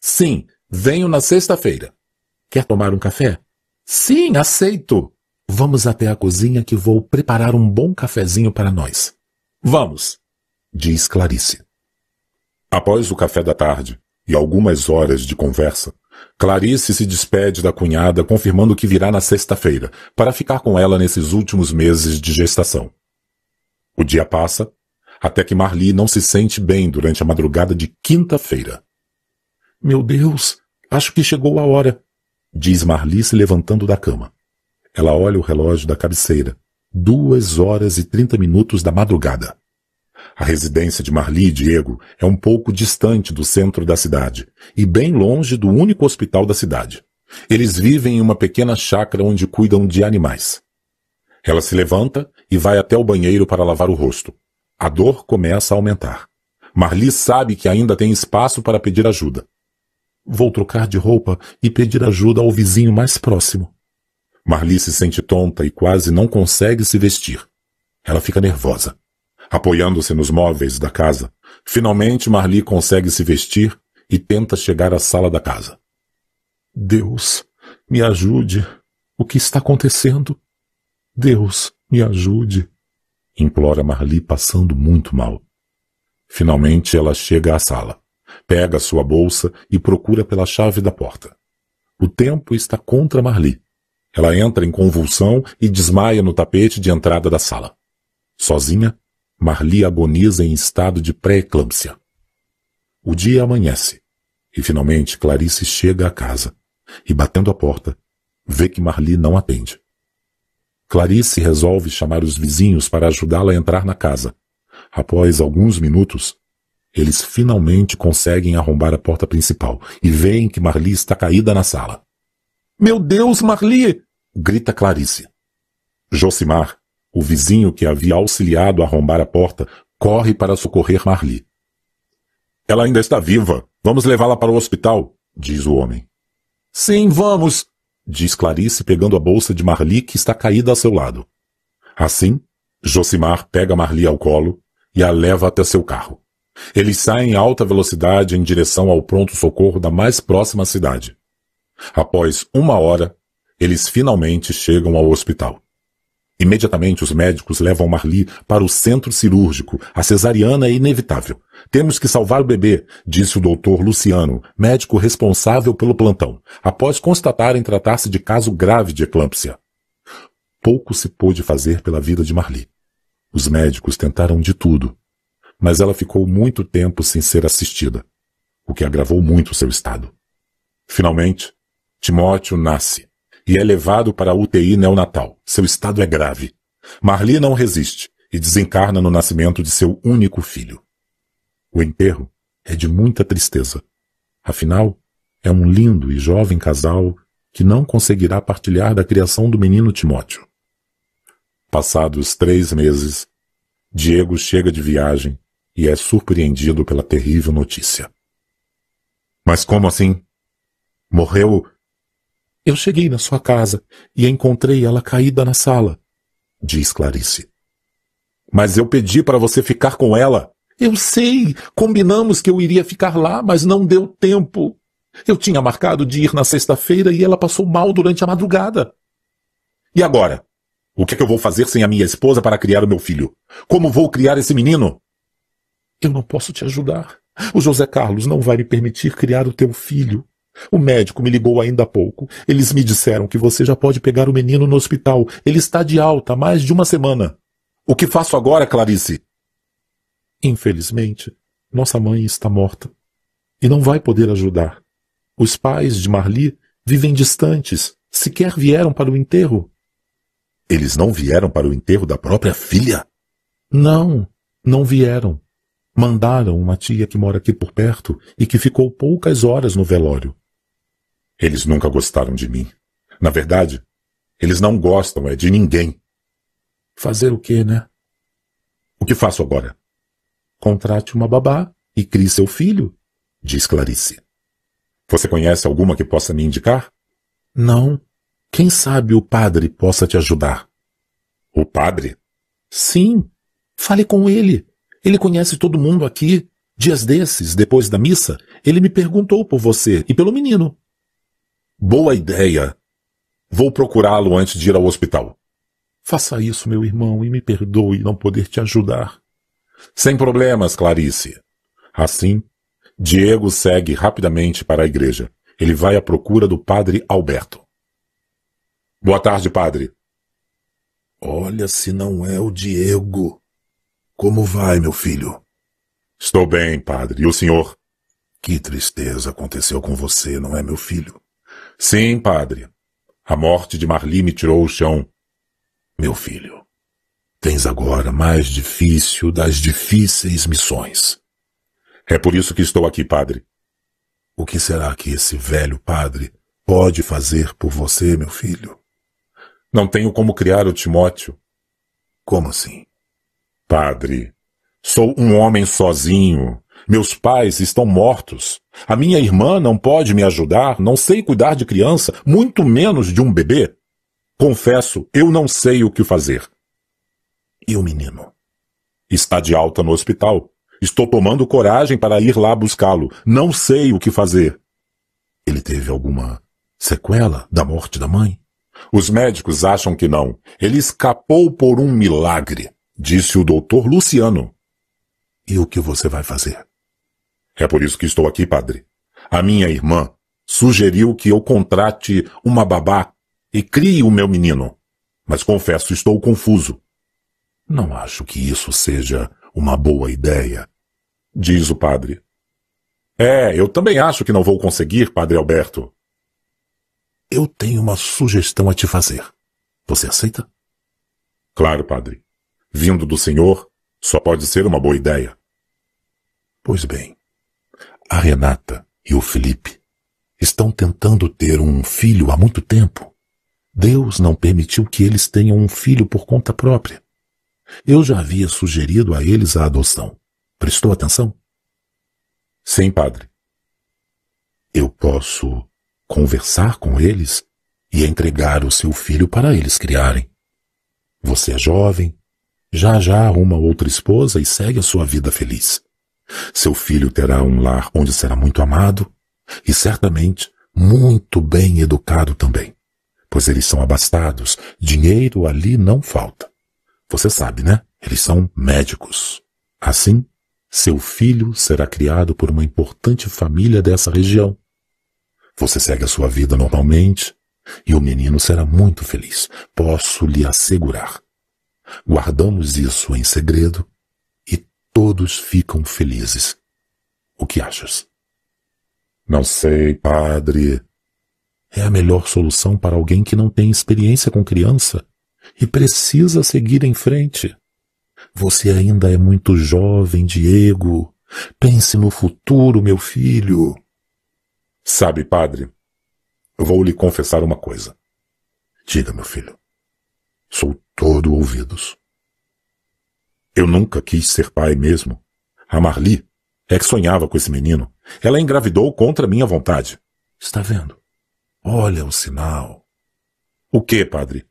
Sim, venho na sexta-feira. Quer tomar um café? Sim, aceito. Vamos até a cozinha que vou preparar um bom cafezinho para nós. Vamos, diz Clarice. Após o café da tarde e algumas horas de conversa, Clarice se despede da cunhada confirmando que virá na sexta-feira para ficar com ela nesses últimos meses de gestação. O dia passa até que Marli não se sente bem durante a madrugada de quinta-feira. Meu Deus, acho que chegou a hora diz Marli se levantando da cama. Ela olha o relógio da cabeceira. Duas horas e trinta minutos da madrugada. A residência de Marli e Diego é um pouco distante do centro da cidade e bem longe do único hospital da cidade. Eles vivem em uma pequena chácara onde cuidam de animais. Ela se levanta e vai até o banheiro para lavar o rosto. A dor começa a aumentar. Marli sabe que ainda tem espaço para pedir ajuda. Vou trocar de roupa e pedir ajuda ao vizinho mais próximo. Marli se sente tonta e quase não consegue se vestir. Ela fica nervosa. Apoiando-se nos móveis da casa, finalmente Marli consegue se vestir e tenta chegar à sala da casa. Deus, me ajude. O que está acontecendo? Deus, me ajude. Implora Marli passando muito mal. Finalmente ela chega à sala. Pega sua bolsa e procura pela chave da porta. O tempo está contra Marli. Ela entra em convulsão e desmaia no tapete de entrada da sala. Sozinha, Marli agoniza em estado de pré-eclâmpsia. O dia amanhece e finalmente Clarice chega à casa e, batendo a porta, vê que Marli não atende. Clarice resolve chamar os vizinhos para ajudá-la a entrar na casa. Após alguns minutos, eles finalmente conseguem arrombar a porta principal e veem que Marli está caída na sala. Meu Deus, Marli! grita Clarice. Josimar, o vizinho que havia auxiliado a arrombar a porta, corre para socorrer Marli. Ela ainda está viva. Vamos levá-la para o hospital, diz o homem. Sim, vamos, diz Clarice pegando a bolsa de Marli que está caída a seu lado. Assim, Josimar pega Marli ao colo e a leva até seu carro. Eles saem em alta velocidade em direção ao pronto-socorro da mais próxima cidade. Após uma hora, eles finalmente chegam ao hospital. Imediatamente os médicos levam Marli para o centro cirúrgico. A cesariana é inevitável. Temos que salvar o bebê, disse o doutor Luciano, médico responsável pelo plantão, após constatarem tratar-se de caso grave de eclâmpsia. Pouco se pôde fazer pela vida de Marli. Os médicos tentaram de tudo, mas ela ficou muito tempo sem ser assistida, o que agravou muito seu estado. Finalmente, Timóteo nasce e é levado para a UTI neonatal. Seu estado é grave. Marli não resiste e desencarna no nascimento de seu único filho. O enterro é de muita tristeza. Afinal, é um lindo e jovem casal que não conseguirá partilhar da criação do menino Timóteo. Passados três meses, Diego chega de viagem e é surpreendido pela terrível notícia. Mas como assim? Morreu eu cheguei na sua casa e encontrei ela caída na sala, diz Clarice. Mas eu pedi para você ficar com ela. Eu sei. Combinamos que eu iria ficar lá, mas não deu tempo. Eu tinha marcado de ir na sexta-feira e ela passou mal durante a madrugada. E agora? O que é que eu vou fazer sem a minha esposa para criar o meu filho? Como vou criar esse menino? Eu não posso te ajudar. O José Carlos não vai me permitir criar o teu filho. O médico me ligou ainda há pouco. Eles me disseram que você já pode pegar o menino no hospital. Ele está de alta há mais de uma semana. O que faço agora, Clarice? Infelizmente, nossa mãe está morta e não vai poder ajudar. Os pais de Marli vivem distantes, sequer vieram para o enterro. Eles não vieram para o enterro da própria filha? Não, não vieram. Mandaram uma tia que mora aqui por perto e que ficou poucas horas no velório. Eles nunca gostaram de mim. Na verdade, eles não gostam é de ninguém. Fazer o quê, né? O que faço agora? Contrate uma babá e crie seu filho, diz Clarice. Você conhece alguma que possa me indicar? Não. Quem sabe o padre possa te ajudar? O padre? Sim. Fale com ele. Ele conhece todo mundo aqui. Dias desses, depois da missa, ele me perguntou por você e pelo menino. Boa ideia. Vou procurá-lo antes de ir ao hospital. Faça isso, meu irmão, e me perdoe não poder te ajudar. Sem problemas, Clarice. Assim, Diego segue rapidamente para a igreja. Ele vai à procura do padre Alberto. Boa tarde, padre. Olha se não é o Diego. Como vai, meu filho? Estou bem, padre. E o senhor? Que tristeza aconteceu com você, não é, meu filho? Sim, padre. A morte de Marli me tirou o chão. Meu filho, tens agora mais difícil das difíceis missões. É por isso que estou aqui, padre. O que será que esse velho padre pode fazer por você, meu filho? Não tenho como criar o Timóteo. Como assim? Padre, sou um homem sozinho. Meus pais estão mortos. A minha irmã não pode me ajudar, não sei cuidar de criança, muito menos de um bebê. Confesso, eu não sei o que fazer. E o menino? Está de alta no hospital. Estou tomando coragem para ir lá buscá-lo. Não sei o que fazer. Ele teve alguma sequela da morte da mãe? Os médicos acham que não. Ele escapou por um milagre, disse o doutor Luciano. E o que você vai fazer? É por isso que estou aqui, padre. A minha irmã sugeriu que eu contrate uma babá e crie o meu menino. Mas confesso, estou confuso. Não acho que isso seja uma boa ideia, diz o padre. É, eu também acho que não vou conseguir, padre Alberto. Eu tenho uma sugestão a te fazer. Você aceita? Claro, padre. Vindo do senhor, só pode ser uma boa ideia. Pois bem, a Renata e o Felipe estão tentando ter um filho há muito tempo. Deus não permitiu que eles tenham um filho por conta própria. Eu já havia sugerido a eles a adoção. Prestou atenção? Sim, padre. Eu posso conversar com eles e entregar o seu filho para eles criarem. Você é jovem, já já arruma outra esposa e segue a sua vida feliz. Seu filho terá um lar onde será muito amado e certamente muito bem educado também, pois eles são abastados, dinheiro ali não falta. Você sabe, né? Eles são médicos. Assim, seu filho será criado por uma importante família dessa região. Você segue a sua vida normalmente e o menino será muito feliz, posso lhe assegurar. Guardamos isso em segredo e todos ficam felizes. O que achas? Não sei, padre. É a melhor solução para alguém que não tem experiência com criança e precisa seguir em frente. Você ainda é muito jovem, Diego. Pense no futuro, meu filho. Sabe, padre, vou lhe confessar uma coisa. Diga, meu filho. Sou todo ouvidos. Eu nunca quis ser pai mesmo. A Marli é que sonhava com esse menino. Ela engravidou contra minha vontade. Está vendo? Olha o sinal. O que, padre?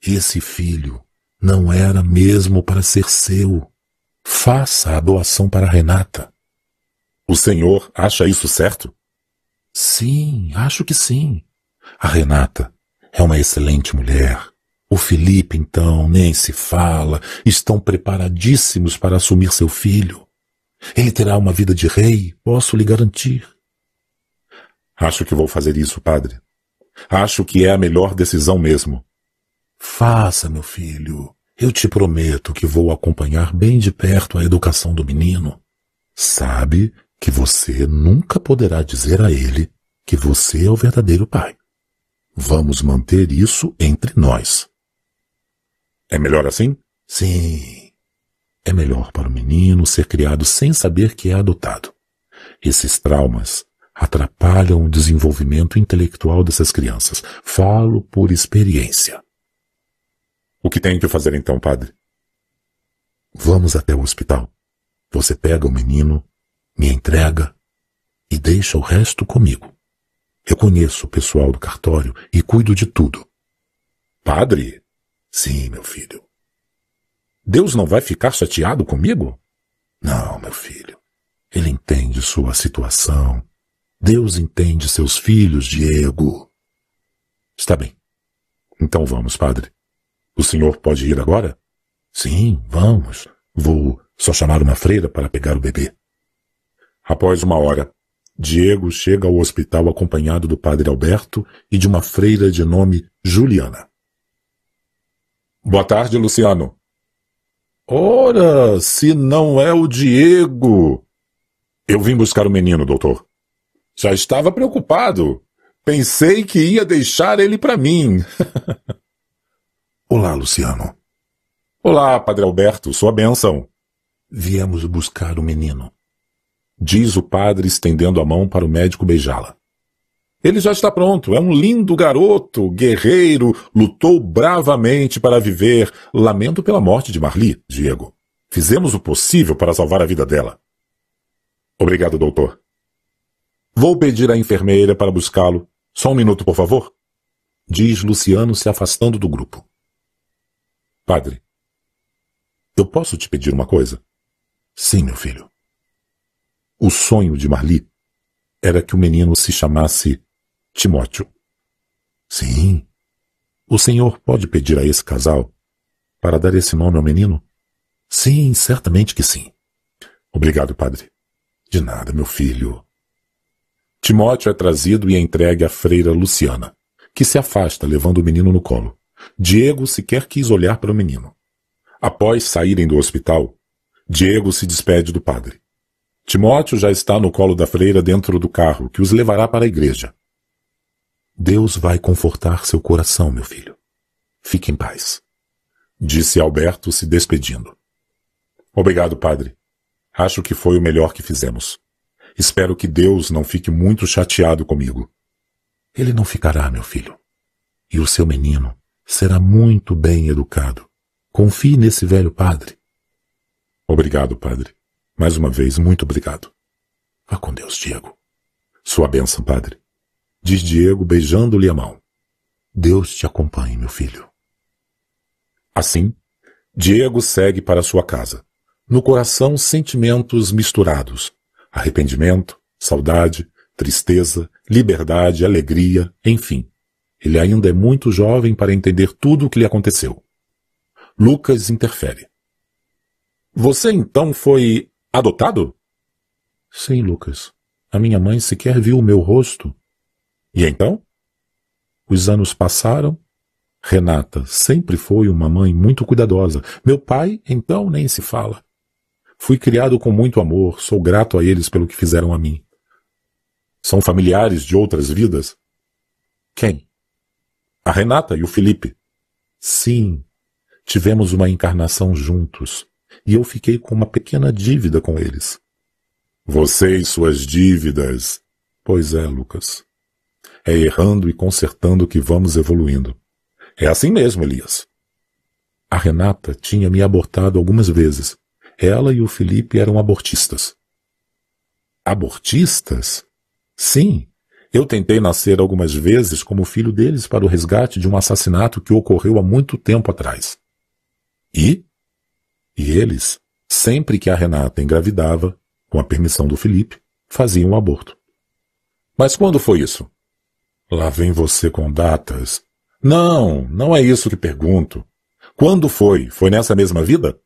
Esse filho não era mesmo para ser seu. Faça a doação para Renata. O senhor acha isso certo? Sim, acho que sim. A Renata é uma excelente mulher. O Felipe, então, nem se fala, estão preparadíssimos para assumir seu filho. Ele terá uma vida de rei, posso lhe garantir. Acho que vou fazer isso, padre. Acho que é a melhor decisão mesmo. Faça, meu filho. Eu te prometo que vou acompanhar bem de perto a educação do menino. Sabe que você nunca poderá dizer a ele que você é o verdadeiro pai. Vamos manter isso entre nós. É melhor assim? Sim. É melhor para o menino ser criado sem saber que é adotado. Esses traumas atrapalham o desenvolvimento intelectual dessas crianças. Falo por experiência. O que tenho que fazer então, padre? Vamos até o hospital. Você pega o menino, me entrega e deixa o resto comigo. Eu conheço o pessoal do cartório e cuido de tudo. Padre? Sim, meu filho. Deus não vai ficar chateado comigo? Não, meu filho. Ele entende sua situação. Deus entende seus filhos, Diego. Está bem. Então vamos, padre. O senhor pode ir agora? Sim, vamos. Vou só chamar uma freira para pegar o bebê. Após uma hora, Diego chega ao hospital acompanhado do padre Alberto e de uma freira de nome Juliana. Boa tarde, Luciano. Ora, se não é o Diego! Eu vim buscar o menino, doutor. Já estava preocupado. Pensei que ia deixar ele para mim. Olá, Luciano. Olá, Padre Alberto, sua bênção. Viemos buscar o menino. Diz o padre estendendo a mão para o médico beijá-la. Ele já está pronto, é um lindo garoto, guerreiro, lutou bravamente para viver. Lamento pela morte de Marli, Diego. Fizemos o possível para salvar a vida dela. Obrigado, doutor. Vou pedir à enfermeira para buscá-lo. Só um minuto, por favor. Diz Luciano se afastando do grupo. Padre, eu posso te pedir uma coisa? Sim, meu filho. O sonho de Marli era que o menino se chamasse Timóteo. Sim. O senhor pode pedir a esse casal para dar esse nome ao menino? Sim, certamente que sim. Obrigado, padre. De nada, meu filho. Timóteo é trazido e entregue à freira Luciana, que se afasta levando o menino no colo. Diego sequer quis olhar para o menino. Após saírem do hospital, Diego se despede do padre. Timóteo já está no colo da freira dentro do carro, que os levará para a igreja. Deus vai confortar seu coração, meu filho. Fique em paz. Disse Alberto se despedindo. Obrigado, padre. Acho que foi o melhor que fizemos. Espero que Deus não fique muito chateado comigo. Ele não ficará, meu filho. E o seu menino será muito bem educado. Confie nesse velho padre. Obrigado, padre. Mais uma vez, muito obrigado. Vá com Deus, Diego. Sua bênção, padre. Diz Diego beijando-lhe a mão. Deus te acompanhe, meu filho. Assim, Diego segue para sua casa. No coração, sentimentos misturados: arrependimento, saudade, tristeza, liberdade, alegria, enfim. Ele ainda é muito jovem para entender tudo o que lhe aconteceu. Lucas interfere. Você então foi adotado? Sim, Lucas. A minha mãe sequer viu o meu rosto. E então? Os anos passaram. Renata sempre foi uma mãe muito cuidadosa. Meu pai, então, nem se fala. Fui criado com muito amor, sou grato a eles pelo que fizeram a mim. São familiares de outras vidas? Quem? A Renata e o Felipe. Sim, tivemos uma encarnação juntos, e eu fiquei com uma pequena dívida com eles. Você e suas dívidas. Pois é, Lucas. É errando e consertando que vamos evoluindo. É assim mesmo, Elias. A Renata tinha me abortado algumas vezes. Ela e o Felipe eram abortistas. Abortistas? Sim. Eu tentei nascer algumas vezes como filho deles para o resgate de um assassinato que ocorreu há muito tempo atrás. E? E eles, sempre que a Renata engravidava, com a permissão do Felipe, faziam o aborto. Mas quando foi isso? Lá vem você com datas. Não, não é isso que pergunto. Quando foi? Foi nessa mesma vida?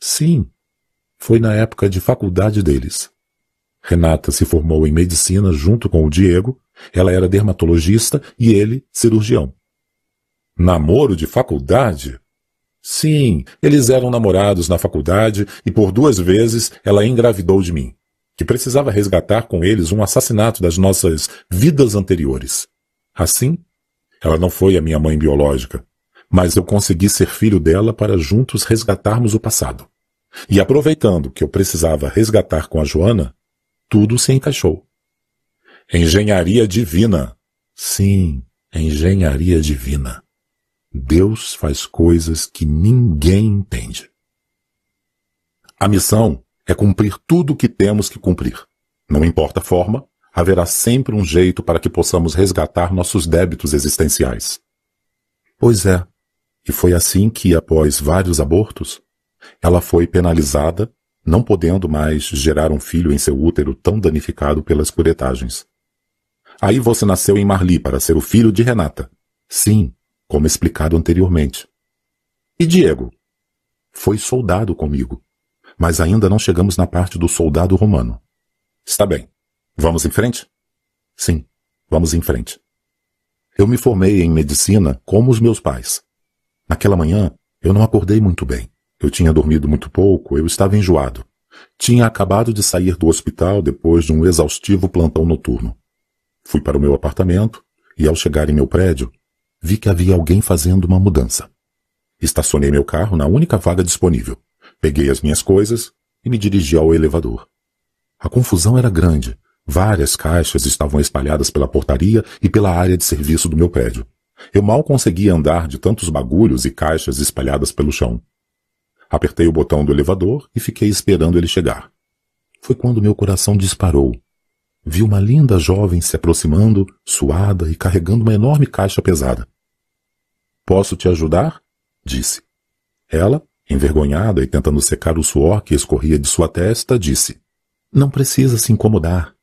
Sim. Foi na época de faculdade deles. Renata se formou em medicina junto com o Diego, ela era dermatologista e ele cirurgião. Namoro de faculdade? Sim, eles eram namorados na faculdade e por duas vezes ela engravidou de mim, que precisava resgatar com eles um assassinato das nossas vidas anteriores. Assim, ela não foi a minha mãe biológica, mas eu consegui ser filho dela para juntos resgatarmos o passado. E aproveitando que eu precisava resgatar com a Joana, tudo se encaixou. Engenharia divina. Sim, engenharia divina. Deus faz coisas que ninguém entende. A missão é cumprir tudo o que temos que cumprir. Não importa a forma, haverá sempre um jeito para que possamos resgatar nossos débitos existenciais. Pois é, e foi assim que, após vários abortos, ela foi penalizada, não podendo mais gerar um filho em seu útero tão danificado pelas curetagens. Aí você nasceu em Marli para ser o filho de Renata. Sim, como explicado anteriormente. E Diego? Foi soldado comigo, mas ainda não chegamos na parte do soldado romano. Está bem. Vamos em frente? Sim, vamos em frente. Eu me formei em medicina como os meus pais. Naquela manhã, eu não acordei muito bem. Eu tinha dormido muito pouco, eu estava enjoado. Tinha acabado de sair do hospital depois de um exaustivo plantão noturno. Fui para o meu apartamento e, ao chegar em meu prédio, vi que havia alguém fazendo uma mudança. Estacionei meu carro na única vaga disponível. Peguei as minhas coisas e me dirigi ao elevador. A confusão era grande. Várias caixas estavam espalhadas pela portaria e pela área de serviço do meu prédio. Eu mal conseguia andar de tantos bagulhos e caixas espalhadas pelo chão. Apertei o botão do elevador e fiquei esperando ele chegar. Foi quando meu coração disparou vi uma linda jovem se aproximando, suada e carregando uma enorme caixa pesada. Posso te ajudar? disse. Ela, envergonhada e tentando secar o suor que escorria de sua testa, disse: Não precisa se incomodar.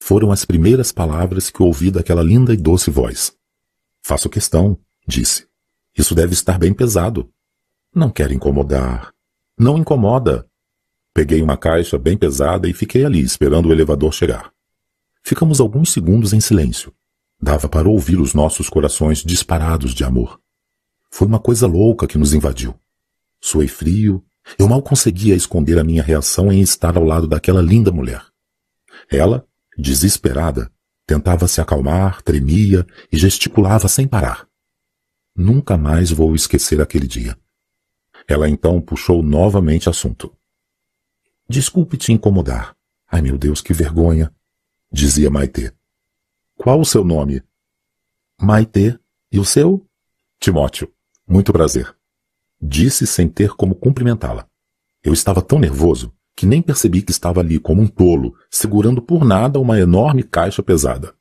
Foram as primeiras palavras que ouvi daquela linda e doce voz. Faço questão, disse. Isso deve estar bem pesado. Não quero incomodar. Não incomoda. Peguei uma caixa bem pesada e fiquei ali esperando o elevador chegar. Ficamos alguns segundos em silêncio. Dava para ouvir os nossos corações disparados de amor. Foi uma coisa louca que nos invadiu. Suei frio, eu mal conseguia esconder a minha reação em estar ao lado daquela linda mulher. Ela, desesperada, tentava se acalmar, tremia e gesticulava sem parar. Nunca mais vou esquecer aquele dia. Ela então puxou novamente assunto. Desculpe te incomodar. Ai meu Deus, que vergonha dizia Maitê. Qual o seu nome? Maitê. E o seu? Timóteo. Muito prazer. Disse sem ter como cumprimentá-la. Eu estava tão nervoso que nem percebi que estava ali como um tolo, segurando por nada uma enorme caixa pesada.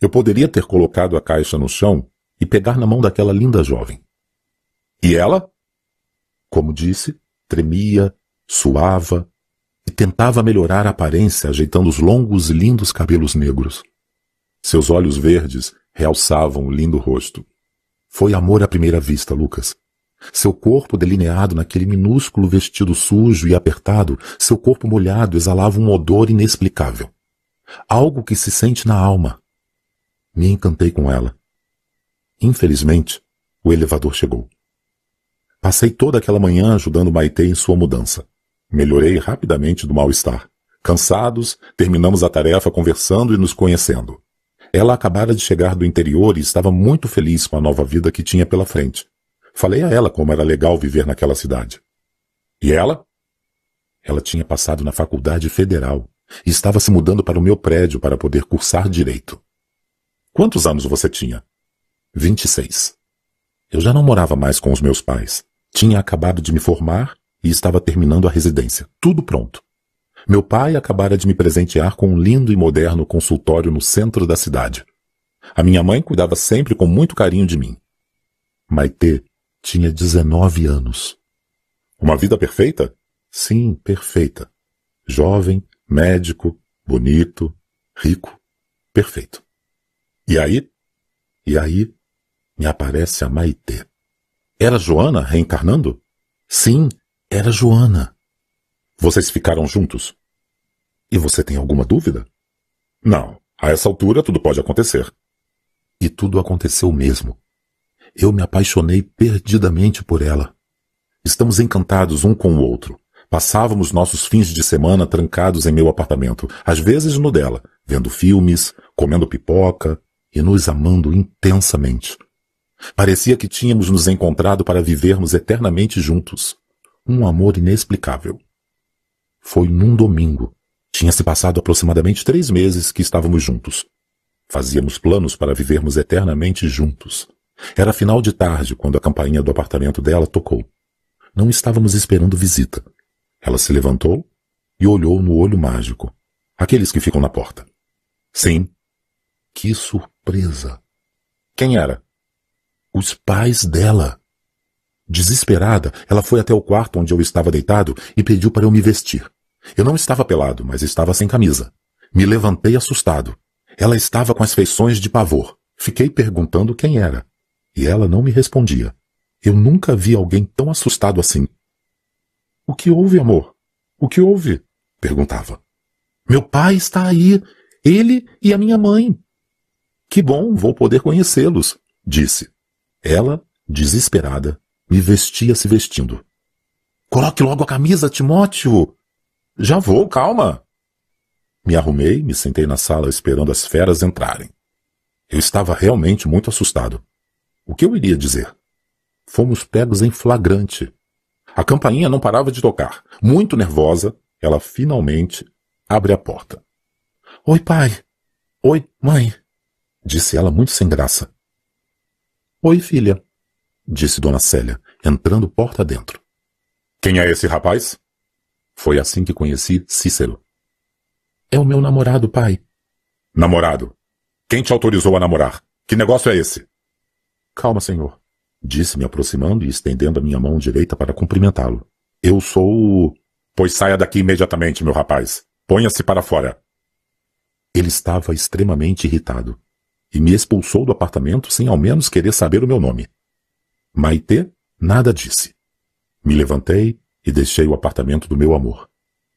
Eu poderia ter colocado a caixa no chão e pegar na mão daquela linda jovem. E ela? Como disse, tremia, suava e tentava melhorar a aparência ajeitando os longos e lindos cabelos negros. Seus olhos verdes realçavam o lindo rosto. Foi amor à primeira vista, Lucas. Seu corpo delineado naquele minúsculo vestido sujo e apertado, seu corpo molhado exalava um odor inexplicável. Algo que se sente na alma. Me encantei com ela. Infelizmente, o elevador chegou. Passei toda aquela manhã ajudando Maite em sua mudança. Melhorei rapidamente do mal-estar. Cansados, terminamos a tarefa conversando e nos conhecendo. Ela acabara de chegar do interior e estava muito feliz com a nova vida que tinha pela frente. Falei a ela como era legal viver naquela cidade. E ela? Ela tinha passado na faculdade federal e estava se mudando para o meu prédio para poder cursar direito. Quantos anos você tinha? Vinte e seis. Eu já não morava mais com os meus pais. Tinha acabado de me formar e estava terminando a residência. Tudo pronto. Meu pai acabara de me presentear com um lindo e moderno consultório no centro da cidade. A minha mãe cuidava sempre com muito carinho de mim. Maitê tinha 19 anos. Uma vida perfeita? Sim, perfeita. Jovem, médico, bonito, rico, perfeito. E aí? E aí me aparece a Maitê. Era Joana reencarnando? Sim, era Joana. Vocês ficaram juntos? E você tem alguma dúvida? Não. A essa altura tudo pode acontecer. E tudo aconteceu mesmo. Eu me apaixonei perdidamente por ela. Estamos encantados um com o outro. Passávamos nossos fins de semana trancados em meu apartamento, às vezes no dela, vendo filmes, comendo pipoca e nos amando intensamente. Parecia que tínhamos nos encontrado para vivermos eternamente juntos. Um amor inexplicável. Foi num domingo. Tinha se passado aproximadamente três meses que estávamos juntos. Fazíamos planos para vivermos eternamente juntos. Era final de tarde quando a campainha do apartamento dela tocou. Não estávamos esperando visita. Ela se levantou e olhou no olho mágico. Aqueles que ficam na porta. Sim. Que surpresa! Quem era? Os pais dela. Desesperada, ela foi até o quarto onde eu estava deitado e pediu para eu me vestir. Eu não estava pelado, mas estava sem camisa. Me levantei assustado. Ela estava com as feições de pavor. Fiquei perguntando quem era. E ela não me respondia. Eu nunca vi alguém tão assustado assim. O que houve, amor? O que houve? perguntava. Meu pai está aí. Ele e a minha mãe. Que bom, vou poder conhecê-los, disse. Ela, desesperada, me vestia se vestindo. Coloque logo a camisa, Timóteo! Já vou, calma! Me arrumei, me sentei na sala esperando as feras entrarem. Eu estava realmente muito assustado. O que eu iria dizer? Fomos pegos em flagrante. A campainha não parava de tocar. Muito nervosa, ela finalmente abre a porta. Oi, pai. Oi, mãe. Disse ela muito sem graça. Oi, filha, disse Dona Célia, entrando porta dentro. Quem é esse rapaz? Foi assim que conheci Cícero. É o meu namorado, pai. Namorado? Quem te autorizou a namorar? Que negócio é esse? Calma, senhor, disse me aproximando e estendendo a minha mão direita para cumprimentá-lo. Eu sou o. Pois saia daqui imediatamente, meu rapaz. Ponha-se para fora. Ele estava extremamente irritado e me expulsou do apartamento sem ao menos querer saber o meu nome. Maite nada disse. Me levantei e deixei o apartamento do meu amor.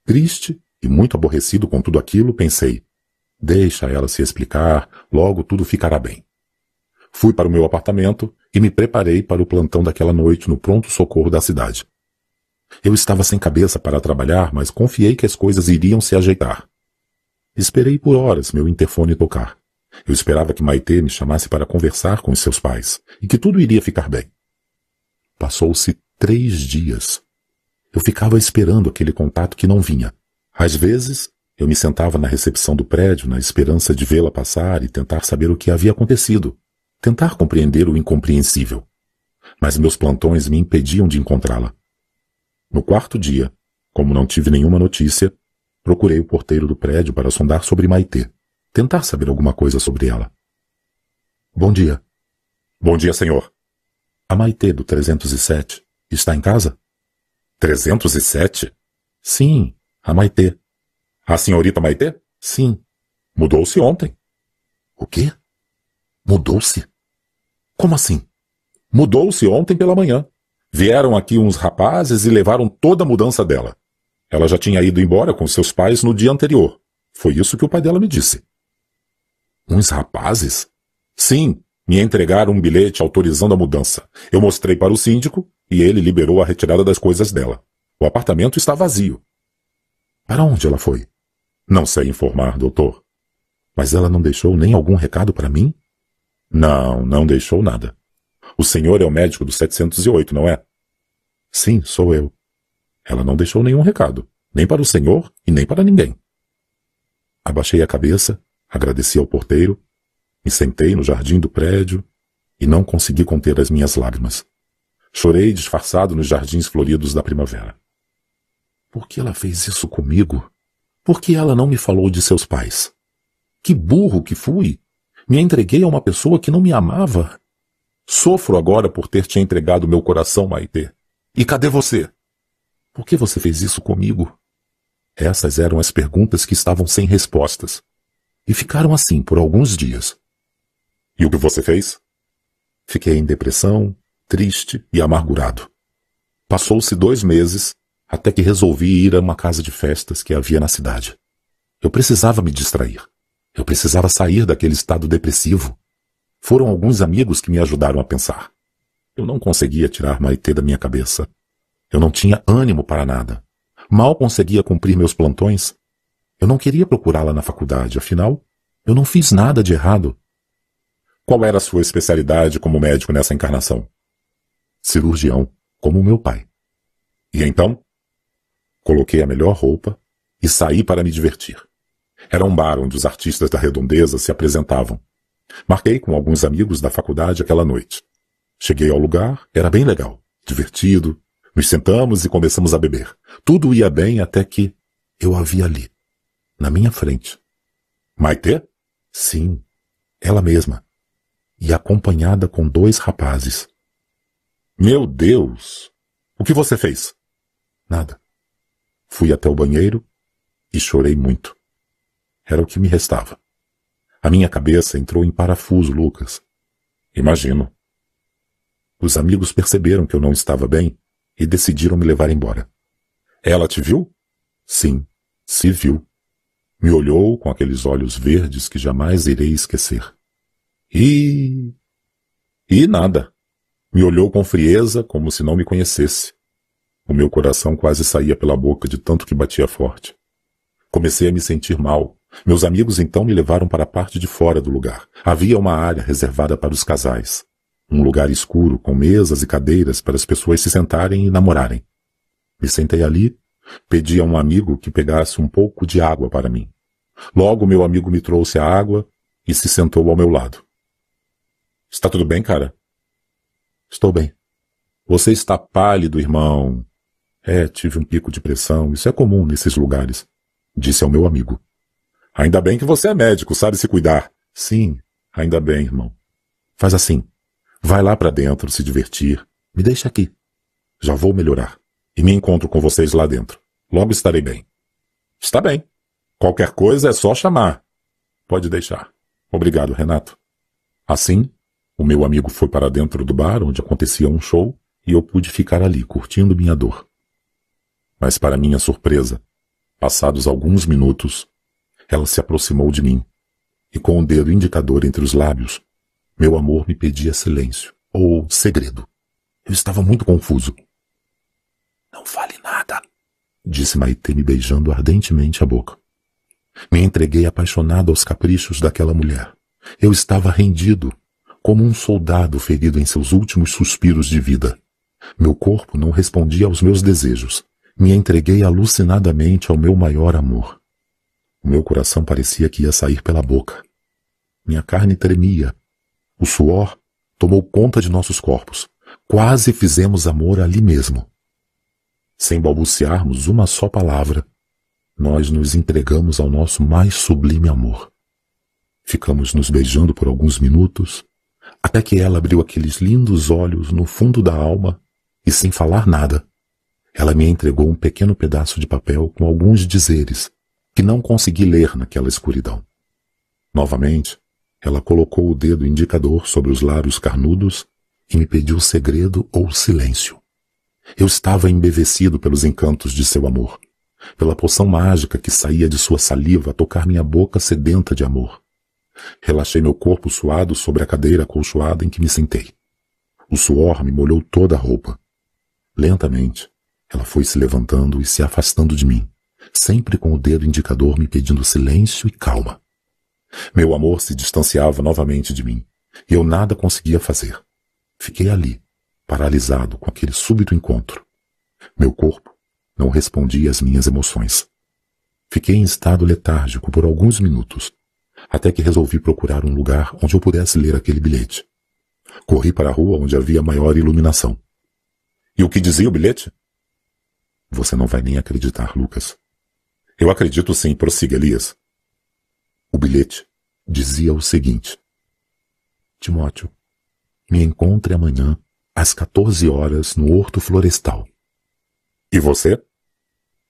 Triste e muito aborrecido com tudo aquilo, pensei: deixa ela se explicar, logo tudo ficará bem. Fui para o meu apartamento e me preparei para o plantão daquela noite no pronto-socorro da cidade. Eu estava sem cabeça para trabalhar, mas confiei que as coisas iriam se ajeitar. Esperei por horas meu interfone tocar. Eu esperava que Maitê me chamasse para conversar com os seus pais e que tudo iria ficar bem. Passou-se três dias. Eu ficava esperando aquele contato que não vinha. Às vezes, eu me sentava na recepção do prédio na esperança de vê-la passar e tentar saber o que havia acontecido, tentar compreender o incompreensível. Mas meus plantões me impediam de encontrá-la. No quarto dia, como não tive nenhuma notícia, procurei o porteiro do prédio para sondar sobre Maitê tentar saber alguma coisa sobre ela. Bom dia. Bom dia, senhor. A Maitê do 307 está em casa? 307? Sim, a Maitê. A senhorita Maitê? Sim. Mudou-se ontem. O quê? Mudou-se? Como assim? Mudou-se ontem pela manhã. Vieram aqui uns rapazes e levaram toda a mudança dela. Ela já tinha ido embora com seus pais no dia anterior. Foi isso que o pai dela me disse. Uns rapazes? Sim, me entregaram um bilhete autorizando a mudança. Eu mostrei para o síndico e ele liberou a retirada das coisas dela. O apartamento está vazio. Para onde ela foi? Não sei informar, doutor. Mas ela não deixou nem algum recado para mim? Não, não deixou nada. O senhor é o médico do 708, não é? Sim, sou eu. Ela não deixou nenhum recado, nem para o senhor e nem para ninguém. Abaixei a cabeça, agradeci ao porteiro, me sentei no jardim do prédio e não consegui conter as minhas lágrimas. Chorei disfarçado nos jardins floridos da primavera. Por que ela fez isso comigo? Por que ela não me falou de seus pais? Que burro que fui! Me entreguei a uma pessoa que não me amava. Sofro agora por ter te entregado meu coração, Maitê. E cadê você? Por que você fez isso comigo? Essas eram as perguntas que estavam sem respostas. E ficaram assim por alguns dias. E o que você fez? Fiquei em depressão, triste e amargurado. Passou-se dois meses até que resolvi ir a uma casa de festas que havia na cidade. Eu precisava me distrair. Eu precisava sair daquele estado depressivo. Foram alguns amigos que me ajudaram a pensar. Eu não conseguia tirar Maitê da minha cabeça. Eu não tinha ânimo para nada. Mal conseguia cumprir meus plantões. Eu não queria procurá-la na faculdade, afinal, eu não fiz nada de errado. Qual era a sua especialidade como médico nessa encarnação? Cirurgião, como meu pai. E então? Coloquei a melhor roupa e saí para me divertir. Era um bar onde os artistas da redondeza se apresentavam. Marquei com alguns amigos da faculdade aquela noite. Cheguei ao lugar, era bem legal, divertido. Nos sentamos e começamos a beber. Tudo ia bem até que eu a vi ali, na minha frente. Maitê? Sim, ela mesma. E acompanhada com dois rapazes. Meu Deus! O que você fez? Nada. Fui até o banheiro e chorei muito. Era o que me restava. A minha cabeça entrou em parafuso, Lucas. Imagino. Os amigos perceberam que eu não estava bem e decidiram me levar embora. Ela te viu? Sim, se viu. Me olhou com aqueles olhos verdes que jamais irei esquecer. E. E nada. Me olhou com frieza, como se não me conhecesse. O meu coração quase saía pela boca de tanto que batia forte. Comecei a me sentir mal, meus amigos então me levaram para a parte de fora do lugar. Havia uma área reservada para os casais. Um lugar escuro, com mesas e cadeiras para as pessoas se sentarem e namorarem. Me sentei ali, pedi a um amigo que pegasse um pouco de água para mim. Logo meu amigo me trouxe a água e se sentou ao meu lado. Está tudo bem, cara? Estou bem. Você está pálido, irmão. É, tive um pico de pressão. Isso é comum nesses lugares. Disse ao meu amigo. Ainda bem que você é médico, sabe se cuidar. Sim, ainda bem, irmão. Faz assim. Vai lá para dentro se divertir. Me deixa aqui. Já vou melhorar. E me encontro com vocês lá dentro. Logo estarei bem. Está bem. Qualquer coisa é só chamar. Pode deixar. Obrigado, Renato. Assim, o meu amigo foi para dentro do bar onde acontecia um show e eu pude ficar ali curtindo minha dor. Mas para minha surpresa, passados alguns minutos, ela se aproximou de mim, e com o dedo indicador entre os lábios, meu amor me pedia silêncio, ou segredo. Eu estava muito confuso. Não fale nada, disse Maite me beijando ardentemente a boca. Me entreguei apaixonado aos caprichos daquela mulher. Eu estava rendido, como um soldado ferido em seus últimos suspiros de vida. Meu corpo não respondia aos meus desejos. Me entreguei alucinadamente ao meu maior amor. Meu coração parecia que ia sair pela boca. Minha carne tremia. O suor tomou conta de nossos corpos. Quase fizemos amor ali mesmo. Sem balbuciarmos uma só palavra, nós nos entregamos ao nosso mais sublime amor. Ficamos nos beijando por alguns minutos, Até que ela abriu aqueles lindos olhos no fundo da alma e, sem falar nada, ela me entregou um pequeno pedaço de papel com alguns dizeres que não consegui ler naquela escuridão. Novamente, ela colocou o dedo indicador sobre os lábios carnudos e me pediu segredo ou silêncio. Eu estava embevecido pelos encantos de seu amor, pela poção mágica que saía de sua saliva a tocar minha boca sedenta de amor. Relaxei meu corpo suado sobre a cadeira acolchoada em que me sentei. O suor me molhou toda a roupa. Lentamente, ela foi se levantando e se afastando de mim, sempre com o dedo indicador me pedindo silêncio e calma. Meu amor se distanciava novamente de mim, e eu nada conseguia fazer. Fiquei ali, paralisado com aquele súbito encontro. Meu corpo não respondia às minhas emoções. Fiquei em estado letárgico por alguns minutos, até que resolvi procurar um lugar onde eu pudesse ler aquele bilhete. Corri para a rua onde havia maior iluminação. E o que dizia o bilhete? Você não vai nem acreditar, Lucas. Eu acredito sim, prossiga, Elias. O bilhete dizia o seguinte: Timóteo, me encontre amanhã às 14 horas no Horto Florestal. E você?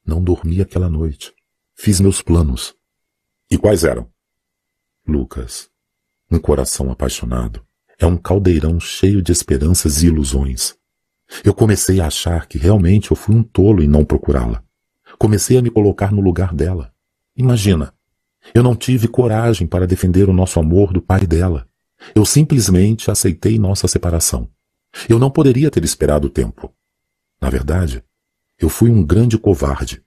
Não dormi aquela noite. Fiz meus planos. E quais eram? Lucas, um coração apaixonado é um caldeirão cheio de esperanças e ilusões. Eu comecei a achar que realmente eu fui um tolo em não procurá-la. Comecei a me colocar no lugar dela. Imagina, eu não tive coragem para defender o nosso amor do pai dela. Eu simplesmente aceitei nossa separação. Eu não poderia ter esperado o tempo. Na verdade, eu fui um grande covarde.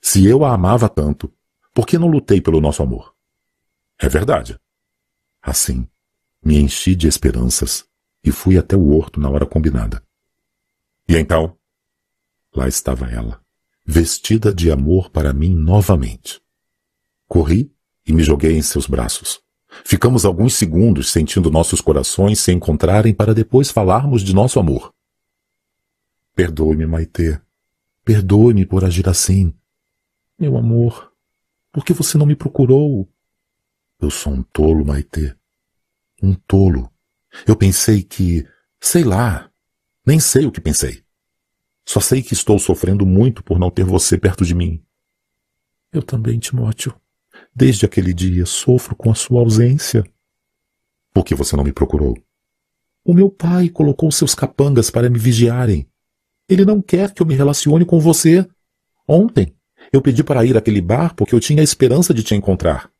Se eu a amava tanto, por que não lutei pelo nosso amor? É verdade. Assim, me enchi de esperanças e fui até o horto na hora combinada. E então? Lá estava ela, vestida de amor para mim novamente. Corri e me joguei em seus braços. Ficamos alguns segundos sentindo nossos corações se encontrarem para depois falarmos de nosso amor. Perdoe-me, Maitê. Perdoe-me por agir assim. Meu amor, por que você não me procurou? Eu sou um tolo, Maitê. Um tolo. Eu pensei que, sei lá, nem sei o que pensei. Só sei que estou sofrendo muito por não ter você perto de mim. Eu também, Timóteo. Desde aquele dia sofro com a sua ausência. Por que você não me procurou? O meu pai colocou seus capangas para me vigiarem. Ele não quer que eu me relacione com você. Ontem, eu pedi para ir àquele bar porque eu tinha a esperança de te encontrar.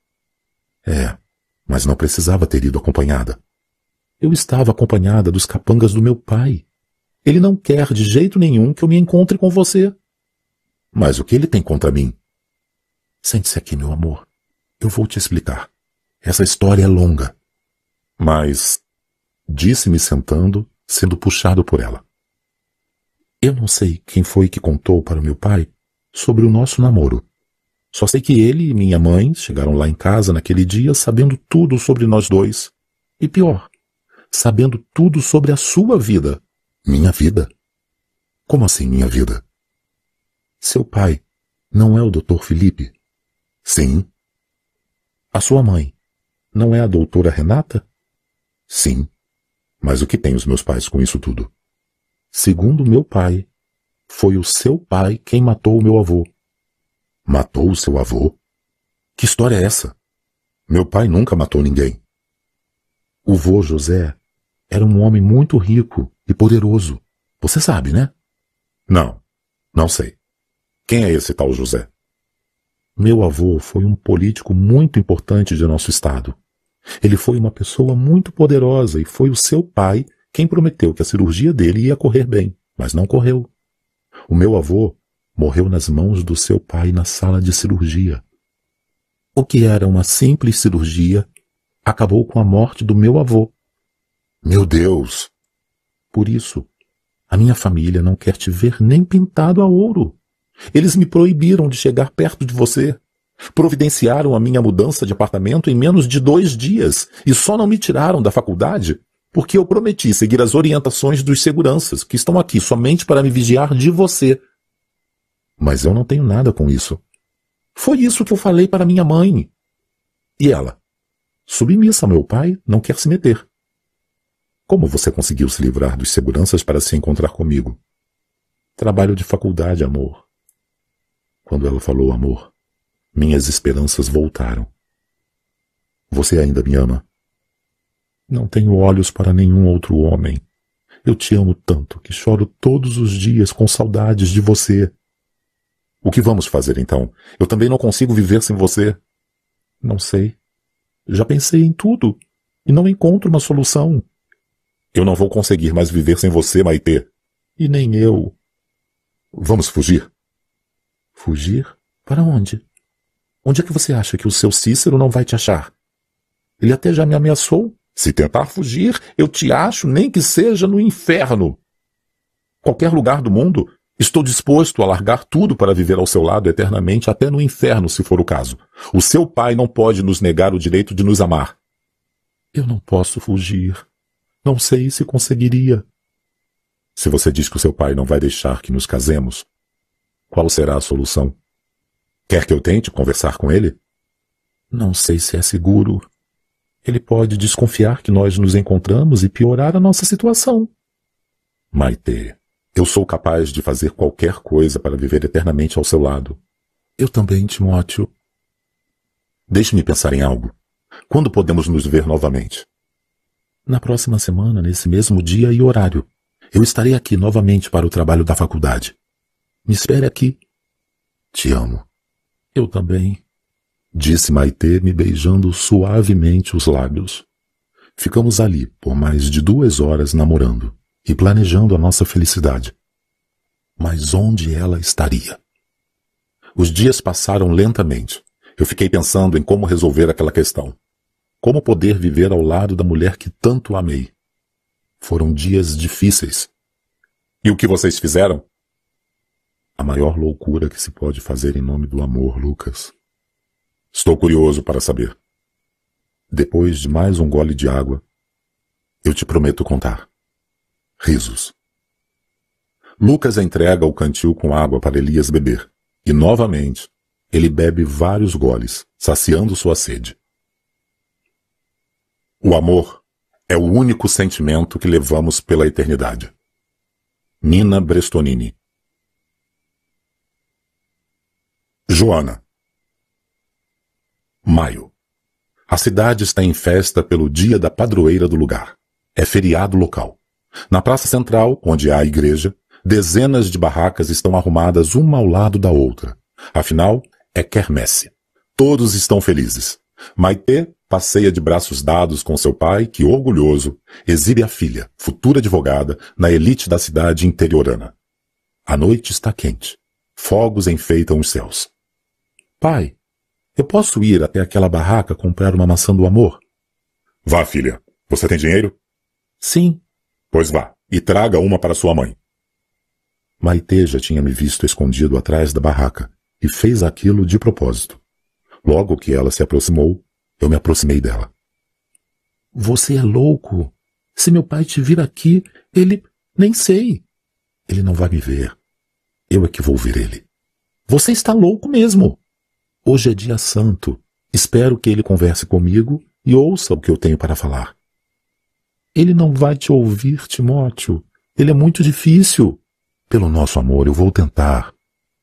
É, mas não precisava ter ido acompanhada. Eu estava acompanhada dos capangas do meu pai. Ele não quer de jeito nenhum que eu me encontre com você. Mas o que ele tem contra mim? Sente-se aqui, meu amor. Eu vou te explicar. Essa história é longa. Mas, disse-me sentando, sendo puxado por ela. Eu não sei quem foi que contou para meu pai sobre o nosso namoro. Só sei que ele e minha mãe chegaram lá em casa naquele dia sabendo tudo sobre nós dois. E pior, sabendo tudo sobre a sua vida. Minha vida? Como assim minha vida? Seu pai não é o Dr. Felipe? Sim. A sua mãe não é a doutora Renata? Sim. Mas o que tem os meus pais com isso tudo? Segundo meu pai, foi o seu pai quem matou o meu avô. Matou o seu avô? Que história é essa? Meu pai nunca matou ninguém. O vô José era um homem muito rico e poderoso. Você sabe, né? Não, não sei. Quem é esse tal José? Meu avô foi um político muito importante de nosso estado. Ele foi uma pessoa muito poderosa e foi o seu pai quem prometeu que a cirurgia dele ia correr bem, mas não correu. O meu avô morreu nas mãos do seu pai na sala de cirurgia. O que era uma simples cirurgia acabou com a morte do meu avô. Meu Deus! Por isso, a minha família não quer te ver nem pintado a ouro. Eles me proibiram de chegar perto de você. Providenciaram a minha mudança de apartamento em menos de dois dias e só não me tiraram da faculdade porque eu prometi seguir as orientações dos seguranças que estão aqui somente para me vigiar de você. Mas eu não tenho nada com isso. Foi isso que eu falei para minha mãe. E ela? Submissa, meu pai, não quer se meter. Como você conseguiu se livrar dos seguranças para se encontrar comigo? Trabalho de faculdade, amor. Quando ela falou amor, minhas esperanças voltaram. Você ainda me ama? Não tenho olhos para nenhum outro homem. Eu te amo tanto que choro todos os dias com saudades de você. O que vamos fazer então? Eu também não consigo viver sem você. Não sei. Já pensei em tudo e não encontro uma solução. Eu não vou conseguir mais viver sem você, Maitê. E nem eu. Vamos fugir. Fugir? Para onde? Onde é que você acha que o seu Cícero não vai te achar? Ele até já me ameaçou. Se tentar fugir, eu te acho, nem que seja no inferno. Qualquer lugar do mundo, estou disposto a largar tudo para viver ao seu lado eternamente, até no inferno, se for o caso. O seu pai não pode nos negar o direito de nos amar. Eu não posso fugir. Não sei se conseguiria. Se você diz que o seu pai não vai deixar que nos casemos, qual será a solução? Quer que eu tente conversar com ele? Não sei se é seguro. Ele pode desconfiar que nós nos encontramos e piorar a nossa situação. Maite, eu sou capaz de fazer qualquer coisa para viver eternamente ao seu lado. Eu também, Timóteo. Deixe-me pensar em algo. Quando podemos nos ver novamente? Na próxima semana, nesse mesmo dia e horário, eu estarei aqui novamente para o trabalho da faculdade. Me espere aqui. Te amo. Eu também, disse Maitê, me beijando suavemente os lábios. Ficamos ali por mais de duas horas namorando e planejando a nossa felicidade. Mas onde ela estaria? Os dias passaram lentamente. Eu fiquei pensando em como resolver aquela questão. Como poder viver ao lado da mulher que tanto amei? Foram dias difíceis. E o que vocês fizeram? A maior loucura que se pode fazer em nome do amor, Lucas. Estou curioso para saber. Depois de mais um gole de água, eu te prometo contar. Risos. Lucas entrega o cantil com água para Elias beber, e novamente ele bebe vários goles, saciando sua sede. O amor é o único sentimento que levamos pela eternidade. Nina Brestonini Joana Maio A cidade está em festa pelo dia da padroeira do lugar. É feriado local. Na praça central, onde há a igreja, dezenas de barracas estão arrumadas uma ao lado da outra. Afinal, é quermesse. Todos estão felizes. Maite passeia de braços dados com seu pai, que, orgulhoso, exibe a filha, futura advogada, na elite da cidade interiorana. A noite está quente. Fogos enfeitam os céus. Pai, eu posso ir até aquela barraca comprar uma maçã do amor? Vá, filha. Você tem dinheiro? Sim. Pois vá, e traga uma para sua mãe. Maite já tinha me visto escondido atrás da barraca e fez aquilo de propósito. Logo que ela se aproximou, eu me aproximei dela. Você é louco. Se meu pai te vir aqui, ele. nem sei. Ele não vai me ver. Eu é que vou ver ele. Você está louco mesmo. Hoje é dia santo. Espero que ele converse comigo e ouça o que eu tenho para falar. Ele não vai te ouvir, Timóteo. Ele é muito difícil. Pelo nosso amor, eu vou tentar.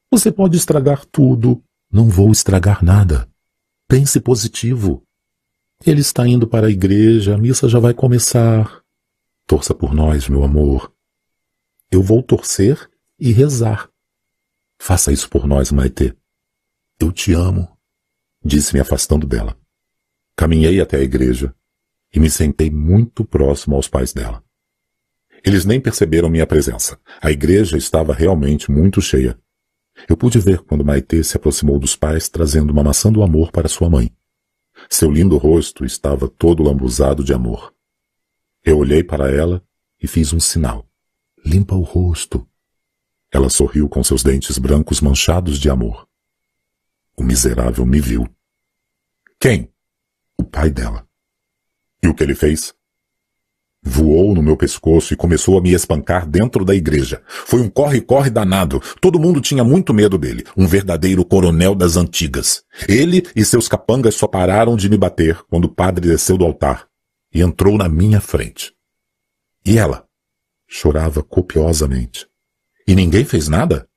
Você pode estragar tudo. Não vou estragar nada. Pense positivo. Ele está indo para a igreja, a missa já vai começar. Torça por nós, meu amor. Eu vou torcer e rezar. Faça isso por nós, Maite. Eu te amo, disse me afastando dela. Caminhei até a igreja e me sentei muito próximo aos pais dela. Eles nem perceberam minha presença. A igreja estava realmente muito cheia. Eu pude ver quando Maite se aproximou dos pais trazendo uma maçã do amor para sua mãe. Seu lindo rosto estava todo lambuzado de amor. Eu olhei para ela e fiz um sinal. Limpa o rosto. Ela sorriu com seus dentes brancos manchados de amor. O miserável me viu. Quem? O pai dela. E o que ele fez? Voou no meu pescoço e começou a me espancar dentro da igreja. Foi um corre-corre danado. Todo mundo tinha muito medo dele. Um verdadeiro coronel das antigas. Ele e seus capangas só pararam de me bater quando o padre desceu do altar e entrou na minha frente. E ela? Chorava copiosamente. E ninguém fez nada?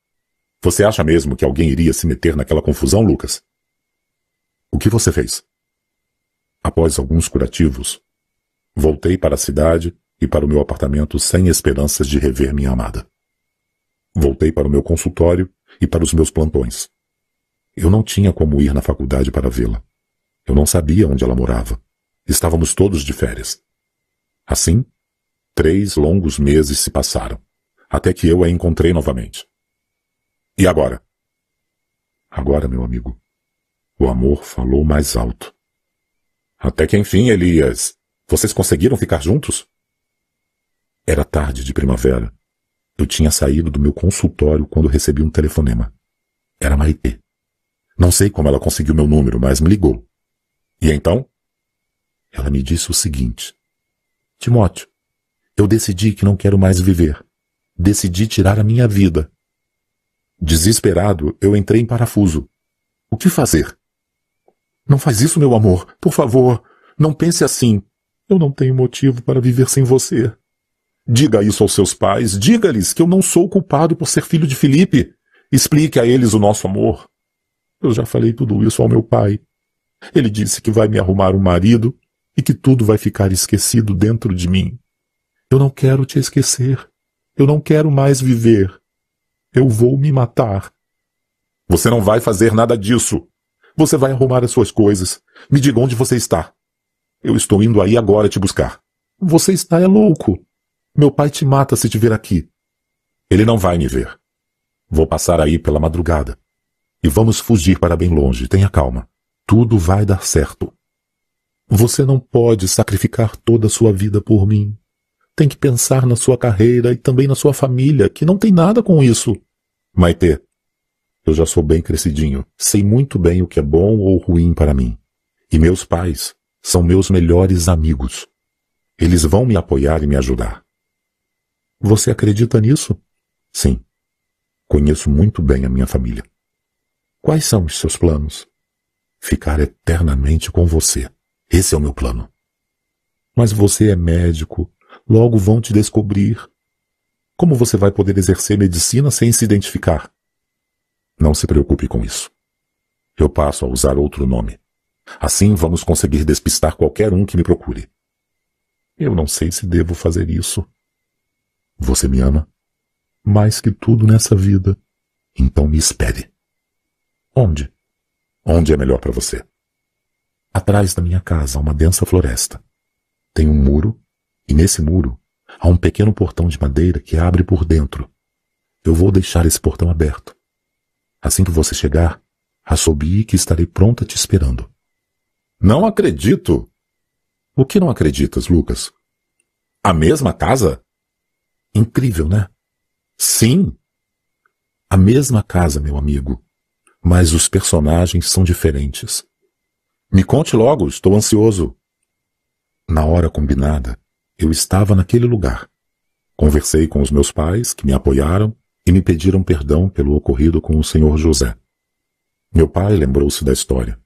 Você acha mesmo que alguém iria se meter naquela confusão, Lucas? O que você fez? Após alguns curativos, voltei para a cidade e para o meu apartamento sem esperanças de rever minha amada. Voltei para o meu consultório e para os meus plantões. Eu não tinha como ir na faculdade para vê-la. Eu não sabia onde ela morava. Estávamos todos de férias. Assim, três longos meses se passaram, até que eu a encontrei novamente. E agora? Agora, meu amigo, o amor falou mais alto. Até que enfim, Elias, vocês conseguiram ficar juntos? Era tarde de primavera. Eu tinha saído do meu consultório quando recebi um telefonema. Era Maitê. Não sei como ela conseguiu meu número, mas me ligou. E então? Ela me disse o seguinte: Timóteo, eu decidi que não quero mais viver. Decidi tirar a minha vida. Desesperado, eu entrei em parafuso. O que fazer? Não faz isso, meu amor. Por favor, não pense assim. Eu não tenho motivo para viver sem você. Diga isso aos seus pais. Diga-lhes que eu não sou culpado por ser filho de Felipe. Explique a eles o nosso amor. Eu já falei tudo isso ao meu pai. Ele disse que vai me arrumar um marido e que tudo vai ficar esquecido dentro de mim. Eu não quero te esquecer. Eu não quero mais viver. Eu vou me matar. Você não vai fazer nada disso. Você vai arrumar as suas coisas. Me diga onde você está. Eu estou indo aí agora te buscar. Você está é louco. Meu pai te mata se te ver aqui. Ele não vai me ver. Vou passar aí pela madrugada. E vamos fugir para bem longe. Tenha calma. Tudo vai dar certo. Você não pode sacrificar toda a sua vida por mim. Tem que pensar na sua carreira e também na sua família, que não tem nada com isso. Maitê, eu já sou bem crescidinho. Sei muito bem o que é bom ou ruim para mim. E meus pais são meus melhores amigos. Eles vão me apoiar e me ajudar. Você acredita nisso? Sim. Conheço muito bem a minha família. Quais são os seus planos? Ficar eternamente com você. Esse é o meu plano. Mas você é médico. Logo vão te descobrir. Como você vai poder exercer medicina sem se identificar? Não se preocupe com isso. Eu passo a usar outro nome. Assim vamos conseguir despistar qualquer um que me procure. Eu não sei se devo fazer isso. Você me ama? Mais que tudo nessa vida. Então me espere. Onde? Onde é melhor para você? Atrás da minha casa há uma densa floresta. Tem um muro, e nesse muro há um pequeno portão de madeira que abre por dentro. Eu vou deixar esse portão aberto. Assim que você chegar, assobie que estarei pronta te esperando. Não acredito! O que não acreditas, Lucas? A mesma casa? Incrível, né? Sim! A mesma casa, meu amigo mas os personagens são diferentes. Me conte logo, estou ansioso. Na hora combinada, eu estava naquele lugar. Conversei com os meus pais, que me apoiaram e me pediram perdão pelo ocorrido com o senhor José. Meu pai lembrou-se da história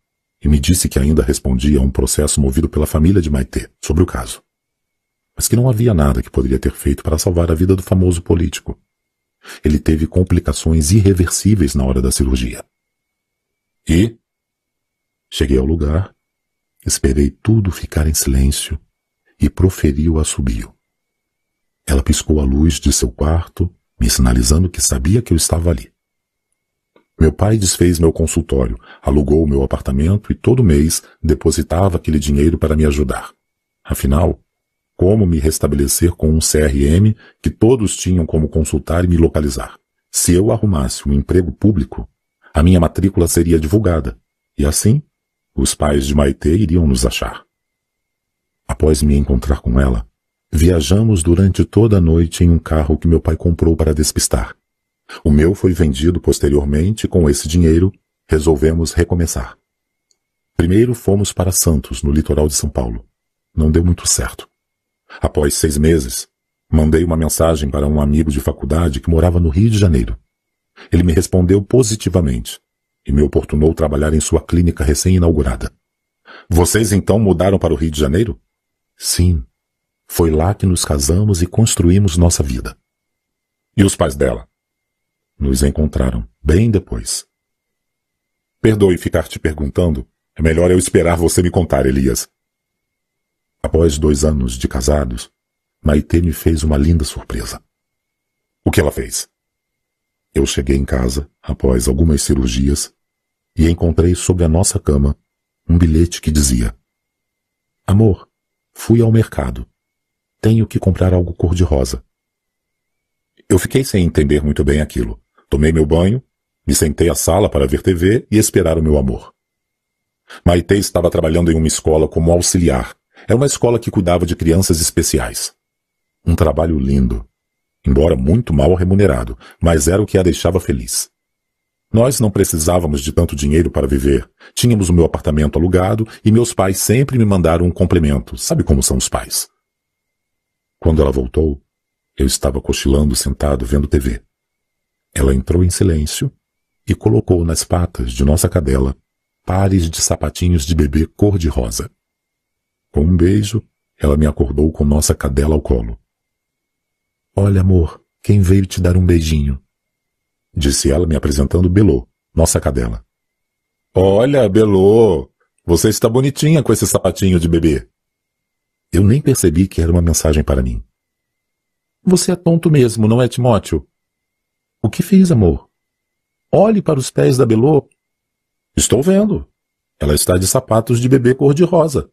e me disse que ainda respondia a um processo movido pela família de Maitê sobre o caso, mas que não havia nada que poderia ter feito para salvar a vida do famoso político. Ele teve complicações irreversíveis na hora da cirurgia. E? Cheguei ao lugar, esperei tudo ficar em silêncio e proferi o assobio. Ela piscou a luz de seu quarto, me sinalizando que sabia que eu estava ali. Meu pai desfez meu consultório, alugou meu apartamento e todo mês depositava aquele dinheiro para me ajudar. Afinal, como me restabelecer com um CRM que todos tinham como consultar e me localizar? Se eu arrumasse um emprego público, a minha matrícula seria divulgada, e assim, os pais de Maitê iriam nos achar. Após me encontrar com ela, viajamos durante toda a noite em um carro que meu pai comprou para despistar. O meu foi vendido posteriormente e com esse dinheiro resolvemos recomeçar. Primeiro fomos para Santos, no litoral de São Paulo. Não deu muito certo. Após seis meses, mandei uma mensagem para um amigo de faculdade que morava no Rio de Janeiro. Ele me respondeu positivamente e me oportunou trabalhar em sua clínica recém-inaugurada. Vocês então mudaram para o Rio de Janeiro? Sim. Foi lá que nos casamos e construímos nossa vida. E os pais dela? Nos encontraram bem depois. Perdoe ficar te perguntando. É melhor eu esperar você me contar, Elias. Após dois anos de casados, Maite me fez uma linda surpresa. O que ela fez? Eu cheguei em casa, após algumas cirurgias, e encontrei sobre a nossa cama um bilhete que dizia: Amor, fui ao mercado. Tenho que comprar algo cor-de-rosa. Eu fiquei sem entender muito bem aquilo. Tomei meu banho, me sentei à sala para ver TV e esperar o meu amor. Maite estava trabalhando em uma escola como auxiliar. Era uma escola que cuidava de crianças especiais. Um trabalho lindo, embora muito mal remunerado, mas era o que a deixava feliz. Nós não precisávamos de tanto dinheiro para viver. Tínhamos o meu apartamento alugado e meus pais sempre me mandaram um complemento. Sabe como são os pais? Quando ela voltou, eu estava cochilando sentado vendo TV. Ela entrou em silêncio e colocou nas patas de nossa cadela pares de sapatinhos de bebê cor-de-rosa. Com um beijo, ela me acordou com nossa cadela ao colo. Olha, amor, quem veio te dar um beijinho? Disse ela me apresentando Belô, nossa cadela. Olha, Belô, você está bonitinha com esse sapatinho de bebê. Eu nem percebi que era uma mensagem para mim. Você é tonto mesmo, não é, Timóteo? O que fiz, amor? Olhe para os pés da Belô. Estou vendo. Ela está de sapatos de bebê cor-de-rosa.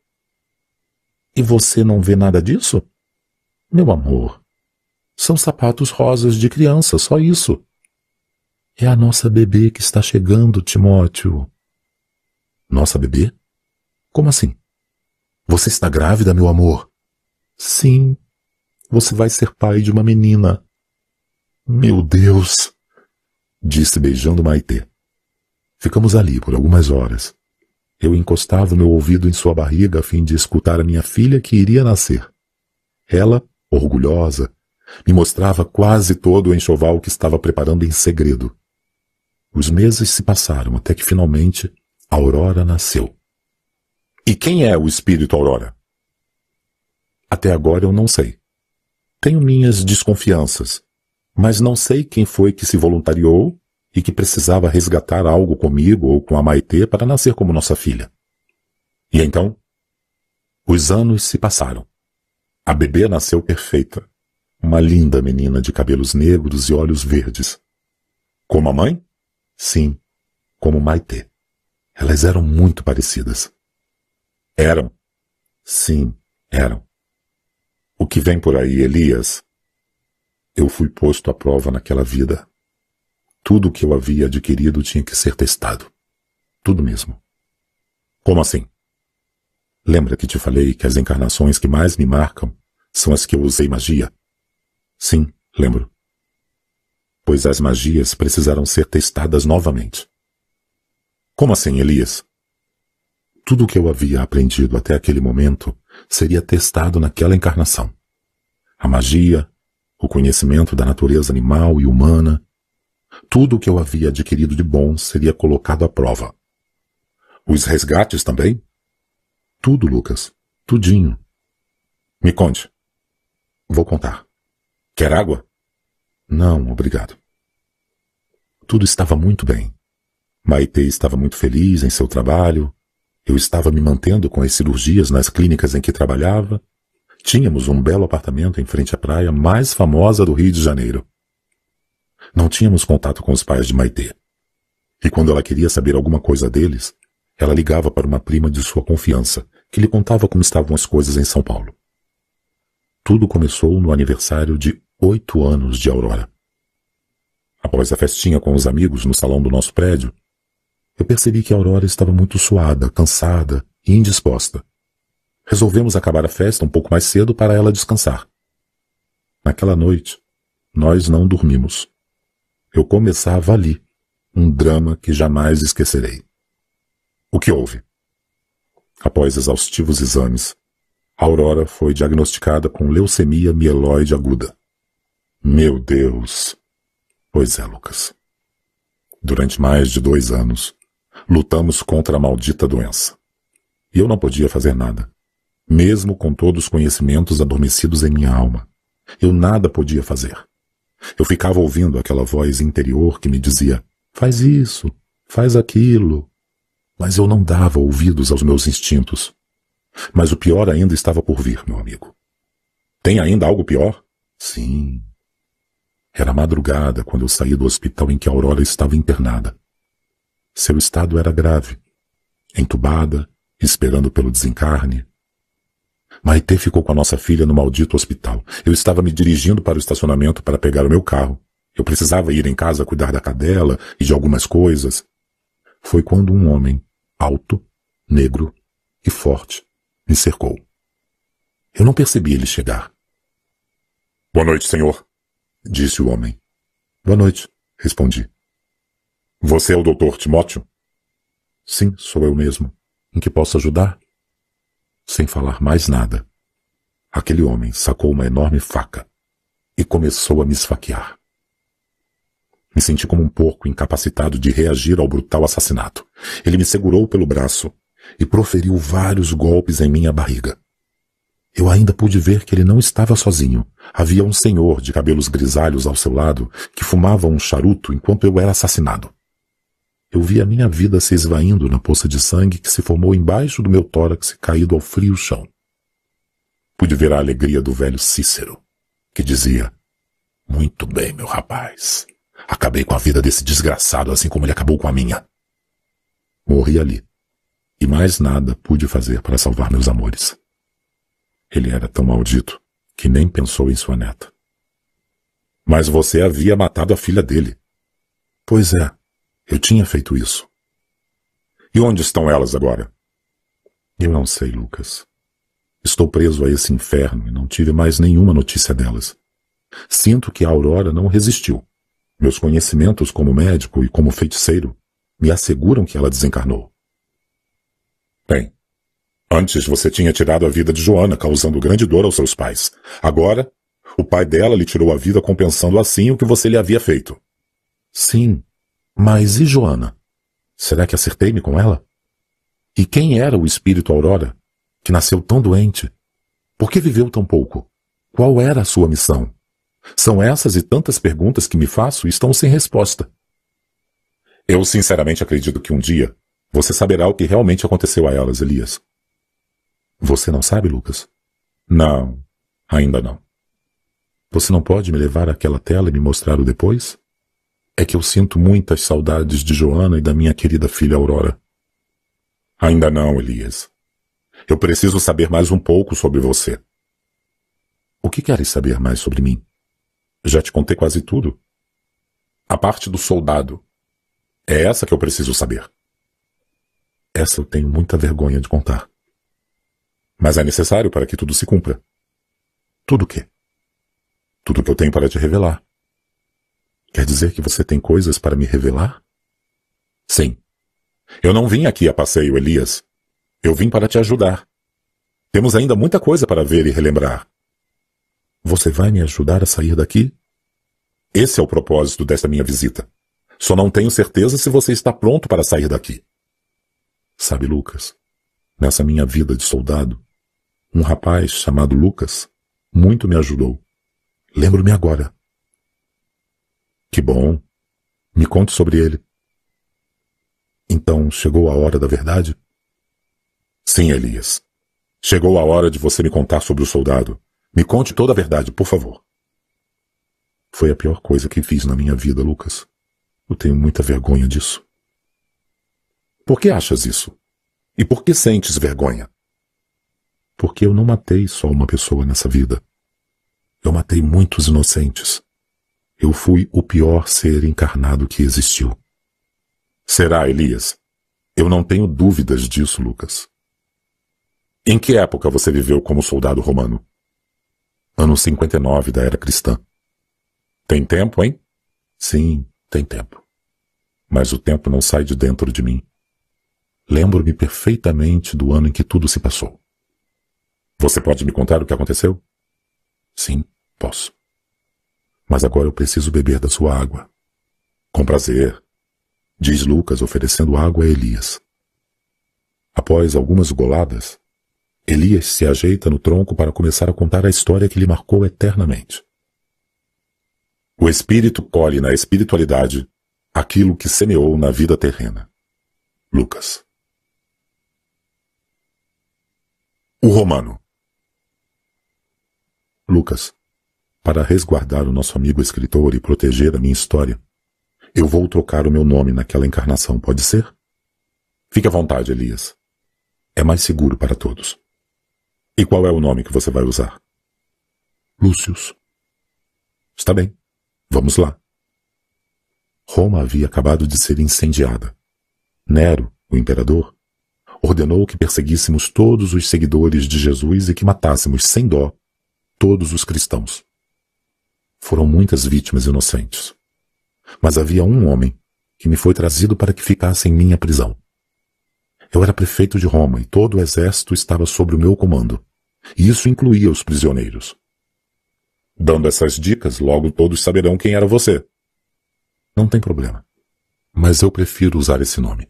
E você não vê nada disso? Meu amor, são sapatos rosas de criança, só isso. É a nossa bebê que está chegando, Timóteo. Nossa bebê? Como assim? Você está grávida, meu amor? Sim. Você vai ser pai de uma menina. Meu Deus! Disse beijando Maitê. Ficamos ali por algumas horas. Eu encostava meu ouvido em sua barriga a fim de escutar a minha filha que iria nascer. Ela, orgulhosa, me mostrava quase todo o enxoval que estava preparando em segredo. Os meses se passaram até que finalmente Aurora nasceu. E quem é o espírito Aurora? Até agora eu não sei. Tenho minhas desconfianças, mas não sei quem foi que se voluntariou e que precisava resgatar algo comigo ou com a Maitê para nascer como nossa filha. E então? Os anos se passaram. A bebê nasceu perfeita. Uma linda menina de cabelos negros e olhos verdes. Como a mãe? Sim, como Maitê. Elas eram muito parecidas. Eram? Sim, eram. O que vem por aí, Elias? Eu fui posto à prova naquela vida. Tudo o que eu havia adquirido tinha que ser testado. Tudo mesmo. Como assim? Lembra que te falei que as encarnações que mais me marcam são as que eu usei magia? Sim, lembro. Pois as magias precisaram ser testadas novamente. Como assim, Elias? Tudo o que eu havia aprendido até aquele momento seria testado naquela encarnação. A magia, o conhecimento da natureza animal e humana, tudo o que eu havia adquirido de bom seria colocado à prova. Os resgates também? Tudo, Lucas. Tudinho. Me conte. Vou contar. Quer água? Não, obrigado. Tudo estava muito bem. Maite estava muito feliz em seu trabalho. Eu estava me mantendo com as cirurgias nas clínicas em que trabalhava. Tínhamos um belo apartamento em frente à praia mais famosa do Rio de Janeiro. Não tínhamos contato com os pais de Maite. E quando ela queria saber alguma coisa deles, ela ligava para uma prima de sua confiança, que lhe contava como estavam as coisas em São Paulo. Tudo começou no aniversário de oito anos de Aurora. Após a festinha com os amigos no salão do nosso prédio, eu percebi que Aurora estava muito suada, cansada e indisposta. Resolvemos acabar a festa um pouco mais cedo para ela descansar. Naquela noite, nós não dormimos. Eu começava ali um drama que jamais esquecerei. O que houve? Após exaustivos exames, Aurora foi diagnosticada com leucemia mieloide aguda. Meu Deus! Pois é, Lucas. Durante mais de dois anos, lutamos contra a maldita doença. E eu não podia fazer nada. Mesmo com todos os conhecimentos adormecidos em minha alma. Eu nada podia fazer. Eu ficava ouvindo aquela voz interior que me dizia: faz isso, faz aquilo. Mas eu não dava ouvidos aos meus instintos. Mas o pior ainda estava por vir, meu amigo. Tem ainda algo pior? Sim. Era madrugada quando eu saí do hospital em que a Aurora estava internada. Seu estado era grave. Entubada, esperando pelo desencarne. Maitê ficou com a nossa filha no maldito hospital. Eu estava me dirigindo para o estacionamento para pegar o meu carro. Eu precisava ir em casa cuidar da cadela e de algumas coisas. Foi quando um homem, alto, negro e forte, me cercou. Eu não percebi ele chegar. Boa noite, senhor, disse o homem. Boa noite, respondi. Você é o doutor Timóteo? Sim, sou eu mesmo. Em que posso ajudar? Sem falar mais nada, aquele homem sacou uma enorme faca e começou a me esfaquear. Me senti como um porco incapacitado de reagir ao brutal assassinato. Ele me segurou pelo braço e proferiu vários golpes em minha barriga. Eu ainda pude ver que ele não estava sozinho. Havia um senhor de cabelos grisalhos ao seu lado que fumava um charuto enquanto eu era assassinado. Eu vi a minha vida se esvaindo na poça de sangue que se formou embaixo do meu tórax caído ao frio chão. Pude ver a alegria do velho Cícero, que dizia: Muito bem, meu rapaz. Acabei com a vida desse desgraçado assim como ele acabou com a minha. Morri ali. E mais nada pude fazer para salvar meus amores. Ele era tão maldito que nem pensou em sua neta. Mas você havia matado a filha dele. Pois é, eu tinha feito isso. E onde estão elas agora? Eu não sei, Lucas. Estou preso a esse inferno e não tive mais nenhuma notícia delas. Sinto que a Aurora não resistiu. Meus conhecimentos como médico e como feiticeiro me asseguram que ela desencarnou. Bem, antes você tinha tirado a vida de Joana, causando grande dor aos seus pais. Agora, o pai dela lhe tirou a vida compensando assim o que você lhe havia feito. Sim, mas e Joana? Será que acertei-me com ela? E quem era o espírito Aurora, que nasceu tão doente? Por que viveu tão pouco? Qual era a sua missão? São essas e tantas perguntas que me faço e estão sem resposta. Eu sinceramente acredito que um dia você saberá o que realmente aconteceu a elas, Elias. Você não sabe, Lucas? Não, ainda não. Você não pode me levar àquela tela e me mostrar o depois? É que eu sinto muitas saudades de Joana e da minha querida filha Aurora. Ainda não, Elias. Eu preciso saber mais um pouco sobre você. O que queres saber mais sobre mim? Já te contei quase tudo. A parte do soldado. É essa que eu preciso saber. Essa eu tenho muita vergonha de contar. Mas é necessário para que tudo se cumpra. Tudo o quê? Tudo que eu tenho para te revelar. Quer dizer que você tem coisas para me revelar? Sim. Eu não vim aqui a passeio, Elias. Eu vim para te ajudar. Temos ainda muita coisa para ver e relembrar. Você vai me ajudar a sair daqui? Esse é o propósito desta minha visita. Só não tenho certeza se você está pronto para sair daqui. Sabe, Lucas, nessa minha vida de soldado, um rapaz chamado Lucas muito me ajudou. Lembro-me agora. Que bom. Me conte sobre ele. Então chegou a hora da verdade? Sim, Elias. Chegou a hora de você me contar sobre o soldado. Me conte toda a verdade, por favor. Foi a pior coisa que fiz na minha vida, Lucas. Eu tenho muita vergonha disso. Por que achas isso? E por que sentes vergonha? Porque eu não matei só uma pessoa nessa vida. Eu matei muitos inocentes. Eu fui o pior ser encarnado que existiu. Será, Elias? Eu não tenho dúvidas disso, Lucas. Em que época você viveu como soldado romano? Ano 59 da era cristã. Tem tempo, hein? Sim, tem tempo. Mas o tempo não sai de dentro de mim. Lembro-me perfeitamente do ano em que tudo se passou. Você pode me contar o que aconteceu? Sim, posso. Mas agora eu preciso beber da sua água. Com prazer, diz Lucas oferecendo água a Elias. Após algumas goladas, Elias se ajeita no tronco para começar a contar a história que lhe marcou eternamente. O espírito colhe na espiritualidade aquilo que semeou na vida terrena. Lucas. O romano. Lucas, para resguardar o nosso amigo escritor e proteger a minha história, eu vou trocar o meu nome naquela encarnação, pode ser? Fique à vontade, Elias. É mais seguro para todos. E qual é o nome que você vai usar? Lúcius. Está bem. Vamos lá. Roma havia acabado de ser incendiada. Nero, o imperador, ordenou que perseguíssemos todos os seguidores de Jesus e que matássemos sem dó todos os cristãos. Foram muitas vítimas inocentes. Mas havia um homem que me foi trazido para que ficasse em minha prisão. Eu era prefeito de Roma e todo o exército estava sob o meu comando. E isso incluía os prisioneiros. Dando essas dicas, logo todos saberão quem era você. Não tem problema. Mas eu prefiro usar esse nome.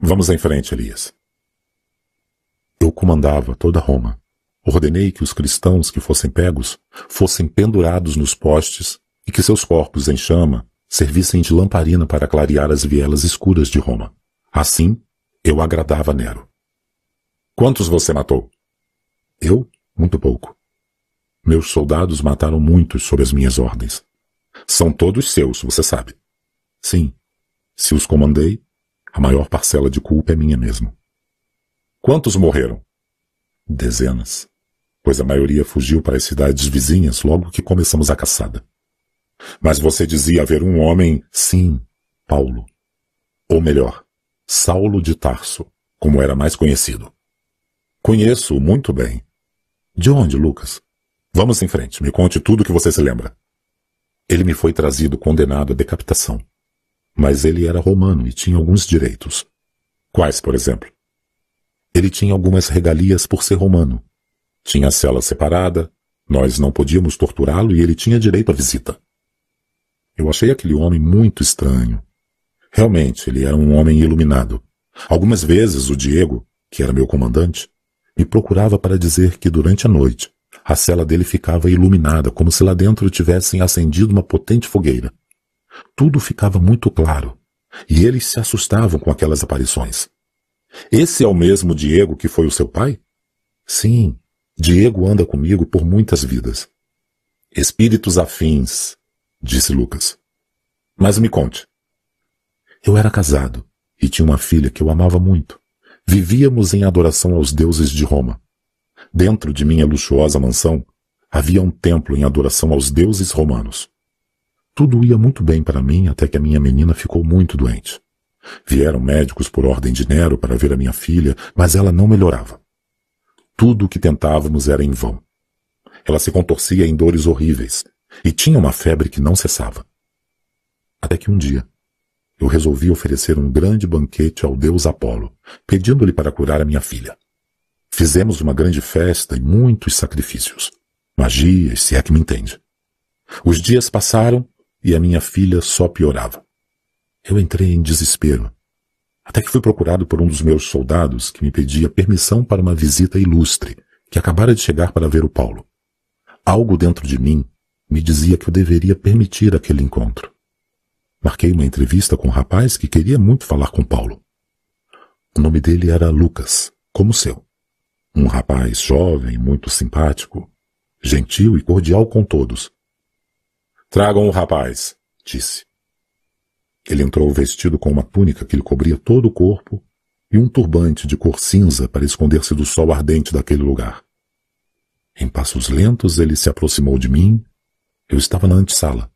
Vamos em frente, Elias. Eu comandava toda Roma. Ordenei que os cristãos que fossem pegos fossem pendurados nos postes e que seus corpos em chama servissem de lamparina para clarear as vielas escuras de Roma. Assim, eu agradava Nero. Quantos você matou? Eu? Muito pouco. Meus soldados mataram muitos sob as minhas ordens. São todos seus, você sabe. Sim. Se os comandei, a maior parcela de culpa é minha mesmo. Quantos morreram? Dezenas, pois a maioria fugiu para as cidades vizinhas logo que começamos a caçada. Mas você dizia haver um homem, sim, Paulo. Ou melhor, Saulo de Tarso, como era mais conhecido. Conheço muito bem. De onde, Lucas? Vamos em frente, me conte tudo o que você se lembra. Ele me foi trazido condenado à decapitação. Mas ele era romano e tinha alguns direitos. Quais, por exemplo? Ele tinha algumas regalias por ser romano. Tinha cela separada, nós não podíamos torturá-lo e ele tinha direito à visita. Eu achei aquele homem muito estranho. Realmente, ele era um homem iluminado. Algumas vezes o Diego, que era meu comandante, me procurava para dizer que durante a noite a cela dele ficava iluminada, como se lá dentro tivessem acendido uma potente fogueira. Tudo ficava muito claro, e eles se assustavam com aquelas aparições. Esse é o mesmo Diego que foi o seu pai? Sim, Diego anda comigo por muitas vidas. Espíritos afins, disse Lucas. Mas me conte. Eu era casado e tinha uma filha que eu amava muito. Vivíamos em adoração aos deuses de Roma. Dentro de minha luxuosa mansão havia um templo em adoração aos deuses romanos. Tudo ia muito bem para mim até que a minha menina ficou muito doente. Vieram médicos por ordem de Nero para ver a minha filha, mas ela não melhorava. Tudo o que tentávamos era em vão. Ela se contorcia em dores horríveis e tinha uma febre que não cessava. Até que um dia, eu resolvi oferecer um grande banquete ao deus Apolo, pedindo-lhe para curar a minha filha. Fizemos uma grande festa e muitos sacrifícios. Magias, se é que me entende. Os dias passaram e a minha filha só piorava. Eu entrei em desespero, até que fui procurado por um dos meus soldados que me pedia permissão para uma visita ilustre que acabara de chegar para ver o Paulo. Algo dentro de mim me dizia que eu deveria permitir aquele encontro. Marquei uma entrevista com um rapaz que queria muito falar com Paulo. O nome dele era Lucas, como o seu. Um rapaz jovem, muito simpático, gentil e cordial com todos. Tragam o rapaz, disse. Ele entrou vestido com uma túnica que lhe cobria todo o corpo e um turbante de cor cinza para esconder-se do sol ardente daquele lugar. Em passos lentos ele se aproximou de mim. Eu estava na antessala,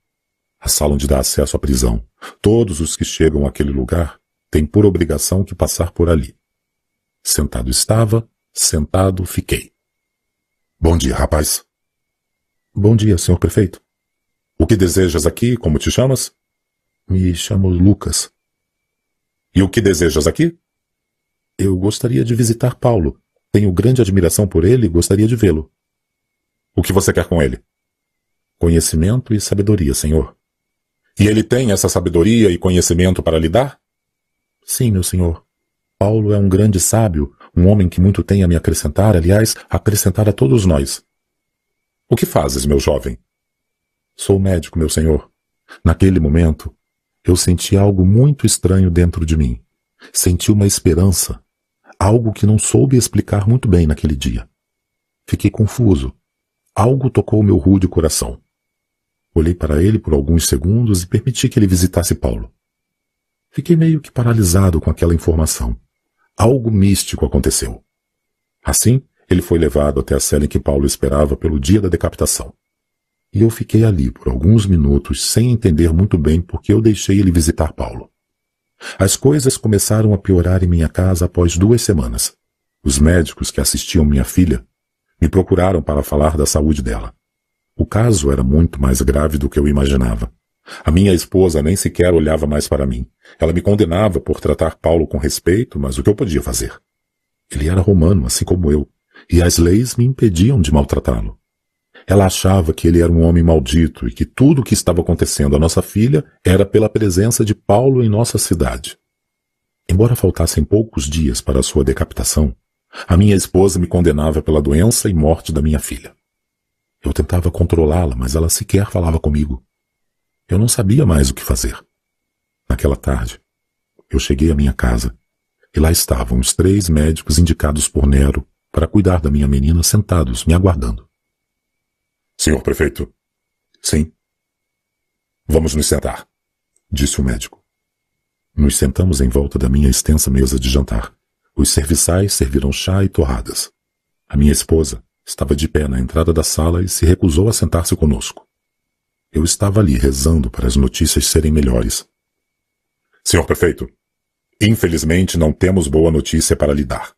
a sala onde dá acesso à prisão. Todos os que chegam àquele lugar têm por obrigação que passar por ali. Sentado estava, sentado fiquei. Bom dia, rapaz. Bom dia, senhor prefeito. O que desejas aqui? Como te chamas? Me chamo Lucas. E o que desejas aqui? Eu gostaria de visitar Paulo. Tenho grande admiração por ele e gostaria de vê-lo. O que você quer com ele? Conhecimento e sabedoria, senhor. E ele tem essa sabedoria e conhecimento para lhe dar? Sim, meu senhor. Paulo é um grande sábio, Um homem que muito tem a me acrescentar, aliás, acrescentar a todos nós. O que fazes, meu jovem? Sou médico, meu senhor. Naquele momento, eu senti algo muito estranho dentro de mim. Senti uma esperança, algo que não soube explicar muito bem naquele dia. Fiquei confuso. Algo tocou meu rude coração. Olhei para ele por alguns segundos e permiti que ele visitasse Paulo. Fiquei meio que paralisado com aquela informação. Algo místico aconteceu. Assim, ele foi levado até a cela em que Paulo esperava pelo dia da decapitação. E eu fiquei ali por alguns minutos sem entender muito bem por que eu deixei ele visitar Paulo. As coisas começaram a piorar em minha casa após duas semanas. Os médicos que assistiam minha filha me procuraram para falar da saúde dela. O caso era muito mais grave do que eu imaginava. A minha esposa nem sequer olhava mais para mim. Ela me condenava por tratar Paulo com respeito, mas o que eu podia fazer? Ele era romano, assim como eu, e as leis me impediam de maltratá-lo. Ela achava que ele era um homem maldito e que tudo o que estava acontecendo à nossa filha era pela presença de Paulo em nossa cidade. Embora faltassem poucos dias para a sua decapitação, a minha esposa me condenava pela doença e morte da minha filha. Eu tentava controlá-la, mas ela sequer falava comigo. Eu não sabia mais o que fazer. Naquela tarde, eu cheguei à minha casa e lá estavam os três médicos indicados por Nero para cuidar da minha menina sentados, me aguardando. Senhor prefeito. Sim. Vamos nos sentar, disse o médico. Nos sentamos em volta da minha extensa mesa de jantar. Os serviçais serviram chá e torradas. A minha esposa estava de pé na entrada da sala e se recusou a sentar-se conosco. Eu estava ali rezando para as notícias serem melhores. Senhor prefeito, infelizmente não temos boa notícia para lhe dar.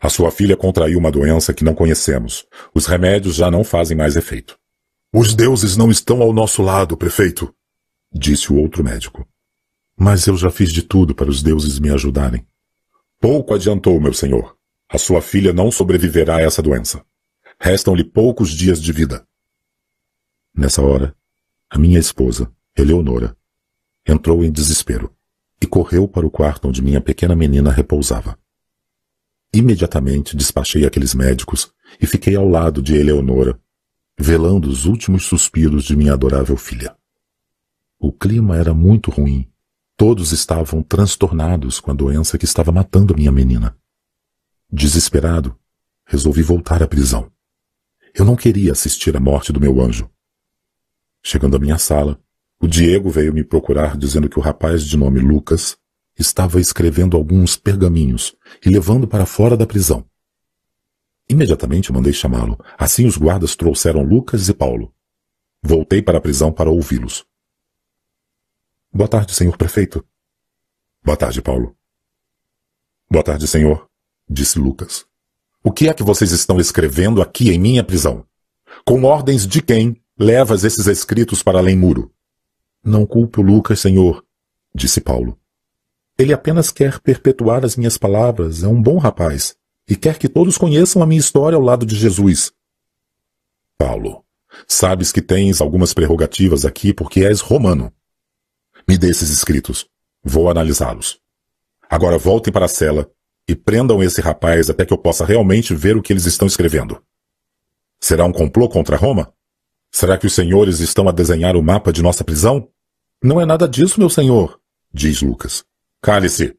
A sua filha contraiu uma doença que não conhecemos. Os remédios já não fazem mais efeito. Os deuses não estão ao nosso lado, prefeito, disse o outro médico. Mas eu já fiz de tudo para os deuses me ajudarem. Pouco adiantou, meu senhor. A sua filha não sobreviverá a essa doença. Restam-lhe poucos dias de vida. Nessa hora, a minha esposa, Eleonora, entrou em desespero e correu para o quarto onde minha pequena menina repousava. Imediatamente despachei aqueles médicos e fiquei ao lado de Eleonora, velando os últimos suspiros de minha adorável filha. O clima era muito ruim. Todos estavam transtornados com a doença que estava matando minha menina. Desesperado, resolvi voltar à prisão. Eu não queria assistir à morte do meu anjo. Chegando à minha sala, o Diego veio me procurar dizendo que o rapaz de nome Lucas estava escrevendo alguns pergaminhos e levando para fora da prisão. Imediatamente mandei chamá-lo. Assim os guardas trouxeram Lucas e Paulo. Voltei para a prisão para ouvi-los. Boa tarde, senhor prefeito. Boa tarde, Paulo. Boa tarde, senhor, disse Lucas. O que é que vocês estão escrevendo aqui em minha prisão? Com ordens de quem levas esses escritos para além muro? Não culpe o Lucas, senhor, disse Paulo. Ele apenas quer perpetuar as minhas palavras, é um bom rapaz, e quer que todos conheçam a minha história ao lado de Jesus. Paulo, sabes que tens algumas prerrogativas aqui porque és romano. Me dê esses escritos. Vou analisá-los. Agora voltem para a cela e prendam esse rapaz até que eu possa realmente ver o que eles estão escrevendo. Será um complô contra Roma? Será que os senhores estão a desenhar o mapa de nossa prisão? Não é nada disso, meu senhor, diz Lucas. Cale-se!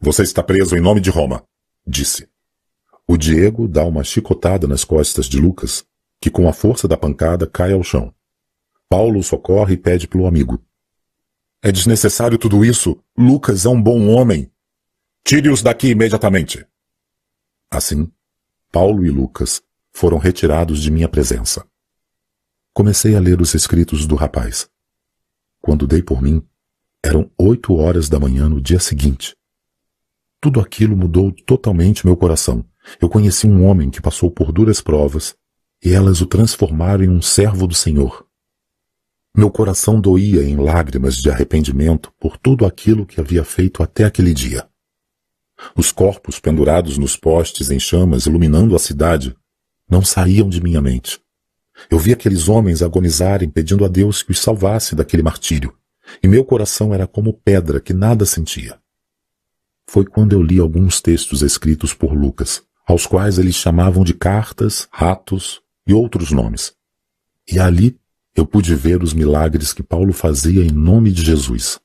Você está preso em nome de Roma, disse. O Diego dá uma chicotada nas costas de Lucas, que com a força da pancada cai ao chão. Paulo socorre e pede pelo amigo. É desnecessário tudo isso. Lucas é um bom homem. Tire-os daqui imediatamente. Assim, Paulo e Lucas foram retirados de minha presença. Comecei a ler os escritos do rapaz. Quando dei por mim, eram oito horas da manhã no dia seguinte. Tudo aquilo mudou totalmente meu coração. Eu conheci um homem que passou por duras provas e elas o transformaram em um servo do Senhor. Meu coração doía em lágrimas de arrependimento por tudo aquilo que havia feito até aquele dia. Os corpos pendurados nos postes em chamas iluminando a cidade não saíam de minha mente. Eu vi aqueles homens agonizarem pedindo a Deus que os salvasse daquele martírio, e meu coração era como pedra que nada sentia. foi quando eu li alguns textos escritos por Lucas, aos quais eles chamavam de cartas, ratos e outros nomes. E ali eu pude ver os milagres que Paulo fazia em nome de Jesus.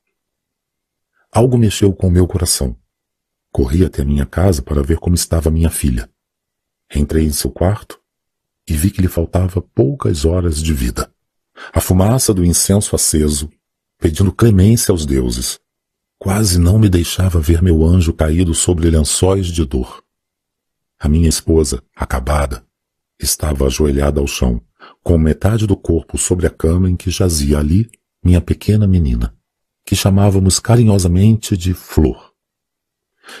Algo mexeu com meu coração. Corri até minha casa para ver como estava minha filha. Entrei em seu quarto e vi que lhe faltava poucas horas de vida. A fumaça do incenso aceso, pedindo clemência aos deuses, quase não me deixava ver meu anjo caído sobre lençóis de dor. A minha esposa, acabada, estava ajoelhada ao chão, com metade do corpo sobre a cama em que jazia ali minha pequena menina, que chamávamos carinhosamente de Flor.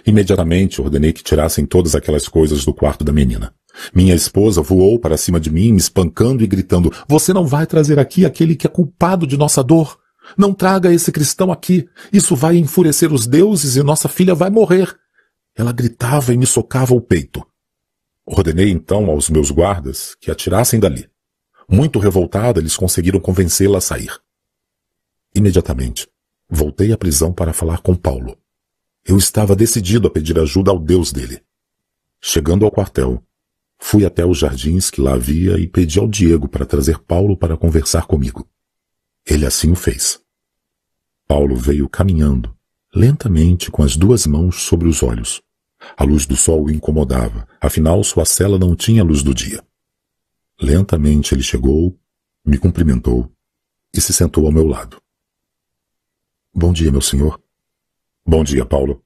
Imediatamente ordenei que tirassem todas aquelas coisas do quarto da menina. Minha esposa voou para cima de mim, me espancando e gritando: Você não vai trazer aqui aquele que é culpado de nossa dor? Não traga esse cristão aqui. Isso vai enfurecer os deuses e nossa filha vai morrer. Ela gritava e me socava o peito. Ordenei então aos meus guardas que atirassem dali. Muito revoltada, eles conseguiram convencê-la a sair. Imediatamente, voltei à prisão para falar com Paulo. Eu estava decidido a pedir ajuda ao Deus dele. Chegando ao quartel, fui até os jardins que lá havia e pedi ao Diego para trazer Paulo para conversar comigo. Ele assim o fez. Paulo veio caminhando, lentamente com as duas mãos sobre os olhos. A luz do sol o incomodava, afinal sua cela não tinha luz do dia. Lentamente ele chegou, me cumprimentou e se sentou ao meu lado. Bom dia, meu senhor. Bom dia, Paulo.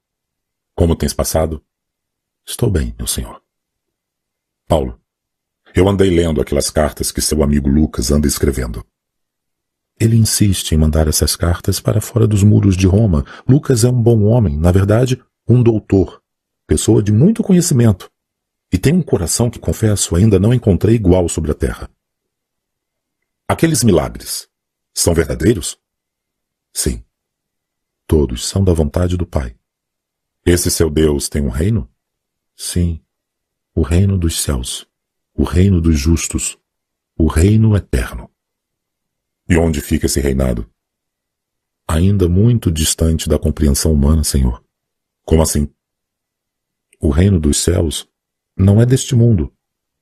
Como tens passado? Estou bem, meu senhor. Paulo, eu andei lendo aquelas cartas que seu amigo Lucas anda escrevendo. Ele insiste em mandar essas cartas para fora dos muros de Roma. Lucas é um bom homem, na verdade, um doutor, pessoa de muito conhecimento. E tem um coração que, confesso, ainda não encontrei igual sobre a terra. Aqueles milagres são verdadeiros? Sim. Todos são da vontade do Pai. Esse seu Deus tem um reino? Sim. O reino dos céus. O reino dos justos. O reino eterno. E onde fica esse reinado? Ainda muito distante da compreensão humana, Senhor. Como assim? O reino dos céus não é deste mundo.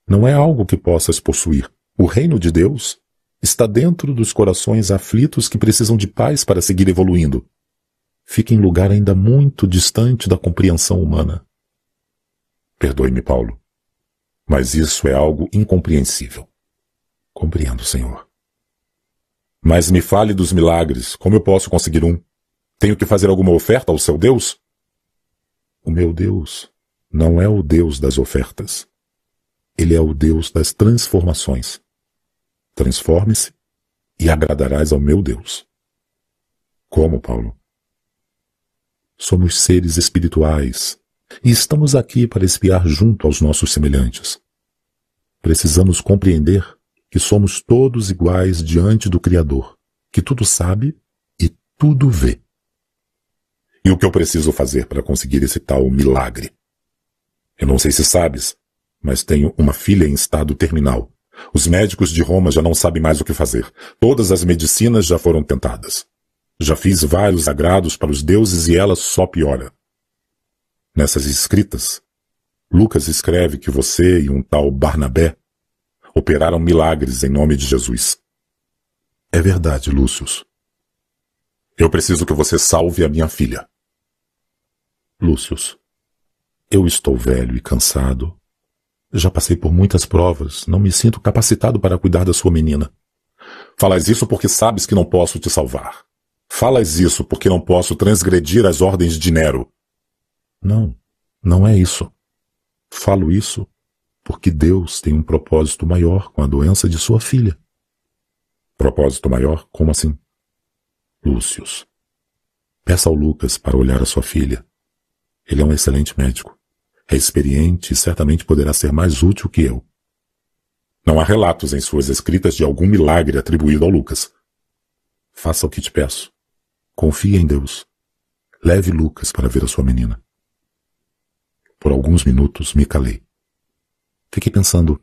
Não é algo que possas possuir. O reino de Deus está dentro dos corações aflitos que precisam de paz para seguir evoluindo. Fica em lugar ainda muito distante da compreensão humana. Perdoe-me, Paulo, mas isso é algo incompreensível. Compreendo, Senhor. Mas me fale dos milagres. Como eu posso conseguir um? Tenho que fazer alguma oferta ao seu Deus? O meu Deus não é o Deus das ofertas. Ele é o Deus das transformações. Transforme-se e agradarás ao meu Deus. Como, Paulo? Somos seres espirituais e estamos aqui para espiar junto aos nossos semelhantes. Precisamos compreender que somos todos iguais diante do Criador, que tudo sabe e tudo vê. E o que eu preciso fazer para conseguir esse tal milagre? Eu não sei se sabes, mas tenho uma filha em estado terminal. Os médicos de Roma já não sabem mais o que fazer. Todas as medicinas já foram tentadas. Já fiz vários agrados para os deuses e ela só piora. Nessas escritas, Lucas escreve que você e um tal Barnabé operaram milagres em nome de Jesus. É verdade, Lúcius. Eu preciso que você salve a minha filha. Lúcius, eu estou velho e cansado. Já passei por muitas provas, não me sinto capacitado para cuidar da sua menina. Falas isso porque sabes que não posso te salvar. Falas isso porque não posso transgredir as ordens de Nero. Não, não é isso. Falo isso porque Deus tem um propósito maior com a doença de sua filha. Propósito maior? Como assim? Lúcius. Peça ao Lucas para olhar a sua filha. Ele é um excelente médico. É experiente e certamente poderá ser mais útil que eu. Não há relatos em suas escritas de algum milagre atribuído ao Lucas. Faça o que te peço. Confie em Deus. Leve Lucas para ver a sua menina. Por alguns minutos me calei. Fiquei pensando,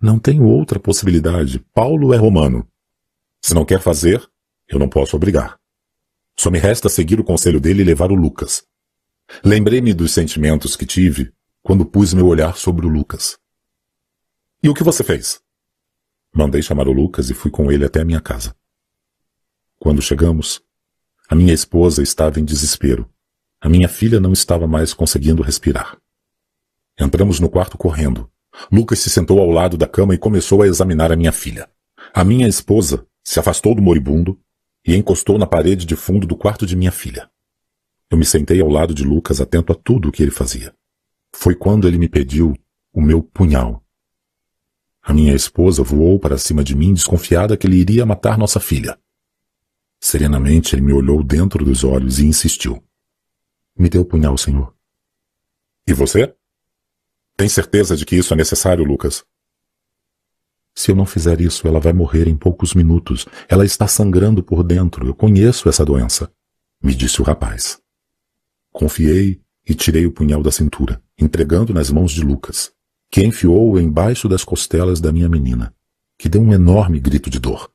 não tenho outra possibilidade. Paulo é romano. Se não quer fazer, eu não posso obrigar. Só me resta seguir o conselho dele e levar o Lucas. Lembrei-me dos sentimentos que tive quando pus meu olhar sobre o Lucas. E o que você fez? Mandei chamar o Lucas e fui com ele até a minha casa. Quando chegamos, a minha esposa estava em desespero. A minha filha não estava mais conseguindo respirar. Entramos no quarto correndo. Lucas se sentou ao lado da cama e começou a examinar a minha filha. A minha esposa se afastou do moribundo e encostou na parede de fundo do quarto de minha filha. Eu me sentei ao lado de Lucas, atento a tudo o que ele fazia. Foi quando ele me pediu o meu punhal. A minha esposa voou para cima de mim, desconfiada que ele iria matar nossa filha. Serenamente ele me olhou dentro dos olhos e insistiu. Me dê o punhal, senhor. E você? Tem certeza de que isso é necessário, Lucas? Se eu não fizer isso, ela vai morrer em poucos minutos. Ela está sangrando por dentro. Eu conheço essa doença, me disse o rapaz. Confiei e tirei o punhal da cintura, entregando nas mãos de Lucas, que enfiou-o embaixo das costelas da minha menina, que deu um enorme grito de dor.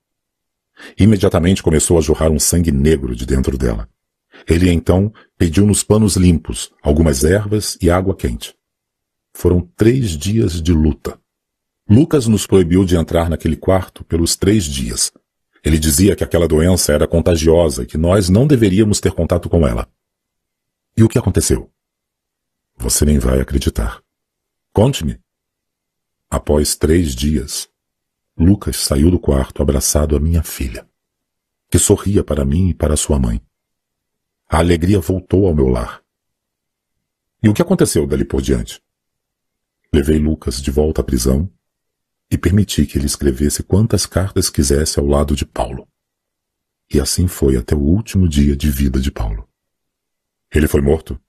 Imediatamente começou a jorrar um sangue negro de dentro dela. Ele então pediu-nos panos limpos, algumas ervas e água quente. Foram três dias de luta. Lucas nos proibiu de entrar naquele quarto pelos três dias. Ele dizia que aquela doença era contagiosa e que nós não deveríamos ter contato com ela. E o que aconteceu? Você nem vai acreditar. Conte-me. Após três dias, Lucas saiu do quarto abraçado à minha filha, que sorria para mim e para sua mãe. A alegria voltou ao meu lar. E o que aconteceu dali por diante? Levei Lucas de volta à prisão e permiti que ele escrevesse quantas cartas quisesse ao lado de Paulo. E assim foi até o último dia de vida de Paulo. Ele foi morto?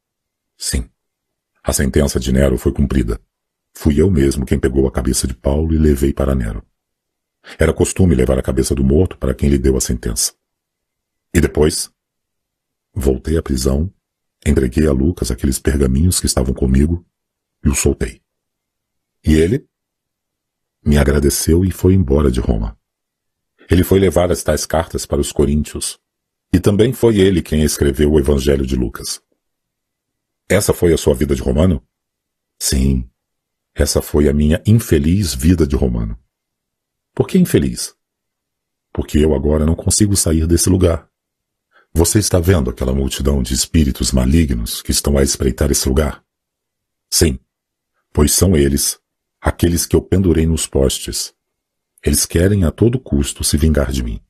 Sim. A sentença de Nero foi cumprida. Fui eu mesmo quem pegou a cabeça de Paulo e levei para Nero. Era costume levar a cabeça do morto para quem lhe deu a sentença. E depois? Voltei à prisão, entreguei a Lucas aqueles pergaminhos que estavam comigo e o soltei. E ele? Me agradeceu e foi embora de Roma. Ele foi levar as tais cartas para os coríntios. E também foi ele quem escreveu o Evangelho de Lucas. Essa foi a sua vida de romano? Sim, essa foi a minha infeliz vida de romano. Por que infeliz? Porque eu agora não consigo sair desse lugar. Você está vendo aquela multidão de espíritos malignos que estão a espreitar esse lugar? Sim, pois são eles, aqueles que eu pendurei nos postes. Eles querem a todo custo se vingar de mim.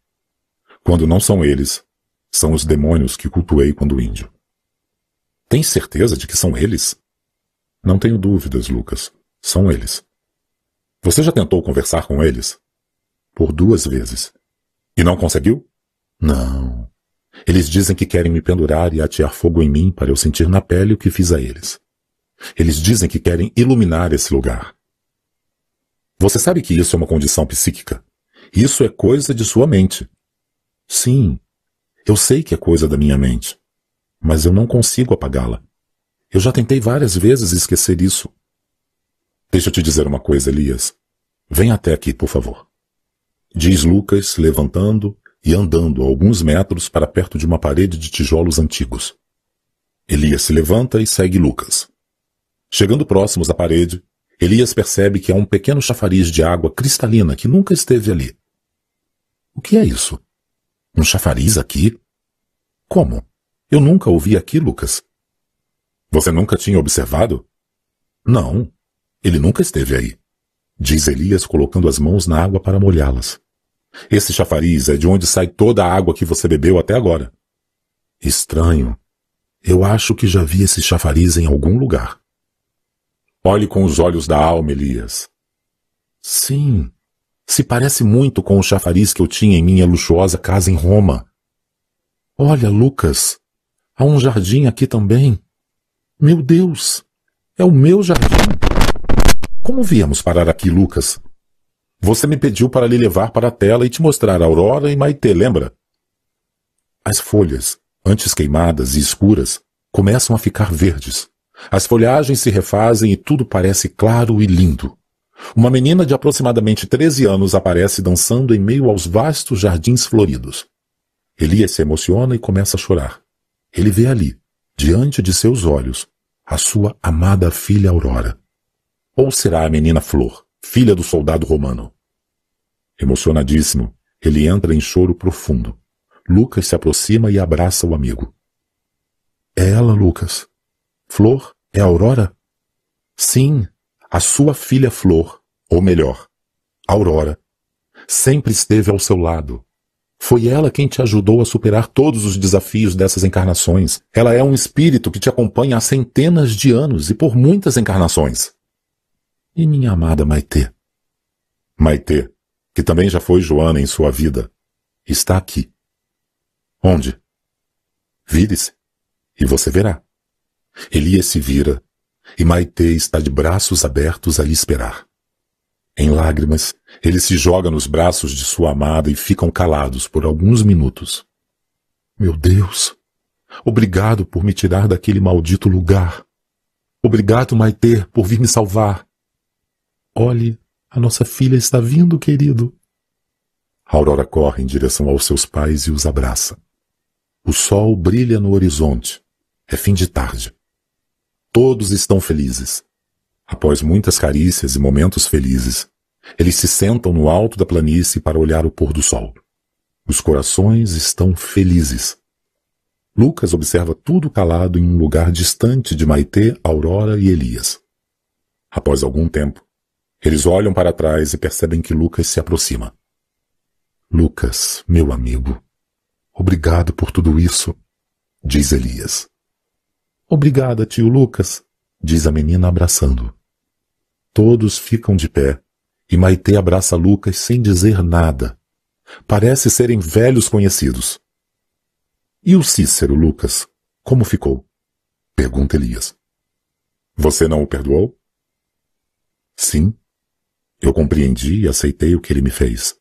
Quando não são eles, são os demônios que cultuei quando índio. Tem certeza de que são eles? Não tenho dúvidas, Lucas. São eles. Você já tentou conversar com eles? Por duas vezes. E não conseguiu? Não. Eles dizem que querem me pendurar e atear fogo em mim para eu sentir na pele o que fiz a eles. Eles dizem que querem iluminar esse lugar. Você sabe que isso é uma condição psíquica. Isso é coisa de sua mente. Sim, eu sei que é coisa da minha mente. Mas eu não consigo apagá-la. Eu já tentei várias vezes esquecer isso. Deixa eu te dizer uma coisa, Elias. Vem até aqui, por favor diz Lucas, levantando e andando alguns metros para perto de uma parede de tijolos antigos. Elias se levanta e segue Lucas. Chegando próximos à parede, Elias percebe que há um pequeno chafariz de água cristalina que nunca esteve ali. O que é isso? Um chafariz aqui? Como? Eu nunca ouvi aqui, Lucas. Você nunca tinha observado? Não, ele nunca esteve aí, diz Elias colocando as mãos na água para molhá-las. Esse chafariz é de onde sai toda a água que você bebeu até agora. Estranho. Eu acho que já vi esse chafariz em algum lugar. Olhe com os olhos da alma, Elias. Sim. Se parece muito com o chafariz que eu tinha em minha luxuosa casa em Roma. Olha, Lucas. Há um jardim aqui também. Meu Deus! É o meu jardim. Como viemos parar aqui, Lucas? Você me pediu para lhe levar para a tela e te mostrar Aurora e Maitê, lembra? As folhas, antes queimadas e escuras, começam a ficar verdes. As folhagens se refazem e tudo parece claro e lindo. Uma menina de aproximadamente 13 anos aparece dançando em meio aos vastos jardins floridos. Elias se emociona e começa a chorar. Ele vê ali, diante de seus olhos, a sua amada filha Aurora. Ou será a menina Flor, filha do soldado romano? Emocionadíssimo, ele entra em choro profundo. Lucas se aproxima e abraça o amigo. É ela, Lucas. Flor é Aurora? Sim, a sua filha Flor, ou melhor, Aurora, sempre esteve ao seu lado. Foi ela quem te ajudou a superar todos os desafios dessas encarnações. Ela é um espírito que te acompanha há centenas de anos e por muitas encarnações. E minha amada Maitê? Maitê, que também já foi Joana em sua vida, está aqui. Onde? Vire-se, e você verá. Elias se vira, e Maitê está de braços abertos a lhe esperar. Em lágrimas, ele se joga nos braços de sua amada e ficam calados por alguns minutos. Meu Deus! Obrigado por me tirar daquele maldito lugar. Obrigado, Maitê, por vir me salvar. Olhe, a nossa filha está vindo, querido. Aurora corre em direção aos seus pais e os abraça. O sol brilha no horizonte. É fim de tarde. Todos estão felizes. Após muitas carícias e momentos felizes, eles se sentam no alto da planície para olhar o pôr do sol. Os corações estão felizes. Lucas observa tudo calado em um lugar distante de Maitê, Aurora e Elias. Após algum tempo, eles olham para trás e percebem que Lucas se aproxima. Lucas, meu amigo, obrigado por tudo isso, diz Elias. Obrigada, tio Lucas, diz a menina abraçando. Todos ficam de pé e Maitê abraça Lucas sem dizer nada. Parece serem velhos conhecidos. E o Cícero, Lucas? Como ficou? Pergunta Elias. Você não o perdoou? Sim. Eu compreendi e aceitei o que ele me fez.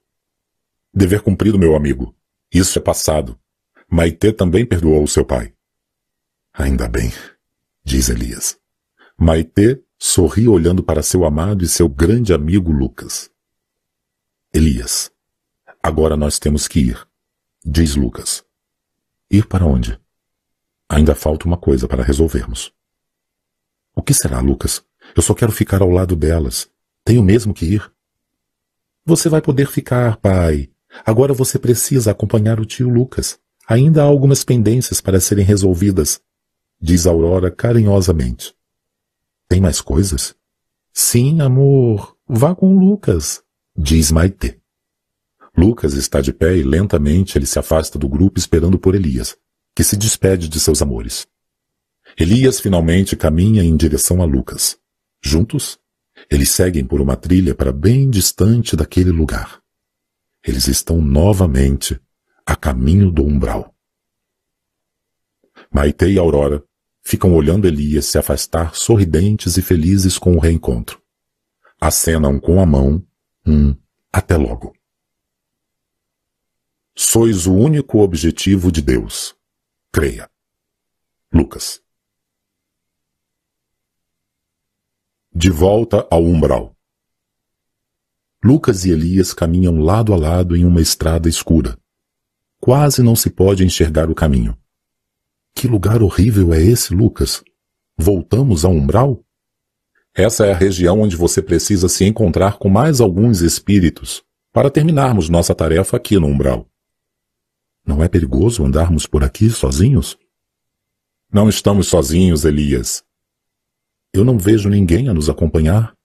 Dever cumprido, meu amigo. Isso é passado. Maitê também perdoou o seu pai. Ainda bem, diz Elias. Maitê sorri olhando para seu amado e seu grande amigo Lucas. Elias, agora nós temos que ir, diz Lucas. Ir para onde? Ainda falta uma coisa para resolvermos. O que será, Lucas? Eu só quero ficar ao lado delas. Tenho mesmo que ir. Você vai poder ficar, pai. Agora você precisa acompanhar o tio Lucas. Ainda há algumas pendências para serem resolvidas, diz Aurora carinhosamente. Tem mais coisas? Sim, amor. Vá com Lucas, diz Maite. Lucas está de pé e lentamente ele se afasta do grupo esperando por Elias, que se despede de seus amores. Elias finalmente caminha em direção a Lucas. Juntos, eles seguem por uma trilha para bem distante daquele lugar. Eles estão novamente a caminho do umbral. Maite e Aurora ficam olhando Elias se afastar sorridentes e felizes com o reencontro. Acenam com a mão um até logo. Sois o único objetivo de Deus. Creia. Lucas. De volta ao umbral. Lucas e Elias caminham lado a lado em uma estrada escura. Quase não se pode enxergar o caminho. Que lugar horrível é esse, Lucas? Voltamos ao umbral? Essa é a região onde você precisa se encontrar com mais alguns espíritos para terminarmos nossa tarefa aqui no umbral. Não é perigoso andarmos por aqui sozinhos? Não estamos sozinhos, Elias. Eu não vejo ninguém a nos acompanhar.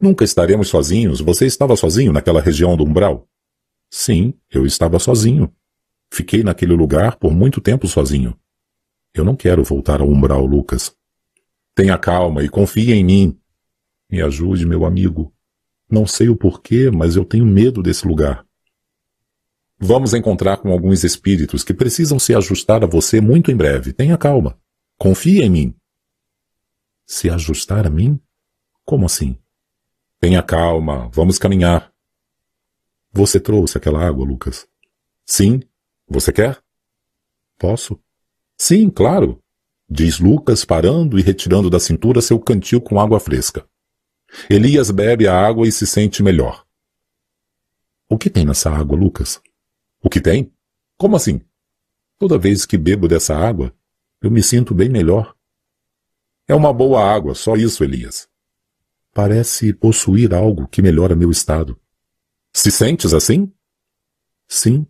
Nunca estaremos sozinhos. Você estava sozinho naquela região do umbral? Sim, eu estava sozinho. Fiquei naquele lugar por muito tempo sozinho. Eu não quero voltar ao umbral, Lucas. Tenha calma e confie em mim. Me ajude, meu amigo. Não sei o porquê, mas eu tenho medo desse lugar. Vamos encontrar com alguns espíritos que precisam se ajustar a você muito em breve. Tenha calma. Confie em mim. Se ajustar a mim? Como assim? Tenha calma. Vamos caminhar. Você trouxe aquela água, Lucas? Sim. Você quer? Posso? Sim, claro. Diz Lucas, parando e retirando da cintura seu cantil com água fresca. Elias bebe a água e se sente melhor. O que tem nessa água, Lucas? O que tem? Como assim? Toda vez que bebo dessa água, Eu me sinto bem melhor. É uma boa água, só isso, Elias. Parece possuir algo que melhora meu estado. Se sentes assim? Sim.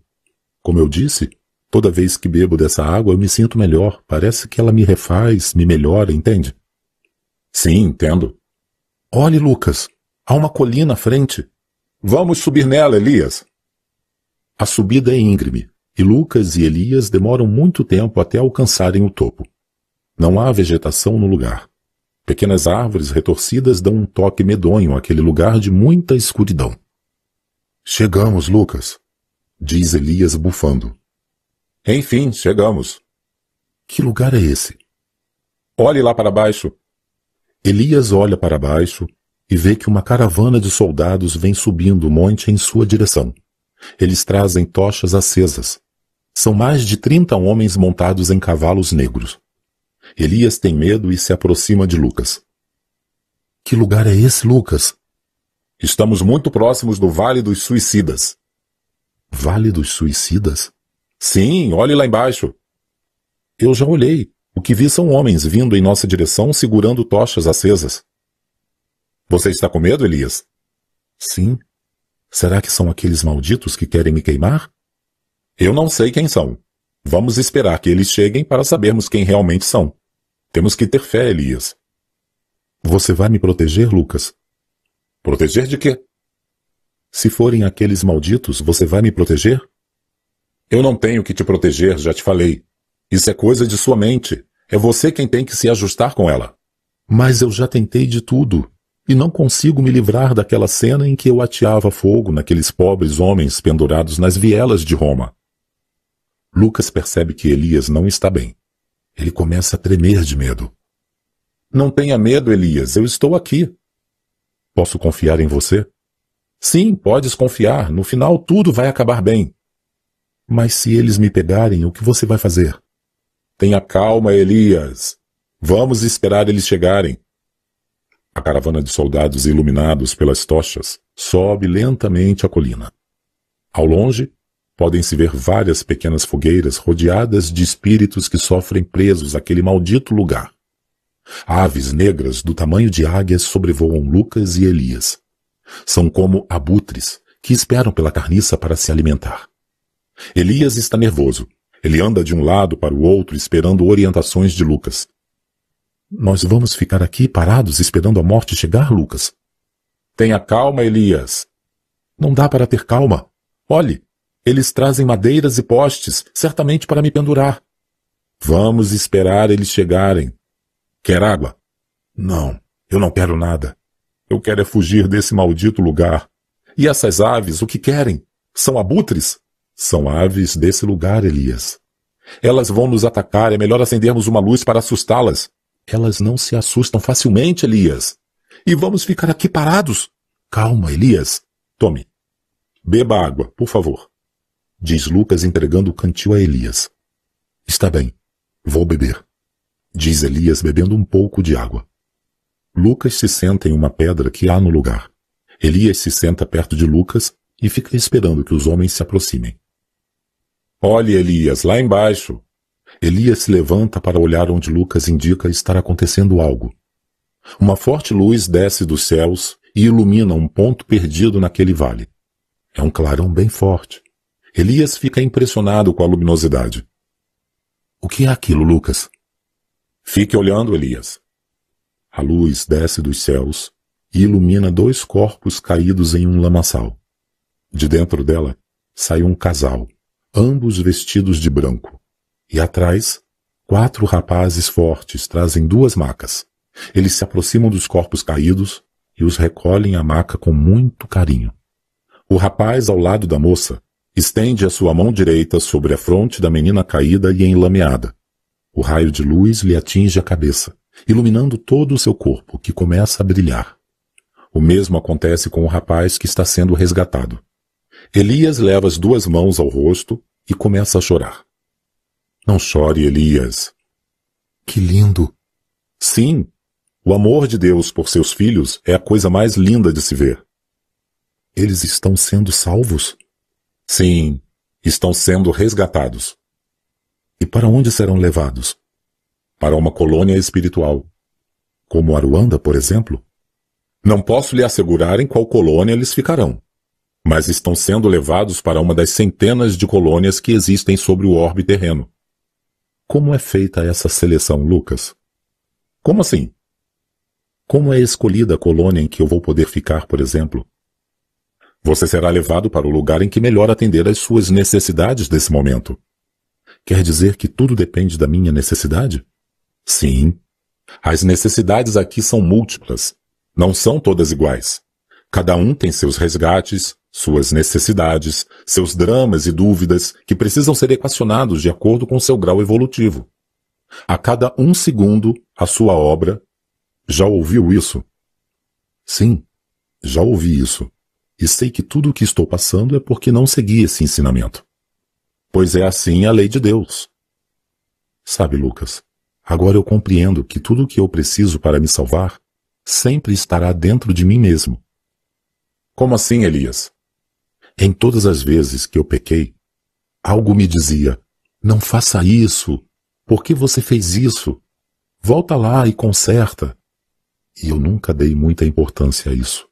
Como eu disse, toda vez que bebo dessa água eu me sinto melhor. Parece que ela me refaz, me melhora, entende? Sim, entendo. Olhe, Lucas. Há uma colina à frente. Vamos subir nela, Elias. A subida é íngreme, e Lucas e Elias demoram muito tempo até alcançarem o topo. Não há vegetação no lugar. Pequenas árvores retorcidas dão um toque medonho àquele lugar de muita escuridão. Chegamos, Lucas, diz Elias bufando. Enfim, chegamos. Que lugar é esse? Olhe lá para baixo. Elias olha para baixo e vê que uma caravana de soldados vem subindo o monte em sua direção. Eles trazem tochas acesas. São mais de trinta homens montados em cavalos negros. Elias tem medo e se aproxima de Lucas. Que lugar é esse, Lucas? Estamos muito próximos do Vale dos Suicidas. Vale dos Suicidas? Sim, olhe lá embaixo. Eu já olhei. O que vi são homens vindo em nossa direção segurando tochas acesas. Você está com medo, Elias? Sim. Será que são aqueles malditos que querem me queimar? Eu não sei quem são. Vamos esperar que eles cheguem para sabermos quem realmente são. Temos que ter fé, Elias. Você vai me proteger, Lucas? Proteger de quê? Se forem aqueles malditos, você vai me proteger? Eu não tenho que te proteger, já te falei. Isso é coisa de sua mente. É você quem tem que se ajustar com ela. Mas eu já tentei de tudo. E não consigo me livrar daquela cena em que eu ateava fogo naqueles pobres homens pendurados nas vielas de Roma. Lucas percebe que Elias não está bem. Ele começa a tremer de medo. Não tenha medo, Elias, eu estou aqui. Posso confiar em você? Sim, podes confiar. No final tudo vai acabar bem. Mas se eles me pegarem, o que você vai fazer? Tenha calma, Elias. Vamos esperar eles chegarem. A caravana de soldados iluminados pelas tochas sobe lentamente a colina. Ao longe, podem-se ver várias pequenas fogueiras rodeadas de espíritos que sofrem presos àquele maldito lugar. Aves negras do tamanho de águias sobrevoam Lucas e Elias. São como abutres que esperam pela carniça para se alimentar. Elias está nervoso. Ele anda de um lado para o outro esperando orientações de Lucas. Nós vamos ficar aqui parados esperando a morte chegar, Lucas? Tenha calma, Elias. Não dá para ter calma. Olhe, eles trazem madeiras e postes, certamente para me pendurar. Vamos esperar eles chegarem. Quer água? Não, eu não quero nada. Eu quero é fugir desse maldito lugar. E essas aves, o que querem? São abutres? São aves desse lugar, Elias. Elas vão nos atacar, é melhor acendermos uma luz para assustá-las. Elas não se assustam facilmente, Elias. E vamos ficar aqui parados? Calma, Elias. Tome. Beba água, por favor diz Lucas entregando o cantil a Elias. Está bem, vou beber, diz Elias bebendo um pouco de água. Lucas se senta em uma pedra que há no lugar. Elias se senta perto de Lucas e fica esperando que os homens se aproximem. Olhe, Elias, lá embaixo. Elias se levanta para olhar onde Lucas indica estar acontecendo algo. Uma forte luz desce dos céus e ilumina um ponto perdido naquele vale. É um clarão bem forte. Elias fica impressionado com a luminosidade. O que é aquilo, Lucas? Fique olhando, Elias. A luz desce dos céus e ilumina dois corpos caídos em um lamaçal. De dentro dela sai um casal, ambos vestidos de branco. E atrás, quatro rapazes fortes trazem duas macas. Eles se aproximam dos corpos caídos e os recolhem à maca com muito carinho. O rapaz ao lado da moça Estende a sua mão direita sobre a fronte da menina caída e enlameada. O raio de luz lhe atinge a cabeça, iluminando todo o seu corpo, que começa a brilhar. O mesmo acontece com o rapaz que está sendo resgatado. Elias leva as duas mãos ao rosto e começa a chorar. Não chore, Elias. Que lindo! Sim, o amor de Deus por seus filhos é a coisa mais linda de se ver. Eles estão sendo salvos? Sim, estão sendo resgatados. E para onde serão levados? para uma colônia espiritual. Como Aruanda, por exemplo? Não posso lhe assegurar em qual colônia eles ficarão, mas estão sendo levados para uma das centenas de colônias que existem sobre o orbe terreno. Como é feita essa seleção, Lucas? Como assim? Como é escolhida a colônia em que eu vou poder ficar, por exemplo? Você será levado para o lugar em que melhor atender às suas necessidades desse momento. Quer dizer que tudo depende da minha necessidade? Sim. As necessidades aqui são múltiplas. Não são todas iguais. Cada um tem seus resgates, suas necessidades, seus dramas e dúvidas que precisam ser equacionados de acordo com seu grau evolutivo. A cada um segundo, a sua obra. Já ouviu isso? Sim, já ouvi isso. E sei que tudo o que estou passando é porque não segui esse ensinamento. Pois é assim a lei de Deus. Sabe, Lucas, agora eu compreendo que tudo o que eu preciso para me salvar sempre estará dentro de mim mesmo. Como assim, Elias? Em todas as vezes que eu pequei, algo me dizia: não faça isso. Por que você fez isso? Volta lá e conserta. E eu nunca dei muita importância a isso.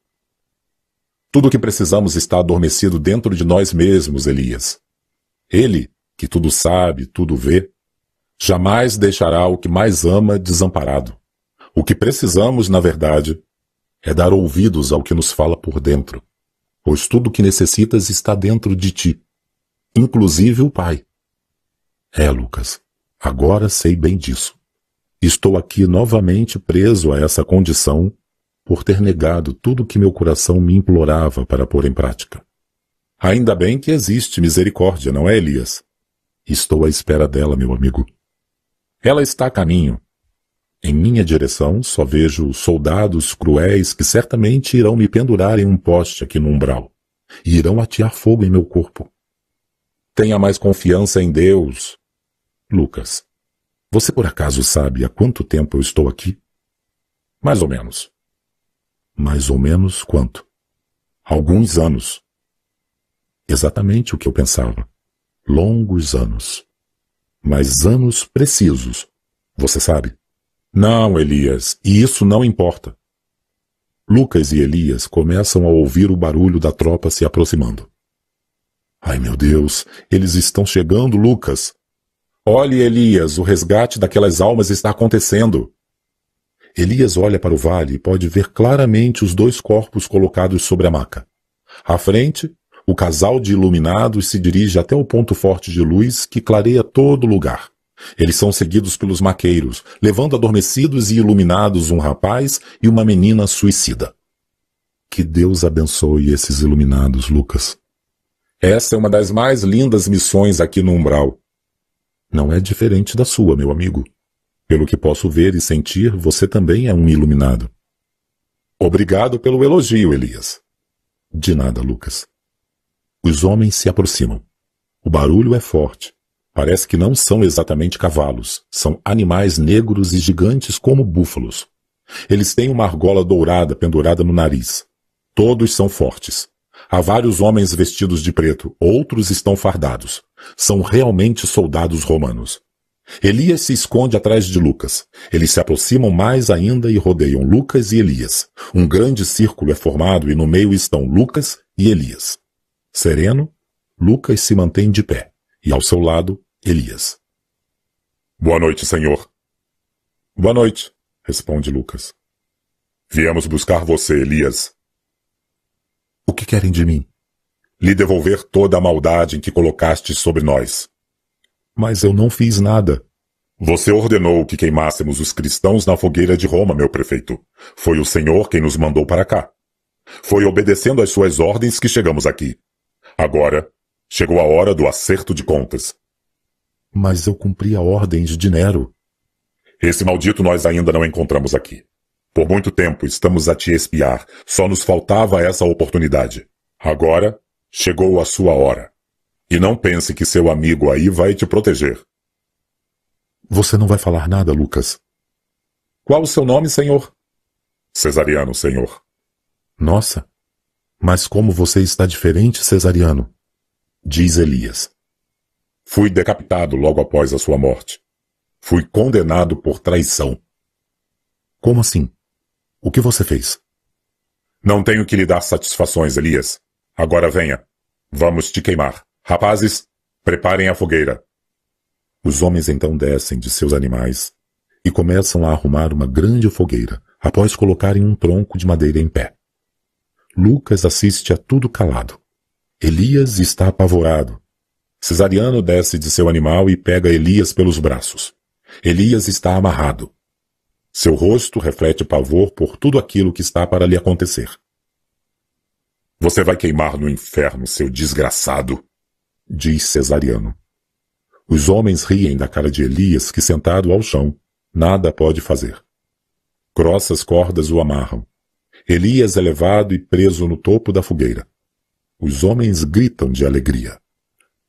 Tudo o que precisamos está adormecido dentro de nós mesmos, Elias. Ele, que tudo sabe, tudo vê, jamais deixará o que mais ama desamparado. O que precisamos, na verdade, é dar ouvidos ao que nos fala por dentro, pois tudo o que necessitas está dentro de ti, inclusive o Pai. É, Lucas, agora sei bem disso. Estou aqui novamente preso a essa condição por ter negado tudo o que meu coração me implorava para pôr em prática. Ainda bem que existe misericórdia, não é, Elias? Estou à espera dela, meu amigo. Ela está a caminho. Em minha direção só vejo soldados cruéis que certamente irão me pendurar em um poste aqui no umbral e irão atear fogo em meu corpo. Tenha mais confiança em Deus. Lucas, você por acaso sabe há quanto tempo eu estou aqui? Mais ou menos. Mais ou menos quanto? Alguns anos. Exatamente o que eu pensava. Longos anos. Mas anos precisos. Você sabe? Não, Elias, e isso não importa. Lucas e Elias começam a ouvir o barulho da tropa se aproximando. Ai meu Deus, eles estão chegando, Lucas. Olhe, Elias, o resgate daquelas almas está acontecendo. Elias olha para o vale e pode ver claramente os dois corpos colocados sobre a maca. À frente, o casal de iluminados se dirige até o ponto forte de luz que clareia todo o lugar. Eles são seguidos pelos maqueiros, levando adormecidos e iluminados um rapaz e uma menina suicida. Que Deus abençoe esses iluminados, Lucas. Essa é uma das mais lindas missões aqui no Umbral. Não é diferente da sua, meu amigo. Pelo que posso ver e sentir, você também é um iluminado. Obrigado pelo elogio, Elias. De nada, Lucas. Os homens se aproximam. O barulho é forte. Parece que não são exatamente cavalos, são animais negros e gigantes como búfalos. Eles têm uma argola dourada pendurada no nariz. Todos são fortes. Há vários homens vestidos de preto, outros estão fardados. São realmente soldados romanos. Elias se esconde atrás de Lucas. Eles se aproximam mais ainda e rodeiam Lucas e Elias. Um grande círculo é formado e no meio estão Lucas e Elias. Sereno, Lucas se mantém de pé e ao seu lado, Elias. Boa noite, senhor. Boa noite, responde Lucas. Viemos buscar você, Elias. O que querem de mim? Lhe devolver toda a maldade em que colocaste sobre nós. Mas eu não fiz nada. Você ordenou que queimássemos os cristãos na fogueira de Roma, meu prefeito. Foi o Senhor quem nos mandou para cá. Foi obedecendo às suas ordens que chegamos aqui. Agora, chegou a hora do acerto de contas. Mas eu cumpri a ordens de Nero. Esse maldito nós ainda não encontramos aqui. Por muito tempo estamos a te espiar. Só nos faltava essa oportunidade. Agora, chegou a sua hora. E não pense que seu amigo aí vai te proteger. Você não vai falar nada, Lucas. Qual o seu nome, senhor? Cesariano, senhor. Nossa, mas como você está diferente, Cesariano? Diz Elias. Fui decapitado logo após a sua morte. Fui condenado por traição. Como assim? O que você fez? Não tenho que lhe dar satisfações, Elias. Agora venha. Vamos te queimar. Rapazes, preparem a fogueira. Os homens então descem de seus animais e começam a arrumar uma grande fogueira, após colocarem um tronco de madeira em pé. Lucas assiste a tudo calado. Elias está apavorado. Cesariano desce de seu animal e pega Elias pelos braços. Elias está amarrado. Seu rosto reflete pavor por tudo aquilo que está para lhe acontecer. Você vai queimar no inferno, seu desgraçado, diz Cesariano. Os homens riem da cara de Elias, que sentado ao chão, nada pode fazer. Grossas cordas o amarram. Elias é levado e preso no topo da fogueira. Os homens gritam de alegria.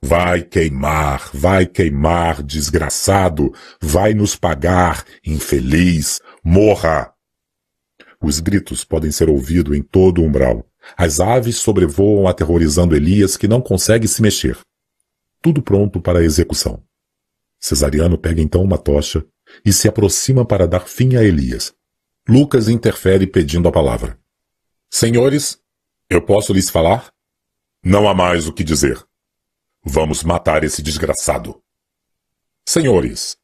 Vai queimar, vai queimar, desgraçado, vai nos pagar, infeliz, morra! Os gritos podem ser ouvidos em todo o umbral. As aves sobrevoam aterrorizando Elias que não consegue se mexer. Tudo pronto para a execução. Cesariano pega então uma tocha e se aproxima para dar fim a Elias. Lucas interfere pedindo a palavra. Senhores, eu posso lhes falar? Não há mais o que dizer. Vamos matar esse desgraçado. Senhores,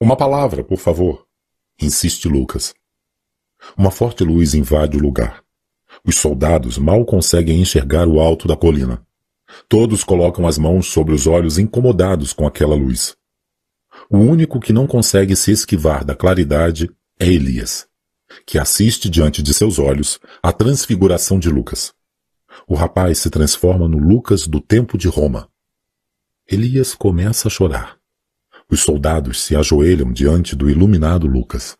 uma palavra, por favor, insiste Lucas. Uma forte luz invade o lugar. Os soldados mal conseguem enxergar o alto da colina. Todos colocam as mãos sobre os olhos incomodados com aquela luz. O único que não consegue se esquivar da claridade é Elias, que assiste diante de seus olhos a transfiguração de Lucas. O rapaz se transforma no Lucas do tempo de Roma. Elias começa a chorar. Os soldados se ajoelham diante do iluminado Lucas.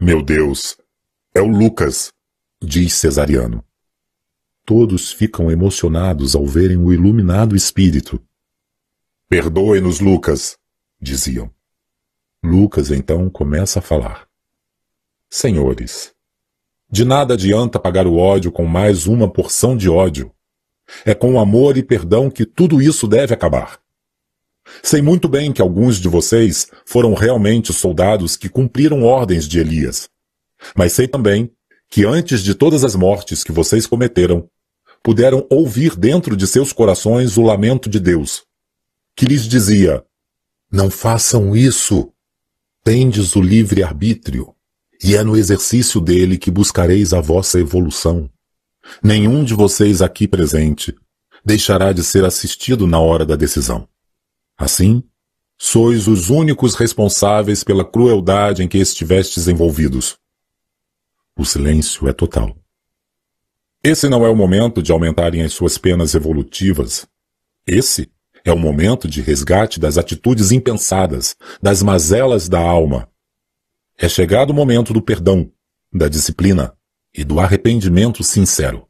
Meu Deus, é o Lucas, diz Cesariano. Todos ficam emocionados ao verem o iluminado espírito. Perdoe-nos, Lucas, diziam. Lucas então começa a falar. Senhores, de nada adianta pagar o ódio com mais uma porção de ódio. É com amor e perdão que tudo isso deve acabar. Sei muito bem que alguns de vocês foram realmente soldados que cumpriram ordens de Elias. Mas sei também que antes de todas as mortes que vocês cometeram, puderam ouvir dentro de seus corações o lamento de Deus, que lhes dizia: Não façam isso. Tendes o livre arbítrio, e é no exercício dele que buscareis a vossa evolução. Nenhum de vocês aqui presente deixará de ser assistido na hora da decisão. Assim, sois os únicos responsáveis pela crueldade em que estivestes envolvidos. O silêncio é total. Esse não é o momento de aumentarem as suas penas evolutivas. Esse é o momento de resgate das atitudes impensadas, das mazelas da alma. É chegado o momento do perdão, da disciplina, e do arrependimento sincero.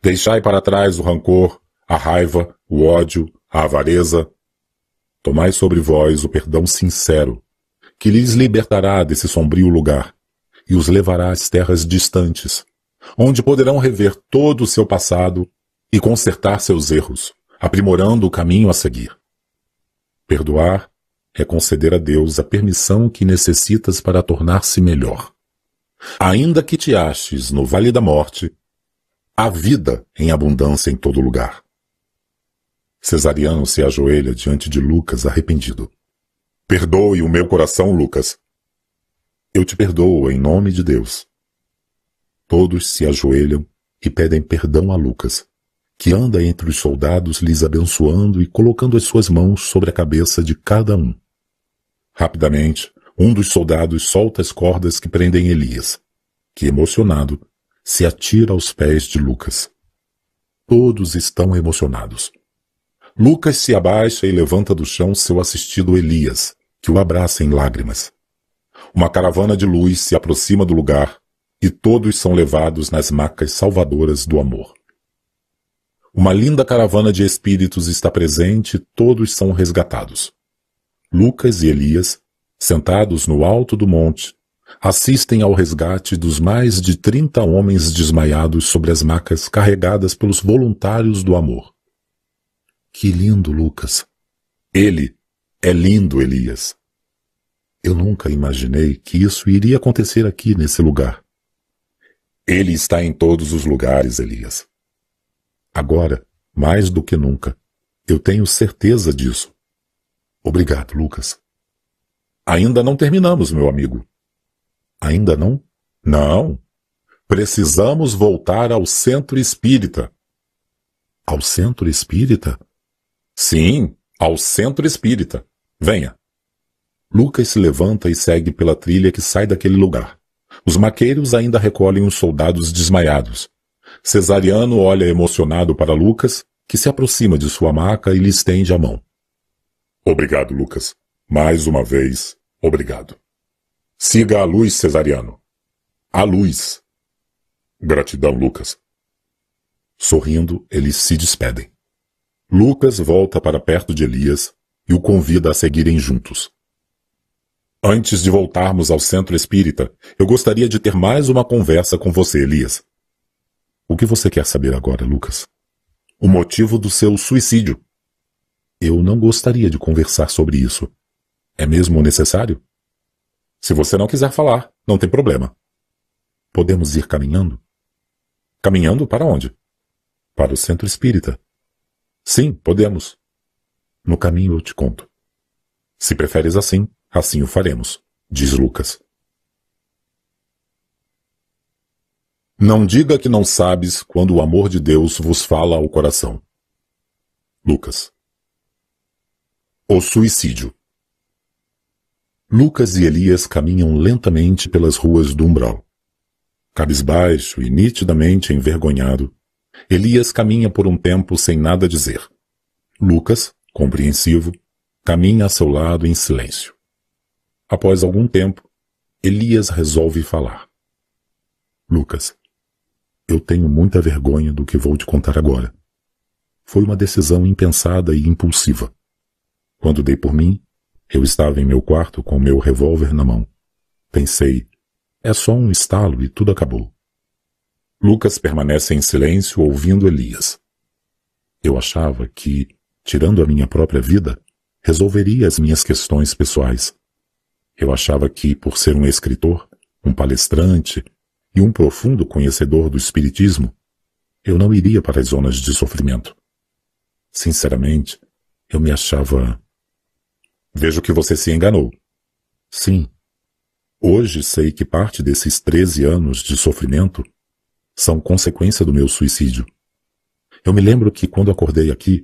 Deixai para trás o rancor, a raiva, o ódio, a avareza. Tomai sobre vós o perdão sincero, que lhes libertará desse sombrio lugar e os levará às terras distantes, onde poderão rever todo o seu passado e consertar seus erros, aprimorando o caminho a seguir. Perdoar é conceder a Deus a permissão que necessitas para tornar-se melhor. Ainda que te aches no vale da morte, há vida em abundância em todo lugar. Cesariano se ajoelha diante de Lucas arrependido. Perdoe o meu coração, Lucas. Eu te perdoo em nome de Deus. Todos se ajoelham e pedem perdão a Lucas, que anda entre os soldados lhes abençoando e colocando as suas mãos sobre a cabeça de cada um. Rapidamente, um dos soldados solta as cordas que prendem Elias, que, emocionado, se atira aos pés de Lucas. Todos estão emocionados. Lucas se abaixa e levanta do chão seu assistido Elias, que o abraça em lágrimas. Uma caravana de luz se aproxima do lugar e todos são levados nas macas salvadoras do amor. Uma linda caravana de espíritos está presente e todos são resgatados. Lucas e Elias sentados no alto do monte, assistem ao resgate dos mais de trinta homens desmaiados sobre as macas carregadas pelos voluntários do amor. Que lindo, Lucas! Ele, É lindo, Elias. Eu nunca imaginei que isso iria acontecer aqui nesse lugar. Ele está em todos os lugares, Elias. Agora, mais do que nunca, eu tenho certeza disso. Obrigado, Lucas. Ainda não terminamos, meu amigo. Ainda não? Não. Precisamos voltar ao centro espírita. Ao centro espírita? Sim, ao centro espírita. Venha. Lucas se levanta e segue pela trilha que sai daquele lugar. Os maqueiros ainda recolhem os soldados desmaiados. Cesariano olha emocionado para Lucas, que se aproxima de sua maca e lhe estende a mão. Obrigado, Lucas. Mais uma vez, obrigado. Siga a luz, Cesariano. A luz. Gratidão, Lucas. Sorrindo, eles se despedem. Lucas volta para perto de Elias e o convida a seguirem juntos. Antes de voltarmos ao centro espírita, eu gostaria de ter mais uma conversa com você, Elias. O que você quer saber agora, Lucas? O motivo do seu suicídio. Eu não gostaria de conversar sobre isso. É mesmo necessário? Se você não quiser falar, não tem problema. Podemos ir caminhando? Caminhando para onde? Para o centro espírita. Sim, podemos. No caminho eu te conto. Se preferes assim, Assim o faremos, diz Lucas. Não diga que não sabes quando o amor de Deus vos fala ao coração. Lucas. O suicídio. Lucas e Elias caminham lentamente pelas ruas do umbral. Cabisbaixo e nitidamente envergonhado, Elias caminha por um tempo sem nada dizer. Lucas, compreensivo, caminha a seu lado em silêncio. Após algum tempo, Elias resolve falar. Lucas, eu tenho muita vergonha do que vou te contar agora. Foi uma decisão impensada e impulsiva. Quando dei por mim, eu estava em meu quarto com meu revólver na mão. Pensei, é só um estalo e tudo acabou. Lucas permanece em silêncio ouvindo Elias. Eu achava que, tirando a minha própria vida, resolveria as minhas questões pessoais. Eu achava que, por ser um escritor, um palestrante e um profundo conhecedor do Espiritismo, eu não iria para as zonas de sofrimento. Sinceramente, eu me achava. Vejo que você se enganou. Sim. Hoje sei que parte desses 13 anos de sofrimento são consequência do meu suicídio. Eu me lembro que quando acordei aqui,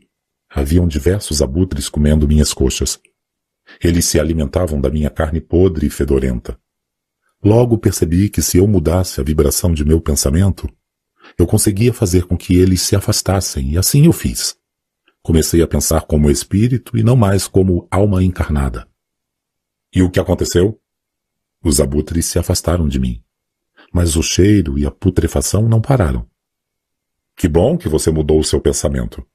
haviam diversos abutres comendo minhas coxas. Eles se alimentavam da minha carne podre e fedorenta. Logo percebi que se eu mudasse a vibração de meu pensamento, eu conseguia fazer com que eles se afastassem, e assim eu fiz. Comecei a pensar como espírito e não mais como alma encarnada. E o que aconteceu? Os abutres se afastaram de mim. Mas o cheiro e a putrefação não pararam. Que bom que você mudou o seu pensamento.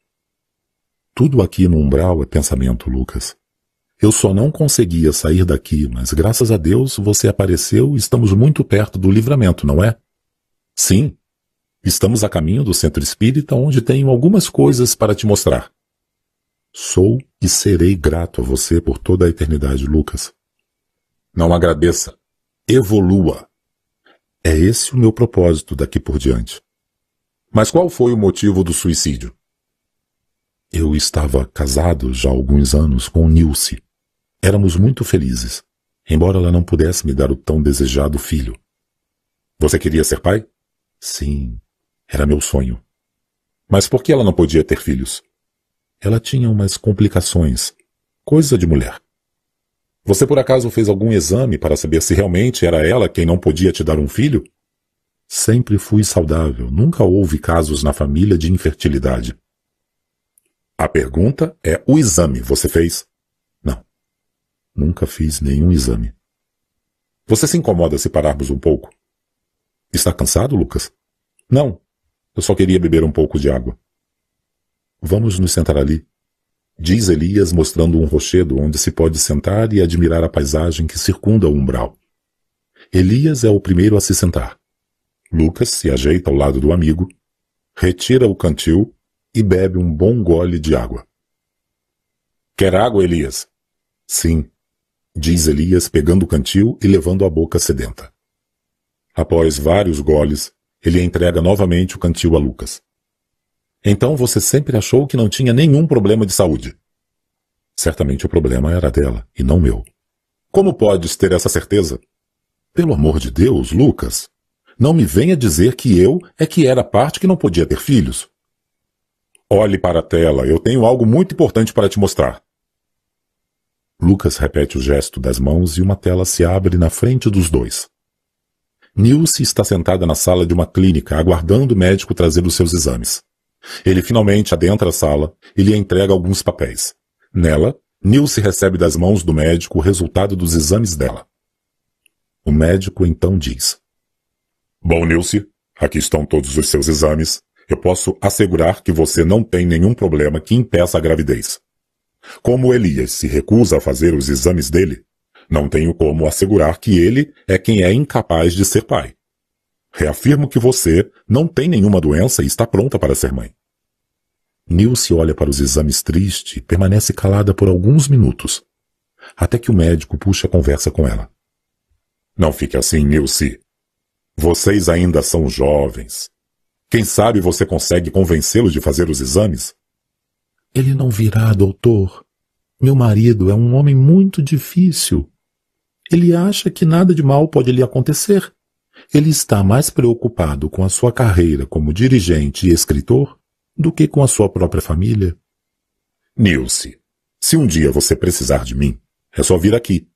Tudo aqui no umbral é pensamento, Lucas. Eu só não conseguia sair daqui, mas graças a Deus você apareceu e estamos muito perto do livramento, não é? Sim. Estamos a caminho do centro espírita onde tenho algumas coisas para te mostrar. Sou e serei grato a você por toda a eternidade, Lucas. Não agradeça. Evolua. É esse o meu propósito daqui por diante. Mas qual foi o motivo do suicídio? Eu estava casado já há alguns anos com Nilce. Éramos muito felizes, embora ela não pudesse me dar o tão desejado filho. Você queria ser pai? Sim, era meu sonho. Mas por que ela não podia ter filhos? Ela tinha umas complicações. Coisa de mulher. Você por acaso fez algum exame para saber se realmente era ela quem não podia te dar um filho? Sempre fui saudável, nunca houve casos na família de infertilidade. A pergunta é: o exame você fez? Nunca fiz nenhum exame. Você se incomoda se pararmos um pouco? Está cansado, Lucas? Não. Eu só queria beber um pouco de água. Vamos nos sentar ali. Diz Elias mostrando um rochedo onde se pode sentar e admirar a paisagem que circunda o umbral. Elias é o primeiro a se sentar. Lucas se ajeita ao lado do amigo, retira o cantil e bebe um bom gole de água. Quer água, Elias? Sim, diz Elias pegando o cantil e levando a boca sedenta. Após vários goles, ele entrega novamente o cantil a Lucas. Então você sempre achou que não tinha nenhum problema de saúde. Certamente o problema era dela e não meu. Como podes ter essa certeza? Pelo amor de Deus, Lucas, não me venha dizer que eu é que era a parte que não podia ter filhos. Olhe para a tela, eu tenho algo muito importante para te mostrar. Lucas repete o gesto das mãos e uma tela se abre na frente dos dois. Nilce está sentada na sala de uma clínica, aguardando o médico trazer os seus exames. Ele finalmente adentra a sala e lhe entrega alguns papéis. Nela, Nilce recebe das mãos do médico o resultado dos exames dela. O médico então diz: Bom, Nilce, aqui estão todos os seus exames. Eu posso assegurar que você não tem nenhum problema que impeça a gravidez. Como Elias se recusa a fazer os exames dele, não tenho como assegurar que ele é quem é incapaz de ser pai. Reafirmo que você não tem nenhuma doença e está pronta para ser mãe. Nilce olha para os exames triste e permanece calada por alguns minutos, até que o médico puxa a conversa com ela. Não fique assim, Nilce. Vocês ainda são jovens. Quem sabe você consegue convencê-lo de fazer os exames? Ele não virá, doutor. Meu marido é um homem muito difícil. Ele acha que nada de mal pode lhe acontecer. Ele está mais preocupado com a sua carreira como dirigente e escritor do que com a sua própria família. Nilce, se um dia você precisar de mim, é só vir aqui.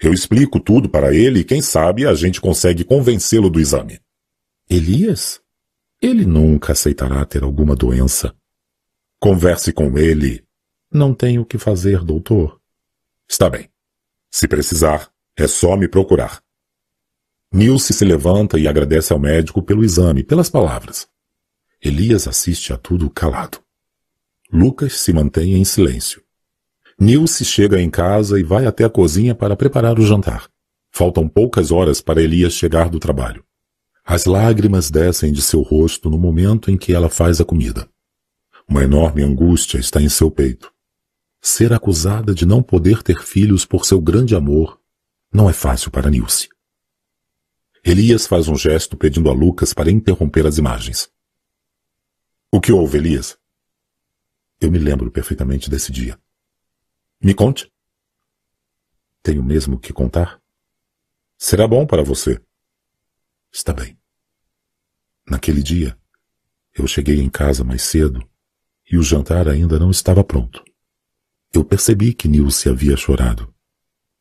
Eu explico tudo para ele e quem sabe a gente consegue convencê-lo do exame. Elias? Ele nunca aceitará ter alguma doença. Converse com ele. Não tenho o que fazer, doutor. Está bem. Se precisar, é só me procurar. Nilce se levanta e agradece ao médico pelo exame, pelas palavras. Elias assiste a tudo calado. Lucas se mantém em silêncio. Nilce chega em casa e vai até a cozinha para preparar o jantar. Faltam poucas horas para Elias chegar do trabalho. As lágrimas descem de seu rosto no momento em que ela faz a comida. Uma enorme angústia está em seu peito. Ser acusada de não poder ter filhos por seu grande amor não é fácil para Nilce. Elias faz um gesto pedindo a Lucas para interromper as imagens. O que houve, Elias? Eu me lembro perfeitamente desse dia. Me conte. Tenho mesmo que contar? Será bom para você. Está bem. Naquele dia, eu cheguei em casa mais cedo e o jantar ainda não estava pronto. Eu percebi que Nilce havia chorado.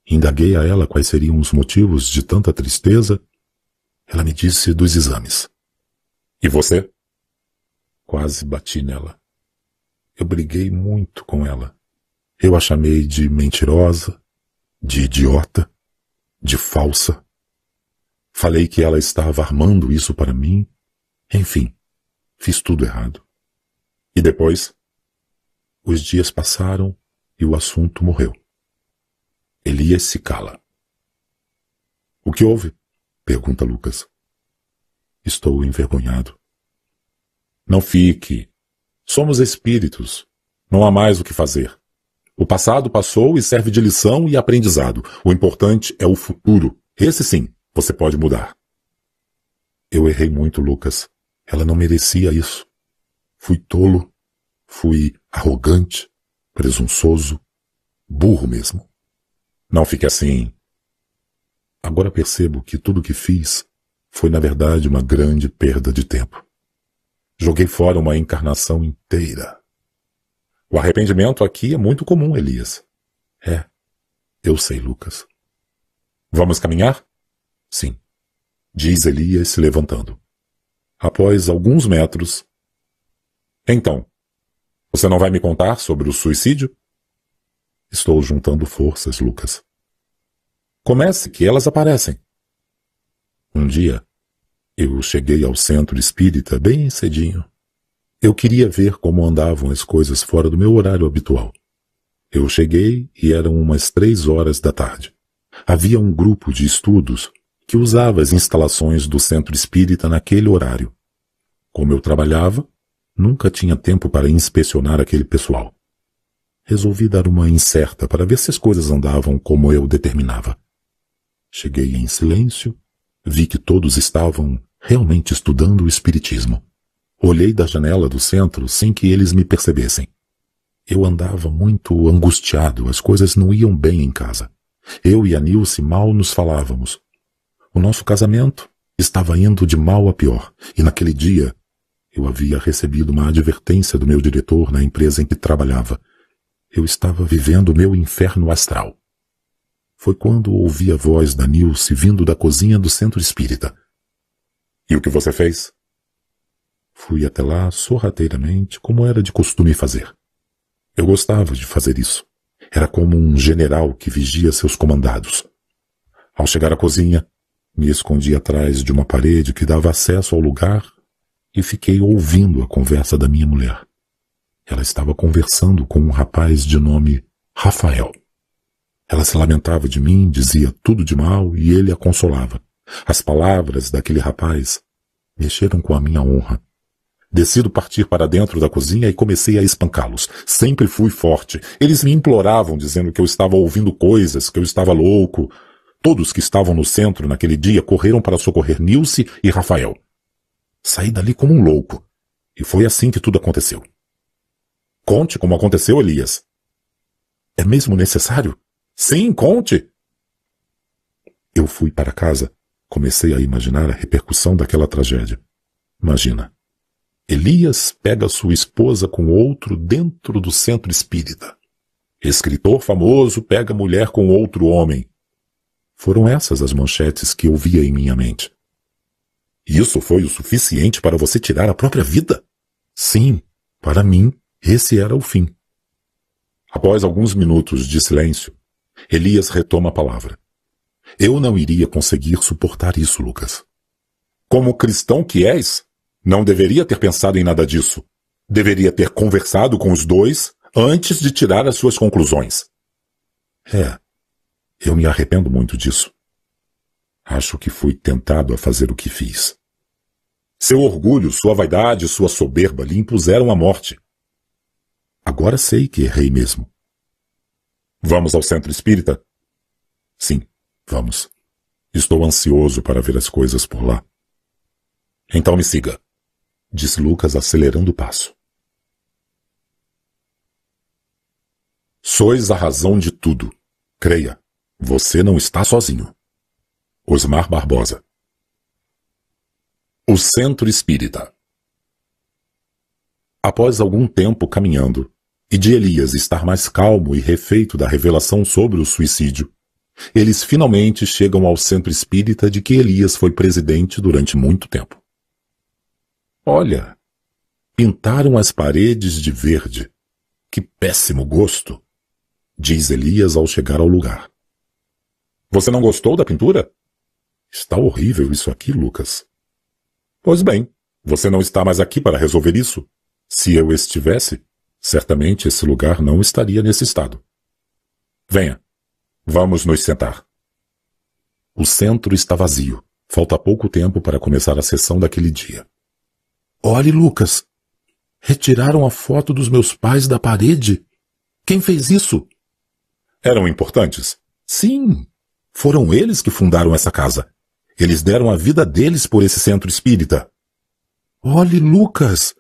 Indaguei a ela quais seriam os motivos de tanta tristeza. Ela me disse dos exames. E você? Quase bati nela. Eu briguei muito com ela. Eu a chamei de mentirosa, de idiota, de falsa. Falei que ela estava armando isso para mim. Enfim, fiz tudo errado. E depois? Os dias passaram e o assunto morreu. Elias se cala. O que houve? Pergunta Lucas. Estou envergonhado. Não fique. Somos espíritos. Não há mais o que fazer. O passado passou e serve de lição e aprendizado. O importante é o futuro. Esse sim, você pode mudar. Eu errei muito, Lucas. Ela não merecia isso. Fui tolo, fui arrogante, presunçoso, burro mesmo. Não fique assim. Agora percebo que tudo o que fiz foi na verdade uma grande perda de tempo. Joguei fora uma encarnação inteira. O arrependimento aqui é muito comum, Elias. É, eu sei, Lucas. Vamos caminhar? Sim, diz Elias se levantando. Após alguns metros, então, você não vai me contar sobre o suicídio? Estou juntando forças, Lucas. Comece, que elas aparecem. Um dia, eu cheguei ao centro espírita bem cedinho. Eu queria ver como andavam as coisas fora do meu horário habitual. Eu cheguei e eram umas três horas da tarde. Havia um grupo de estudos que usava as instalações do centro espírita naquele horário. Como eu trabalhava, Nunca tinha tempo para inspecionar aquele pessoal. resolvi dar uma incerta para ver se as coisas andavam como eu determinava. Cheguei em silêncio, vi que todos estavam realmente estudando o Espiritismo. Olhei da janela do centro sem que eles me percebessem. Eu andava muito angustiado, as coisas não iam bem em casa. Eu e a Nilce mal nos falávamos. O nosso casamento estava indo de mal a pior, e naquele dia eu havia recebido uma advertência do meu diretor na empresa em que trabalhava. Eu estava vivendo o meu inferno astral. Foi quando ouvi a voz da Nilce vindo da cozinha do centro espírita. E o que você fez? Fui até lá sorrateiramente, como era de costume fazer. Eu gostava de fazer isso. Era como um general que vigia seus comandados. Ao chegar à cozinha, me escondi atrás de uma parede que dava acesso ao lugar e fiquei ouvindo a conversa da minha mulher. Ela estava conversando com um rapaz de nome Rafael. Ela se lamentava de mim, dizia tudo de mal e ele a consolava. As palavras daquele rapaz mexeram com a minha honra. Decido partir para dentro da cozinha e comecei a espancá-los. Sempre fui forte. Eles me imploravam, dizendo que eu estava ouvindo coisas, que eu estava louco. Todos que estavam no centro naquele dia correram para socorrer Nilce e Rafael. Saí dali como um louco. E foi assim que tudo aconteceu. Conte como aconteceu, Elias. É mesmo necessário? Sim, conte! Eu fui para casa. Comecei a imaginar a repercussão daquela tragédia. Imagina. Elias pega sua esposa com outro dentro do centro espírita. Escritor famoso pega mulher com outro homem. Foram essas as manchetes que eu via em minha mente. Isso foi o suficiente para você tirar a própria vida? Sim, para mim, esse era o fim. Após alguns minutos de silêncio, Elias retoma a palavra. Eu não iria conseguir suportar isso, Lucas. Como cristão que és, não deveria ter pensado em nada disso. Deveria ter conversado com os dois antes de tirar as suas conclusões. É, eu me arrependo muito disso. Acho que fui tentado a fazer o que fiz. Seu orgulho, sua vaidade, sua soberba lhe impuseram a morte. Agora sei que errei mesmo. Vamos ao centro espírita? Sim, vamos. Estou ansioso para ver as coisas por lá. Então me siga, disse Lucas acelerando o passo. Sois a razão de tudo. Creia, você não está sozinho. Osmar Barbosa. O Centro Espírita. Após algum tempo caminhando, e de Elias estar mais calmo e refeito da revelação sobre o suicídio, eles finalmente chegam ao centro espírita de que Elias foi presidente durante muito tempo. Olha, pintaram as paredes de verde. Que péssimo gosto! diz Elias ao chegar ao lugar. Você não gostou da pintura? Está horrível isso aqui, Lucas. Pois bem, você não está mais aqui para resolver isso. Se eu estivesse, Certamente esse lugar não estaria nesse estado. Venha. Vamos nos sentar. O centro está vazio. Falta pouco tempo para começar a sessão daquele dia. Olhe, Lucas. Retiraram a foto dos meus pais da parede. Quem fez isso? Eram importantes? Sim. Foram eles que fundaram essa casa. Eles deram a vida deles por esse centro espírita. Olhe, Lucas.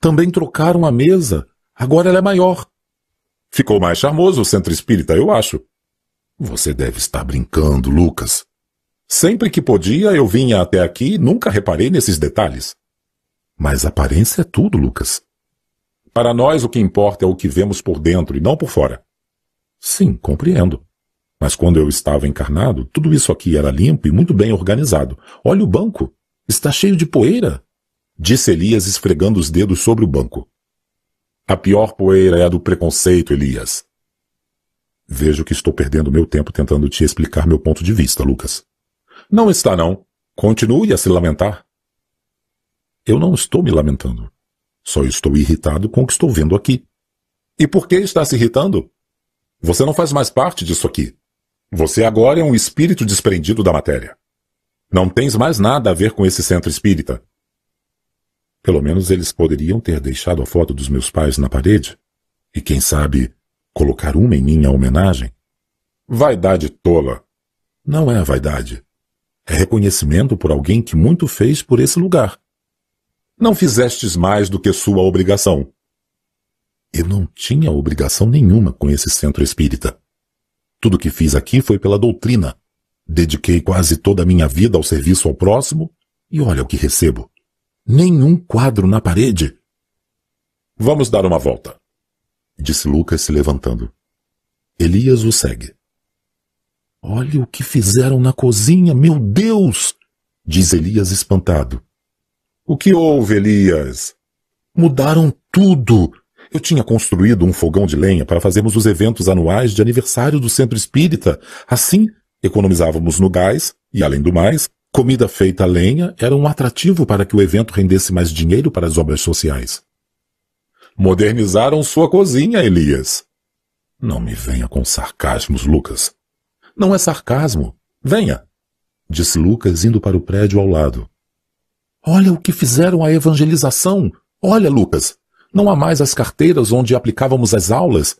Também trocaram a mesa, Agora ela é maior. Ficou mais charmoso o centro espírita, eu acho. Você deve estar brincando, Lucas. Sempre que podia, eu vinha até aqui e nunca reparei nesses detalhes. Mas aparência é tudo, Lucas. Para nós, o que importa é o que vemos por dentro e não por fora. Sim, compreendo. Mas quando eu estava encarnado, tudo isso aqui era limpo e muito bem organizado. Olha o banco. Está cheio de poeira. Disse Elias esfregando os dedos sobre o banco. A pior poeira é a do preconceito, Elias. Vejo que estou perdendo meu tempo tentando te explicar meu ponto de vista, Lucas. Não está, não. Continue a se lamentar. Eu não estou me lamentando. Só estou irritado com o que estou vendo aqui. E por que está se irritando? Você não faz mais parte disso aqui. Você agora é um espírito desprendido da matéria. Não tens mais nada a ver com esse centro espírita. Pelo menos eles poderiam ter deixado a foto dos meus pais na parede. E quem sabe, Colocar uma em minha homenagem? Vaidade tola. Não é vaidade. É reconhecimento por alguém que muito fez por esse lugar. Não fizestes mais do que sua obrigação. Eu não tinha obrigação nenhuma com esse centro espírita. Tudo que fiz aqui foi pela doutrina. Dediquei quase toda a minha vida ao serviço ao próximo e olha o que recebo. Nenhum quadro na parede. Vamos dar uma volta, disse Lucas se levantando. Elias o segue. Olha o que fizeram na cozinha, meu Deus! diz Elias espantado. O que houve, Elias? Mudaram tudo. Eu tinha construído um fogão de lenha para fazermos os eventos anuais de aniversário do centro espírita. Assim, economizávamos no gás e, além do mais, comida feita a lenha era um atrativo para que o evento rendesse mais dinheiro para as obras sociais. Modernizaram sua cozinha, Elias. Não me venha com sarcasmos, Lucas. Não é sarcasmo. Venha, disse Lucas indo para o prédio ao lado. Olha o que fizeram a evangelização. Olha, Lucas. Não há mais as carteiras onde aplicávamos as aulas.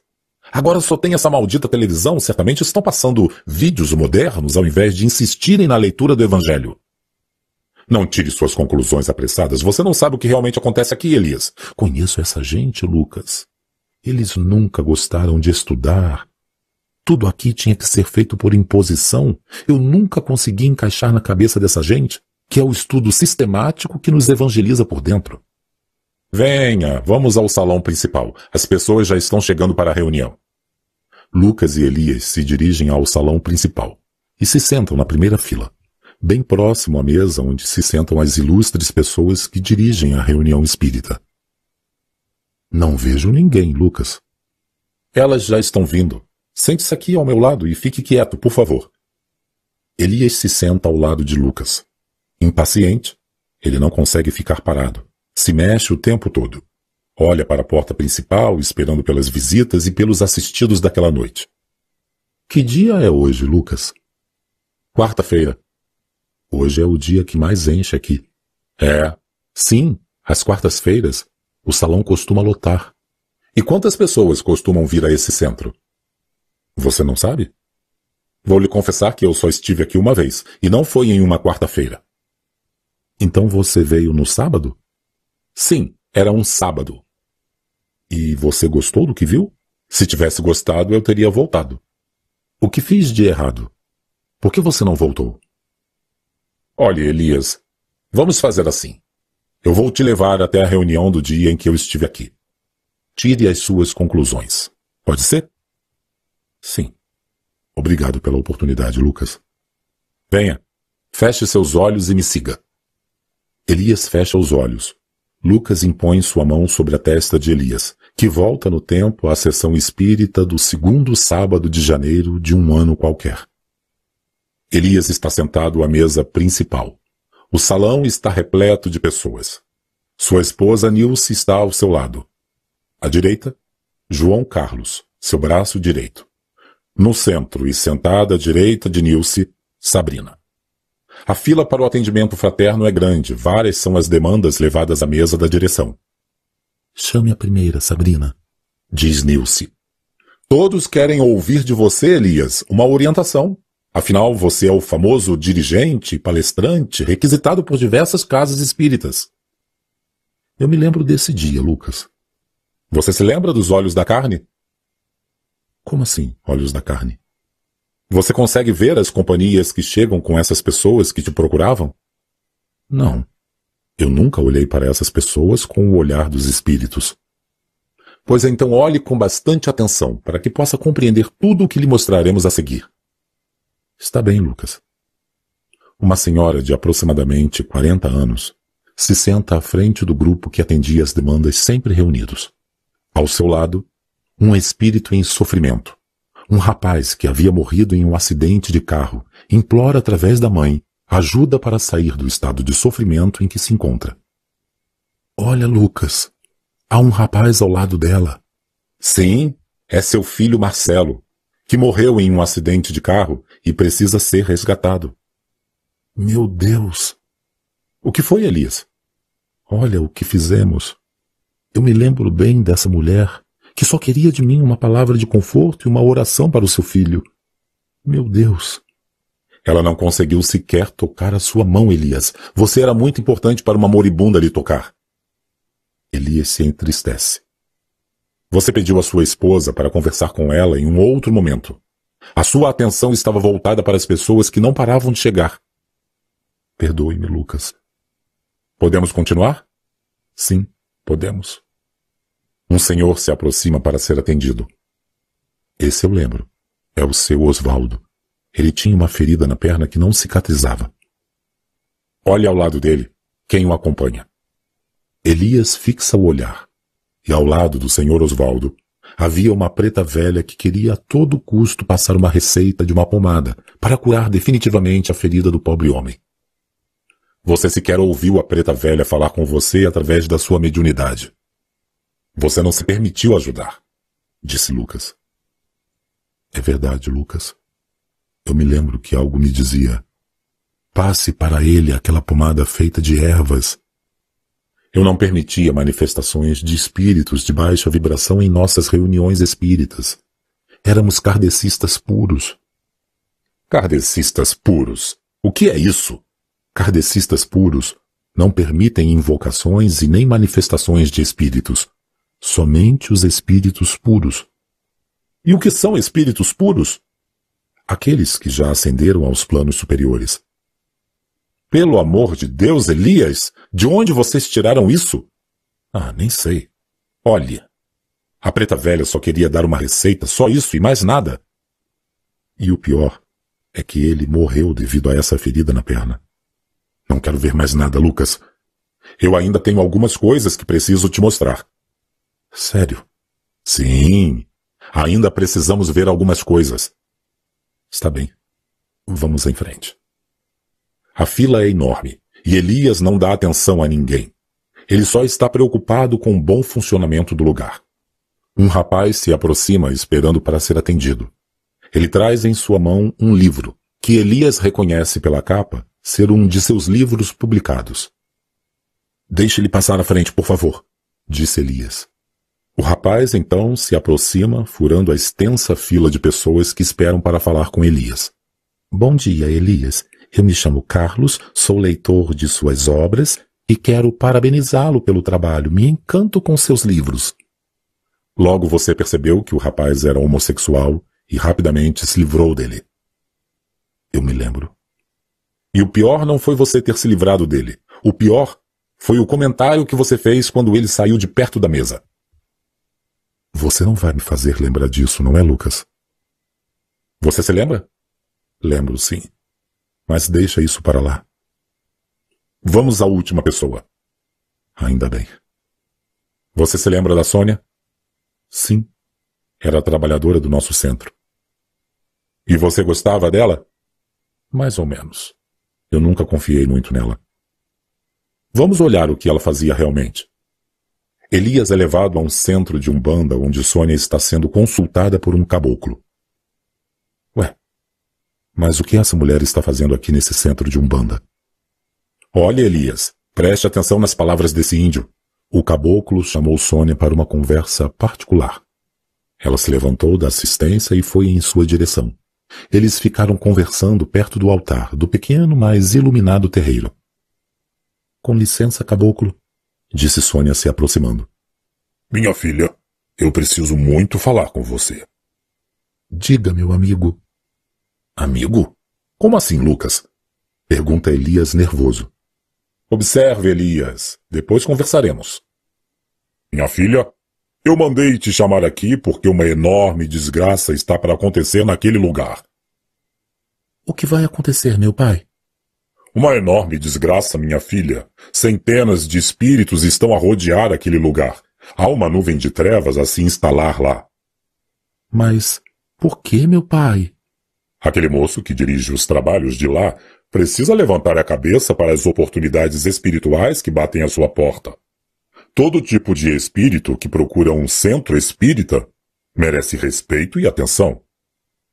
Agora só tem essa maldita televisão. Certamente estão passando vídeos modernos ao invés de insistirem na leitura do Evangelho. Não tire suas conclusões apressadas. Você não sabe o que realmente acontece aqui, Elias. Conheço essa gente, Lucas. Eles nunca gostaram de estudar, tudo aqui tinha que ser feito por imposição. Eu nunca consegui encaixar na cabeça dessa gente que é o estudo sistemático que nos evangeliza por dentro. Venha, vamos ao salão principal. As pessoas já estão chegando para a reunião. Lucas e Elias se dirigem ao salão principal e se sentam na primeira fila, bem próximo à mesa onde se sentam as ilustres pessoas que dirigem a reunião espírita. Não vejo ninguém, Lucas. Elas já estão vindo, Sente-se aqui ao meu lado e fique quieto, por favor. Elias se senta ao lado de Lucas. Impaciente, ele não consegue ficar parado. Se mexe o tempo todo. Olha para a porta principal, esperando pelas visitas e pelos assistidos daquela noite. Que dia é hoje, Lucas? Quarta-feira. Hoje é o dia que mais enche aqui. É. Sim, às quartas-feiras, o salão costuma lotar. E quantas pessoas costumam vir a esse centro? Você não sabe? Vou lhe confessar que eu só estive aqui uma vez, e não foi em uma quarta-feira. Então você veio no sábado? Sim, era um sábado. E você gostou do que viu? Se tivesse gostado, eu teria voltado. O que fiz de errado? Por que você não voltou? Olhe, Elias, vamos fazer assim. Eu vou te levar até a reunião do dia em que eu estive aqui. Tire as suas conclusões. Pode ser? Sim. Obrigado pela oportunidade, Lucas. Venha. Feche seus olhos e me siga. Elias fecha os olhos. Lucas impõe sua mão sobre a testa de Elias, que volta no tempo à sessão espírita do segundo sábado de janeiro de um ano qualquer. Elias está sentado à mesa principal. O salão está repleto de pessoas. Sua esposa Nilce está ao seu lado. À direita, João Carlos, seu braço direito. No centro e sentada à direita de Nilce, Sabrina. A fila para o atendimento fraterno é grande, várias são as demandas levadas à mesa da direção. Chame a primeira, Sabrina, diz Nilce. Todos querem ouvir de você, Elias, uma orientação. Afinal, você é o famoso dirigente, palestrante, requisitado por diversas casas espíritas. Eu me lembro desse dia, Lucas. Você se lembra dos olhos da carne? Como assim, olhos da carne? Você consegue ver as companhias que chegam com essas pessoas que te procuravam? Não. Eu nunca olhei para essas pessoas com o olhar dos espíritos. Pois então olhe com bastante atenção para que possa compreender tudo o que lhe mostraremos a seguir. Está bem, Lucas. Uma senhora de aproximadamente 40 anos se senta à frente do grupo que atendia as demandas sempre reunidos. Ao seu lado, um espírito em sofrimento. Um rapaz que havia morrido em um acidente de carro implora através da mãe ajuda para sair do estado de sofrimento em que se encontra. Olha, Lucas, há um rapaz ao lado dela. Sim, é seu filho Marcelo, que morreu em um acidente de carro e precisa ser resgatado. Meu Deus! O que foi, Elias? Olha o que fizemos. Eu me lembro bem dessa mulher que só queria de mim uma palavra de conforto e uma oração para o seu filho. Meu Deus! Ela não conseguiu sequer tocar a sua mão, Elias. Você era muito importante para uma moribunda lhe tocar. Elias se entristece. Você pediu a sua esposa para conversar com ela em um outro momento. A sua atenção estava voltada para as pessoas que não paravam de chegar. Perdoe-me, Lucas. Podemos continuar? Sim, podemos. Um senhor se aproxima para ser atendido. Esse eu lembro. É o seu Osvaldo. Ele tinha uma ferida na perna que não cicatrizava. Olhe ao lado dele quem o acompanha. Elias fixa o olhar. E ao lado do senhor Osvaldo havia uma preta velha que queria a todo custo passar uma receita de uma pomada para curar definitivamente a ferida do pobre homem. Você sequer ouviu a preta velha falar com você através da sua mediunidade. Você não se permitiu ajudar, disse Lucas. É verdade, Lucas. Eu me lembro que algo me dizia: passe para ele aquela pomada feita de ervas. Eu não permitia manifestações de espíritos de baixa vibração em nossas reuniões espíritas. Éramos kardecistas puros. Kardecistas puros? O que é isso? Kardecistas puros não permitem invocações e nem manifestações de espíritos. Somente os espíritos puros. E o que são espíritos puros? Aqueles que já ascenderam aos planos superiores. Pelo amor de Deus, Elias, de onde vocês tiraram isso? Ah, nem sei. Olhe, a preta velha só queria dar uma receita, só isso e mais nada. E o pior é que ele morreu devido a essa ferida na perna. Não quero ver mais nada, Lucas. Eu ainda tenho algumas coisas que preciso te mostrar. Sério? Sim. Ainda precisamos ver algumas coisas. Está bem. Vamos em frente. A fila é enorme e Elias não dá atenção a ninguém. Ele só está preocupado com o bom funcionamento do lugar. Um rapaz se aproxima esperando para ser atendido. Ele traz em sua mão um livro, que Elias reconhece pela capa ser um de seus livros publicados. Deixe-lhe passar à frente, por favor, disse Elias. O rapaz então se aproxima, furando a extensa fila de pessoas que esperam para falar com Elias. Bom dia, Elias. Eu me chamo Carlos, sou leitor de suas obras e quero parabenizá-lo pelo trabalho. Me encanto com seus livros. Logo você percebeu que o rapaz era homossexual e rapidamente se livrou dele. Eu me lembro. E o pior não foi você ter se livrado dele. O pior foi o comentário que você fez quando ele saiu de perto da mesa. Você não vai me fazer lembrar disso, não é, Lucas? Você se lembra? Lembro, sim. Mas deixa isso para lá. Vamos à última pessoa. Ainda bem. Você se lembra da Sônia? Sim. Era trabalhadora do nosso centro. E você gostava dela? Mais ou menos. Eu nunca confiei muito nela. Vamos olhar o que ela fazia realmente. Elias é levado a um centro de umbanda onde Sônia está sendo consultada por um caboclo. Ué, mas o que essa mulher está fazendo aqui nesse centro de umbanda? Olha, Elias, preste atenção nas palavras desse índio. O caboclo chamou Sônia para uma conversa particular. Ela se levantou da assistência e foi em sua direção. Eles ficaram conversando perto do altar do pequeno, mas iluminado terreiro. Com licença, caboclo, disse Sônia se aproximando. Minha filha, eu preciso muito falar com você. Diga, meu amigo. Amigo? Como assim, Lucas? Pergunta Elias nervoso. Observe, Elias. Depois conversaremos. Minha filha, eu mandei te chamar aqui porque uma enorme desgraça está para acontecer naquele lugar. O que vai acontecer, meu pai? Uma enorme desgraça, minha filha. Centenas de espíritos estão a rodear aquele lugar. Há uma nuvem de trevas a se instalar lá. Mas por que, meu pai? Aquele moço que dirige os trabalhos de lá precisa levantar a cabeça para as oportunidades espirituais que batem à sua porta. Todo tipo de espírito que procura um centro espírita merece respeito e atenção.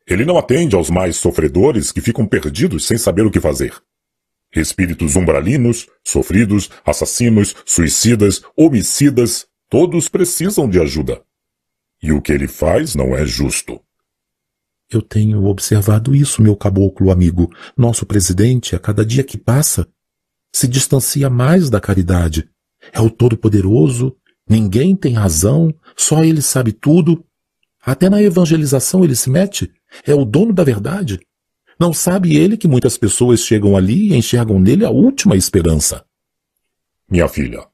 Ele não atende aos mais sofredores que ficam perdidos sem saber o que fazer. Espíritos umbralinos, sofridos, assassinos, suicidas, homicidas, todos precisam de ajuda. E o que ele faz não é justo. Eu tenho observado isso, meu caboclo amigo. Nosso presidente, a cada dia que passa, se distancia mais da caridade. É o Todo-Poderoso, ninguém tem razão, só ele sabe tudo. Até na evangelização ele se mete. É o dono da verdade. Não sabe ele que muitas pessoas chegam ali e enxergam nele a última esperança. Minha filha,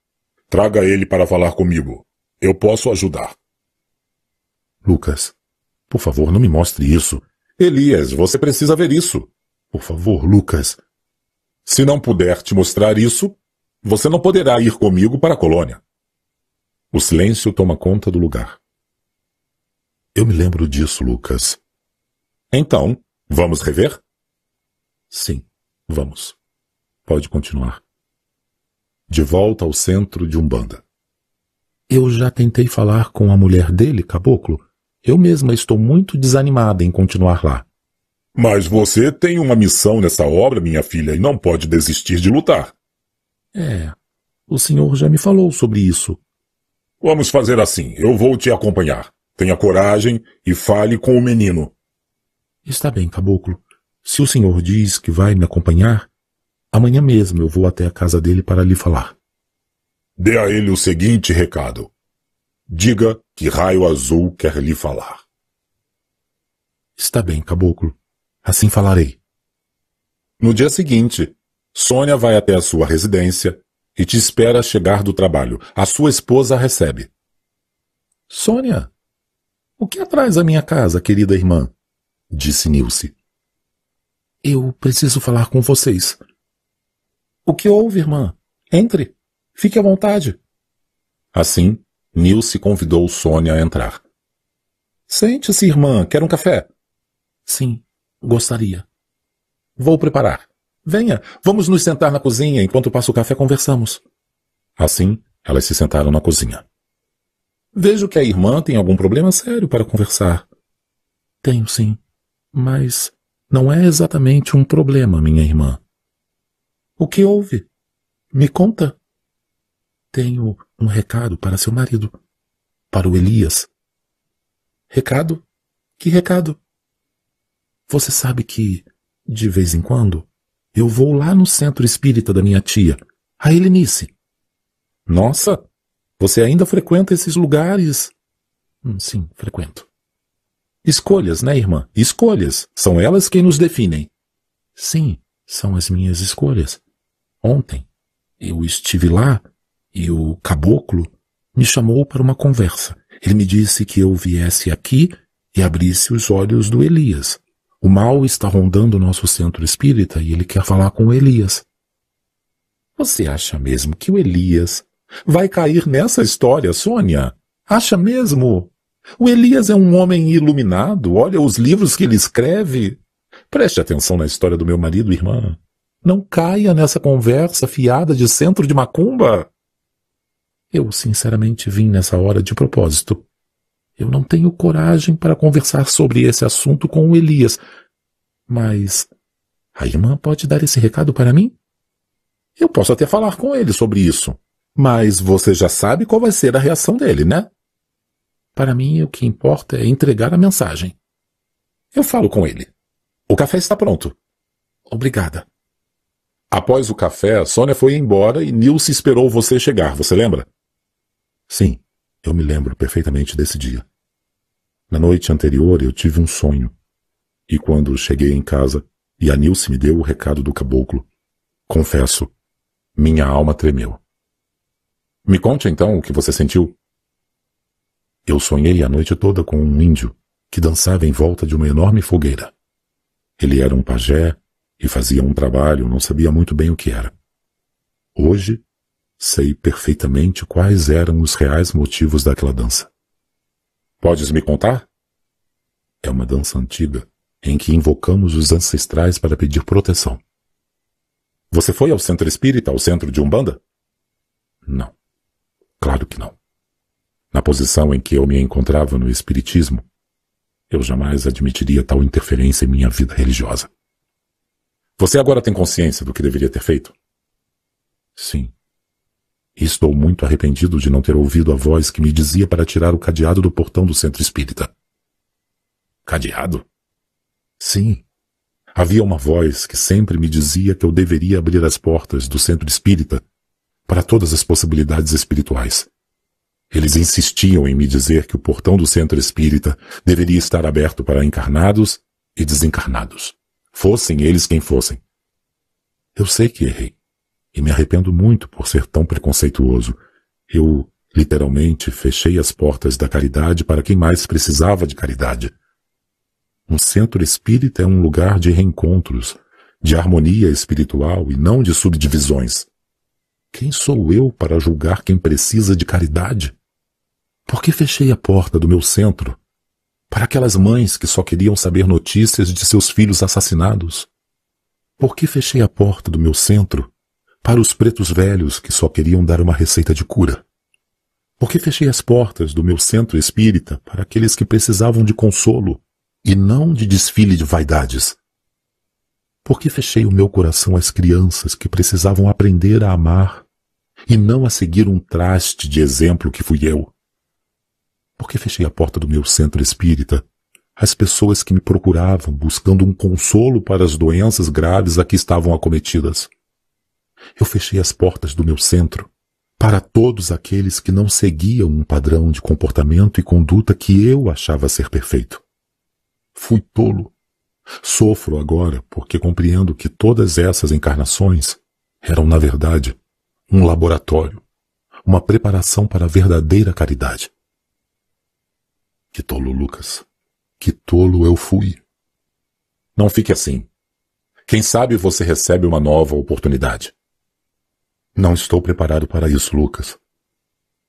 traga ele para falar comigo. Eu posso ajudar. Lucas, por favor, não me mostre isso. Elias, você precisa ver isso. Por favor, Lucas. Se não puder te mostrar isso, você não poderá ir comigo para a colônia. O silêncio toma conta do lugar. Eu me lembro disso, Lucas. Então, vamos rever? Sim, vamos. Pode continuar. De volta ao centro de Umbanda. Eu já tentei falar com a mulher dele, caboclo. Eu mesma estou muito desanimada em continuar lá. Mas você tem uma missão nessa obra, minha filha, e não pode desistir de lutar. É, o senhor já me falou sobre isso. Vamos fazer assim, eu vou te acompanhar. Tenha coragem e fale com o menino. Está bem, caboclo. Se o senhor diz que vai me acompanhar, amanhã mesmo eu vou até a casa dele para lhe falar. Dê a ele o seguinte recado. Diga que Raio Azul quer lhe falar. Está bem, caboclo. Assim falarei. No dia seguinte, Sônia vai até a sua residência e te espera chegar do trabalho. A sua esposa a recebe. Sônia, o que atrás a minha casa, querida irmã? Disse Nilce. Eu preciso falar com vocês. O que houve, irmã? Entre. Fique à vontade. Assim, Nilce convidou Sônia a entrar. Sente-se, irmã. Quer um café? Sim, Gostaria. Vou preparar. Venha, vamos nos sentar na cozinha enquanto passo o café conversamos. Assim, elas se sentaram na cozinha. Vejo que a irmã tem algum problema sério para conversar. Tenho sim, mas não é exatamente um problema, minha irmã. O que houve? Me conta. Tenho um recado para seu marido. Para o Elias. Recado? Que recado? Você sabe que, de vez em quando, eu vou lá no centro espírita da minha tia, a Helenice. Nossa, você ainda frequenta esses lugares? Hum, sim, frequento. Escolhas, né, irmã? Escolhas. São elas quem nos definem. Sim, são as minhas escolhas. Ontem, eu estive lá e o caboclo me chamou para uma conversa. Ele me disse que eu viesse aqui e abrisse os olhos do Elias. O mal está rondando o nosso centro espírita e ele quer falar com o Elias. Você acha mesmo que o Elias vai cair nessa história, Sônia? Acha mesmo? O Elias é um homem iluminado, olha os livros que ele escreve. Preste atenção na história do meu marido, irmã. Não caia nessa conversa fiada de centro de macumba. Eu sinceramente vim nessa hora de propósito. Eu não tenho coragem para conversar sobre esse assunto com o Elias. Mas a irmã pode dar esse recado para mim? Eu posso até falar com ele sobre isso. Mas você já sabe qual vai ser a reação dele, né? Para mim, o que importa é entregar a mensagem. Eu falo com ele. O café está pronto. Obrigada. Após o café, Sônia foi embora e Nilce esperou você chegar, você lembra? Sim. Eu me lembro perfeitamente desse dia. Na noite anterior eu tive um sonho. E quando cheguei em casa e a Nilce me deu o recado do caboclo, confesso, minha alma tremeu. Me conte então o que você sentiu. Eu sonhei a noite toda com um índio que dançava em volta de uma enorme fogueira. Ele era um pajé e fazia um trabalho, não sabia muito bem o que era. Hoje Sei perfeitamente quais eram os reais motivos daquela dança. Podes me contar? É uma dança antiga em que invocamos os ancestrais para pedir proteção. Você foi ao centro espírita, ao centro de Umbanda? Não. Claro que não. Na posição em que eu me encontrava no espiritismo, eu jamais admitiria tal interferência em minha vida religiosa. Você agora tem consciência do que deveria ter feito? Sim. Estou muito arrependido de não ter ouvido a voz que me dizia para tirar o cadeado do portão do centro espírita. Cadeado? Sim. Havia uma voz que sempre me dizia que eu deveria abrir as portas do centro espírita para todas as possibilidades espirituais. Eles insistiam em me dizer que o portão do centro espírita deveria estar aberto para encarnados e desencarnados, fossem eles quem fossem. Eu sei que errei, e me arrependo muito por ser tão preconceituoso. Eu, literalmente, fechei as portas da caridade para quem mais precisava de caridade. Um centro espírita é um lugar de reencontros, de harmonia espiritual e não de subdivisões. Quem sou eu para julgar quem precisa de caridade? Por que fechei a porta do meu centro para aquelas mães que só queriam saber notícias de seus filhos assassinados? Por que fechei a porta do meu centro para os pretos velhos que só queriam dar uma receita de cura? Por que fechei as portas do meu centro espírita para aqueles que precisavam de consolo e não de desfile de vaidades? Por que fechei o meu coração às crianças que precisavam aprender a amar e não a seguir um traste de exemplo que fui eu? Por que fechei a porta do meu centro espírita às pessoas que me procuravam buscando um consolo para as doenças graves a que estavam acometidas? Eu fechei as portas do meu centro para todos aqueles que não seguiam um padrão de comportamento e conduta que eu achava ser perfeito. Fui tolo. Sofro agora porque compreendo que todas essas encarnações eram, na verdade, um laboratório, uma preparação para a verdadeira caridade. Que tolo, Lucas. Que tolo eu fui. Não fique assim. Quem sabe você recebe uma nova oportunidade. Não estou preparado para isso, Lucas.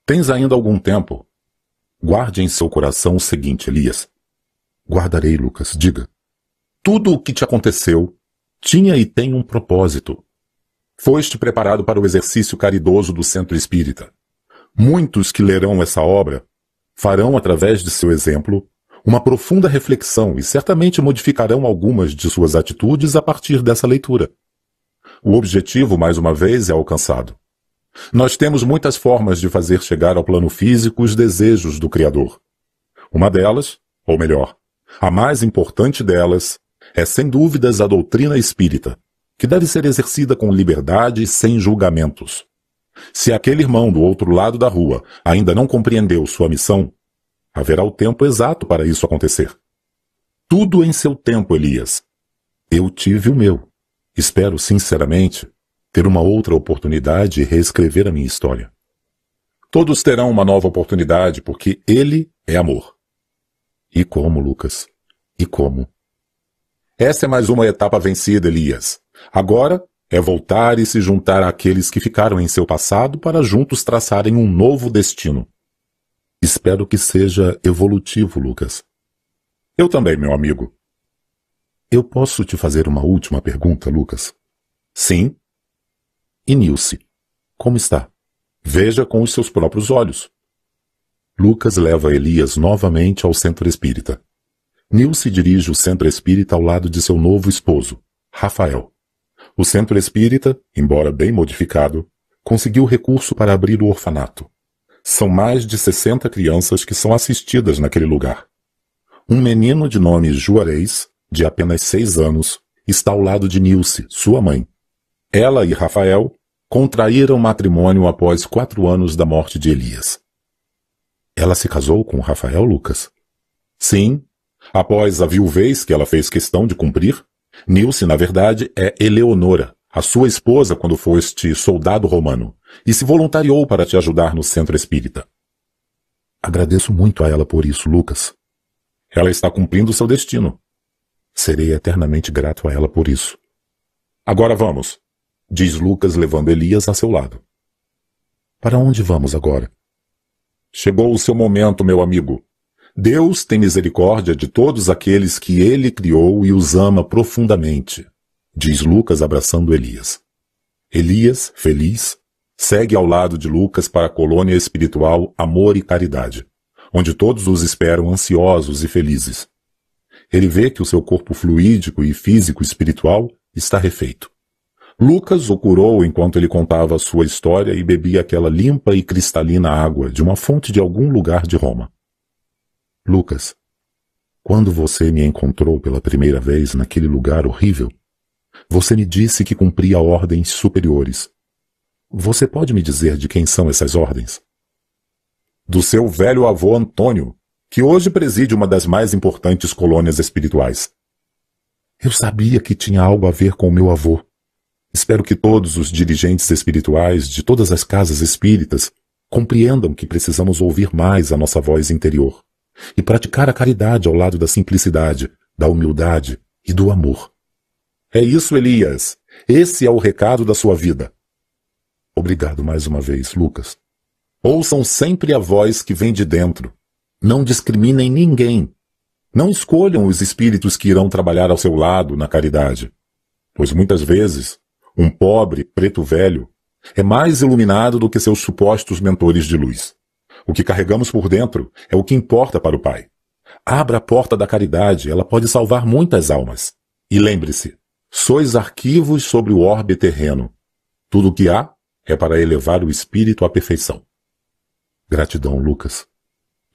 Tens ainda algum tempo. Guarde em seu coração o seguinte, Elias. Guardarei, Lucas. Diga. Tudo o que te aconteceu tinha e tem um propósito. Foste preparado para o exercício caridoso do centro espírita. Muitos que lerão essa obra farão, através de seu exemplo, uma profunda reflexão e certamente modificarão algumas de suas atitudes a partir dessa leitura. O objetivo, mais uma vez, é alcançado. Nós temos muitas formas de fazer chegar ao plano físico os desejos do Criador. Uma delas, ou melhor, a mais importante delas é sem dúvidas a doutrina espírita, que deve ser exercida com liberdade e sem julgamentos. Se aquele irmão do outro lado da rua ainda não compreendeu sua missão, haverá o tempo exato para isso acontecer. Tudo em seu tempo, Elias. Eu tive o meu. Espero, sinceramente, ter uma outra oportunidade e reescrever a minha história. Todos terão uma nova oportunidade porque ele é amor. E como, Lucas? E como? Essa é mais uma etapa vencida, Elias. Agora é voltar e se juntar àqueles que ficaram em seu passado para juntos traçarem um novo destino. Espero que seja evolutivo, Lucas. Eu também, meu amigo. Eu posso te fazer uma última pergunta, Lucas? Sim. E Nilce? Como está? Veja com os seus próprios olhos. Lucas leva Elias novamente ao centro espírita. Nilce dirige o centro espírita ao lado de seu novo esposo, Rafael. O centro espírita, embora bem modificado, conseguiu recurso para abrir o orfanato. São mais de 60 crianças que são assistidas naquele lugar. Um menino de nome Juarez, de apenas seis anos, está ao lado de Nilce, sua mãe. Ela e Rafael contraíram matrimônio após quatro anos da morte de Elias. Ela se casou com Rafael Lucas? Sim. Após a viuvez que ela fez questão de cumprir, Nilce, na verdade, é Eleonora, a sua esposa quando foste soldado romano, e se voluntariou para te ajudar no centro espírita. Agradeço muito a ela por isso, Lucas. Ela está cumprindo seu destino. Serei eternamente grato a ela por isso. Agora vamos, diz Lucas levando Elias a seu lado. Para onde vamos agora? Chegou o seu momento, meu amigo. Deus tem misericórdia de todos aqueles que ele criou e os ama profundamente, diz Lucas abraçando Elias. Elias, feliz, segue ao lado de Lucas para a colônia espiritual Amor e Caridade, onde todos os esperam ansiosos e felizes. Ele vê que o seu corpo fluídico e físico espiritual está refeito. Lucas o curou enquanto ele contava a sua história e bebia aquela limpa e cristalina água de uma fonte de algum lugar de Roma. Lucas, quando você me encontrou pela primeira vez naquele lugar horrível, você me disse que cumpria ordens superiores. Você pode me dizer de quem são essas ordens? Do seu velho avô Antônio, que hoje preside uma das mais importantes colônias espirituais. Eu sabia que tinha algo a ver com o meu avô. Espero que todos os dirigentes espirituais de todas as casas espíritas compreendam que precisamos ouvir mais a nossa voz interior e praticar a caridade ao lado da simplicidade, da humildade e do amor. É isso, Elias. Esse é o recado da sua vida. Obrigado mais uma vez, Lucas. Ouçam sempre a voz que vem de dentro. Não discriminem ninguém. Não escolham os espíritos que irão trabalhar ao seu lado na caridade. Pois muitas vezes, um pobre preto velho é mais iluminado do que seus supostos mentores de luz. O que carregamos por dentro é o que importa para o Pai. Abra a porta da caridade, ela pode salvar muitas almas. E lembre-se, sois arquivos sobre o orbe terreno. Tudo o que há é para elevar o espírito à perfeição. Gratidão, Lucas.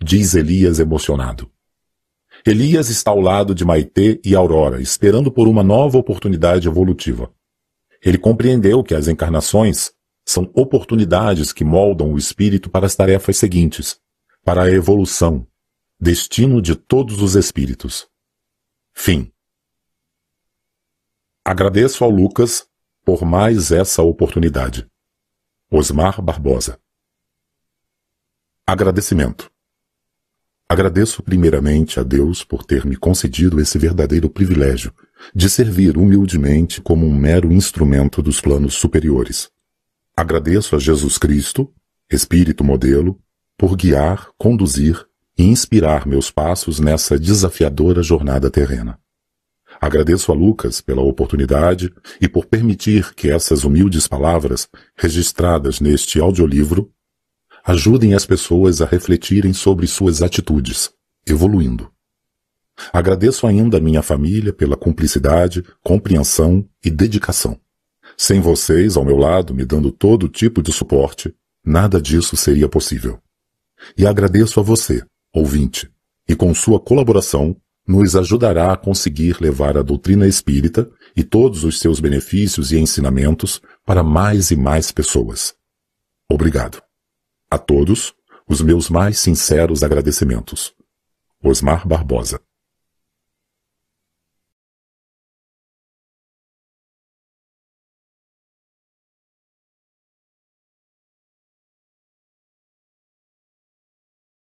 Diz Elias emocionado. Elias está ao lado de Maitê e Aurora, esperando por uma nova oportunidade evolutiva. Ele compreendeu que as encarnações são oportunidades que moldam o espírito para as tarefas seguintes, para a evolução, destino de todos os espíritos. Fim. Agradeço ao Lucas por mais essa oportunidade. Osmar Barbosa. Agradecimento. Agradeço primeiramente a Deus por ter me concedido esse verdadeiro privilégio de servir humildemente como um mero instrumento dos planos superiores. Agradeço a Jesus Cristo, Espírito modelo, por guiar, conduzir e inspirar meus passos nessa desafiadora jornada terrena. Agradeço a Lucas pela oportunidade e por permitir que essas humildes palavras, registradas neste audiolivro, ajudem as pessoas a refletirem sobre suas atitudes, evoluindo. Agradeço ainda a minha família pela cumplicidade, compreensão e dedicação. Sem vocês ao meu lado, me dando todo tipo de suporte, nada disso seria possível. E agradeço a você, ouvinte, e com sua colaboração, nos ajudará a conseguir levar a doutrina espírita e todos os seus benefícios e ensinamentos para mais e mais pessoas. Obrigado. A todos, os meus mais sinceros agradecimentos. Osmar Barbosa